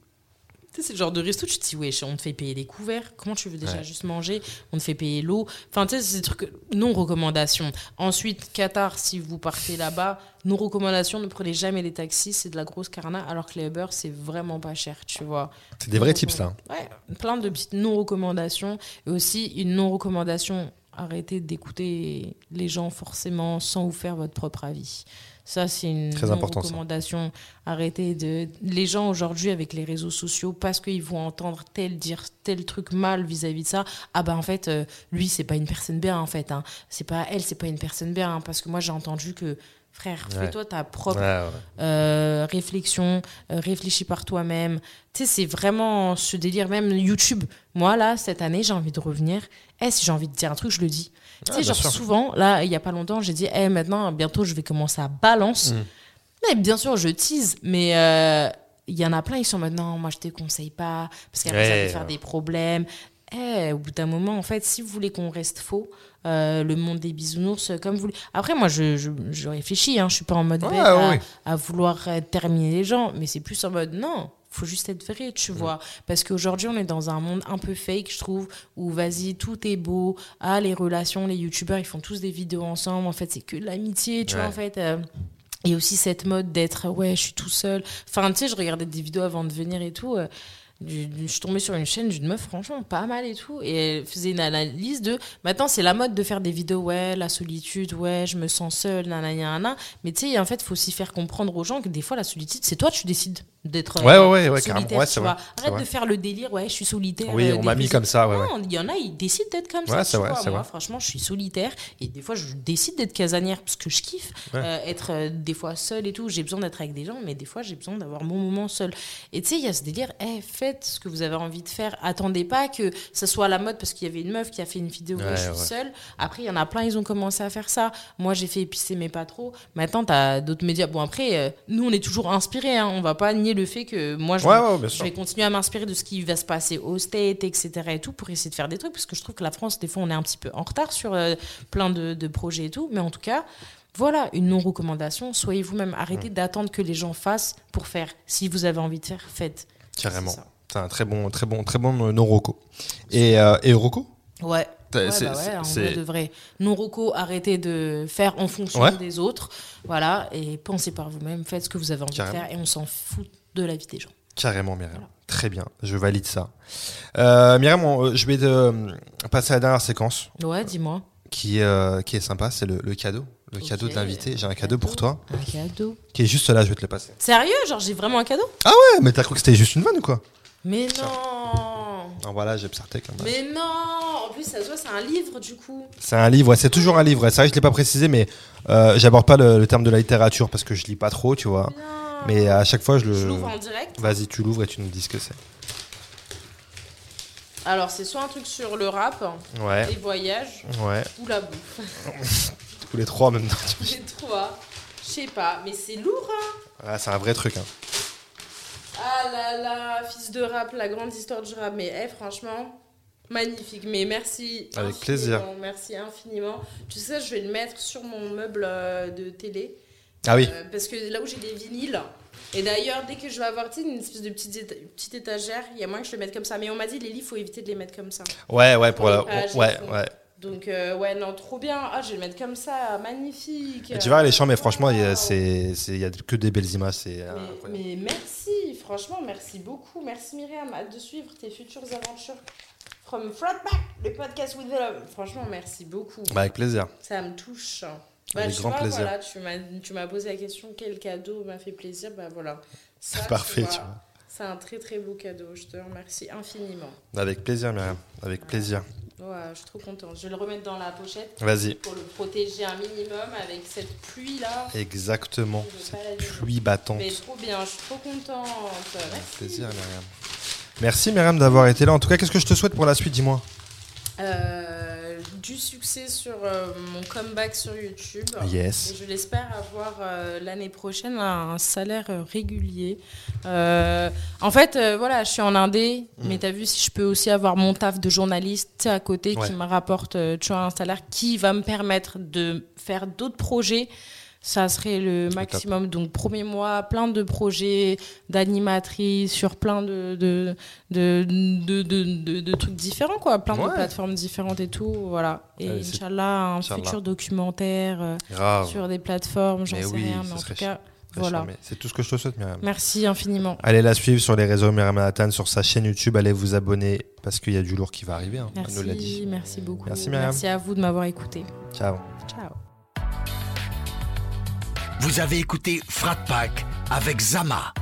tu sais, c'est le genre de resto, tu te dis, ouais, on te fait payer les couverts. Comment tu veux déjà Ouais. juste manger? On te fait payer l'eau. Enfin, tu sais, c'est des trucs non recommandations. Ensuite, Qatar, si vous partez là-bas, nos recommandations, ne prenez jamais les taxis, c'est de la grosse carna, alors que les Uber, c'est vraiment pas cher, tu vois. C'est des vrais tips là. Ouais, plein de petites non-recommandations. Et aussi, une non-recommandation, arrêtez d'écouter les gens forcément sans vous faire votre propre avis. Ça, c'est une Très important, ça. recommandation. Arrêtez de. Les gens aujourd'hui, avec les réseaux sociaux, parce qu'ils vont entendre tel dire tel truc mal vis-à-vis de ça, ah bah en fait, euh, lui, c'est pas une personne bien, en fait. Hein. C'est pas elle, c'est pas une personne bien. hein, parce que moi, j'ai entendu que, frère, Ouais. fais-toi ta propre Ouais, ouais. euh, réflexion, euh, réfléchis par toi-même. Tu sais, c'est vraiment ce délire, même YouTube. Moi, là, cette année, j'ai envie de revenir. Eh, si j'ai envie de dire un truc, je le dis. Tu Ah, sais, bien genre, sûr. souvent, là, il y a pas longtemps, j'ai dit, eh, maintenant, bientôt, je vais commencer à balance. Mm. Mais bien sûr, je tease, mais euh, il y en a plein, ils sont maintenant, moi, je te conseille pas, parce qu'après, ça peut faire des problèmes. Eh, au bout d'un moment, en fait, si vous voulez qu'on reste faux, euh, le monde des bisounours, euh, comme vous voulez. Après, moi, je, je, je réfléchis, hein, je suis pas en mode Ouais, bête ouais, à, ouais. à vouloir terminer les gens, mais c'est plus en mode non, faut juste être vrai, tu vois. Parce qu'aujourd'hui, on est dans un monde un peu fake, je trouve, où vas-y, tout est beau. Ah, les relations, les youtubeurs, ils font tous des vidéos ensemble. En fait, c'est que de l'amitié, tu Ouais. vois, en fait. euh, et aussi cette mode d'être, ouais, je suis tout seul. Enfin, tu sais, je regardais des vidéos avant de venir et tout. euh, je suis tombée sur une chaîne d'une meuf, franchement, pas mal et tout. Et elle faisait une analyse de. Maintenant, c'est la mode de faire des vidéos, ouais, la solitude, ouais, je me sens seule, nanana, nanana. Mais tu sais, en fait, il faut aussi faire comprendre aux gens que des fois, la solitude, c'est toi, tu décides d'être. Ouais, euh, ouais, ouais, ouais, carrément. Ouais, c'est vrai, Arrête vrai. de faire le délire, ouais, je suis solitaire. Oui, euh, on m'a mis comme ça, ouais. Non, il y en a, ils décident d'être comme Ouais, ça. vrai, vois. Moi, vrai. franchement, je suis solitaire. Et des fois, je décide d'être casanière parce que je kiffe. Ouais. Euh, être euh, des fois seule et tout. J'ai besoin d'être avec des gens, mais des fois, j'ai besoin d'avoir mon moment seul. Et tu sais, il y a ce délire, eh, faites ce que vous avez envie de faire. Attendez pas que ça soit à la mode parce qu'il y avait une meuf qui a fait une vidéo où Ouais, je suis ouais. seule. Après, il y en a plein, ils ont commencé à faire ça. Moi, j'ai fait épicer, mais pas trop. Maintenant, tu as d'autres médias. Bon, après, euh, nous, on est toujours inspirés. Hein. On va pas nier le fait que moi, je, Ouais, vais continuer à m'inspirer de ce qui va se passer au State, etc. et tout, pour essayer de faire des trucs. Parce que je trouve que la France, des fois, on est un petit peu en retard sur euh, plein de, de projets et tout. Mais en tout cas, voilà, une non-recommandation. Soyez vous-même. Arrêtez d'attendre que les gens fassent pour faire. Si vous avez envie de faire, faites. Carrément. C'est un très bon, très bon, très bon euh, non-roco. Et, euh, et Rocco Ouais. Ouais, c'est- bah ouais, c'est- en c'est- vrai de vrai. Non roco, arrêtez de faire en fonction Ouais. des autres. Voilà, et pensez par vous-même, faites ce que vous avez envie Carrément. de faire et on s'en fout de la vie des gens. Carrément, Myriam. Voilà. Très bien, je valide ça. Euh, Myriam, on- euh, je vais te, euh, passer à la dernière séquence Ouais, dis-moi. qui, euh, qui est sympa, c'est le, le cadeau. Le cadeau de l'invité. J'ai un cadeau pour toi Un cadeau. qui est juste là, je vais te le passer. Sérieux? Genre, j'ai vraiment un cadeau? Ouais, mais t'as cru que c'était juste une vanne ou quoi? Mais non Ah, Voilà, j'ai Psartec. là-bas. Mais non En plus, ça se voit, c'est un livre du coup. C'est un livre, ouais, c'est toujours un livre. C'est vrai que je l'ai pas précisé, mais euh, j'aborde pas le, le terme de la littérature parce que je lis pas trop, tu vois. Non. Mais à chaque fois, je Je le. l'ouvre en direct? Vas-y, tu l'ouvres et tu nous dis ce que c'est. Alors, c'est soit un truc sur le rap, Ouais, les voyages, ouais. ou la bouffe. Tous les trois en même temps. Les trois. Je sais pas, mais c'est lourd, hein Ouais, c'est un vrai truc. Hein. Ah là là, fils de rap, la grande histoire du rap. Mais eh, franchement, magnifique. Mais merci. Avec infiniment, plaisir. Merci infiniment. Tu sais, je vais le mettre sur mon meuble euh, de télé. Ah oui, Euh, parce que là où j'ai des vinyles. Et d'ailleurs, dès que je vais avoir une espèce de petite, éta- petite étagère, il y a moins que je le mette comme ça. Mais on m'a dit, les livres, faut éviter de les mettre comme ça. ouais, ouais, pour la. Ouais, ouais. Donc, euh, ouais, non, trop bien. Ah, je vais le mettre comme ça, magnifique. Et tu vois, les champs, mais franchement, il y a, Waouh. c'est, c'est- il y a que des belles images. C'est, euh, Mais, merci, franchement, merci beaucoup. Merci Myriam, hâte de suivre tes futures aventures. From Flatback, le podcast with the love. Franchement, merci beaucoup. Bah, avec plaisir. Ça me touche. Bah, Avec grand vois, plaisir. Voilà, tu m'as, posé la question quel cadeau m'a fait plaisir? Bah voilà. Tu Parfait, vois, tu vois. C'est un très très beau cadeau. Je te remercie infiniment. Avec plaisir, Myriam. Avec plaisir. Ouais, je suis trop contente. Je vais le remettre dans la pochette Vas-y. pour le protéger un minimum avec cette pluie là. Exactement. Cette pluie battante. Mais trop bien, je suis trop contente. Avec Merci. plaisir, Myriam. Merci, Myriam, d'avoir été là. En tout cas, qu'est-ce que je te souhaite pour la suite Dis-moi? Euh, du succès sur euh, mon comeback sur YouTube. Yes. Et je l'espère avoir euh, l'année prochaine un salaire euh, régulier. Euh, en fait, voilà, je suis en Indé, mais tu as vu si je peux aussi avoir mon taf de journaliste à côté Ouais. qui me rapporte tu vois, un salaire qui va me permettre de faire d'autres projets. Ça serait le maximum. Donc, premier mois, plein de projets d'animatrice sur plein de, de, de, de, trucs différents, quoi. Plein Ouais. de plateformes différentes et tout. Voilà. Et Allez, Inch'Allah, un Inch'Allah. futur documentaire euh, Grave. sur des plateformes, j'en Mais sais oui, rien. Mais en tout cas, voilà. C'est tout ce que je te souhaite, Myriam. Merci infiniment. Allez la suivre sur les réseaux Myriam Manhattan, sur sa chaîne YouTube. Allez vous abonner parce qu'il y a du lourd qui va arriver. hein. Elle nous l'a dit. Merci, merci beaucoup. Merci, Myriam. Merci à vous de m'avoir écouté. Ciao. Ciao. Vous avez écouté Frat Pack avec Zama.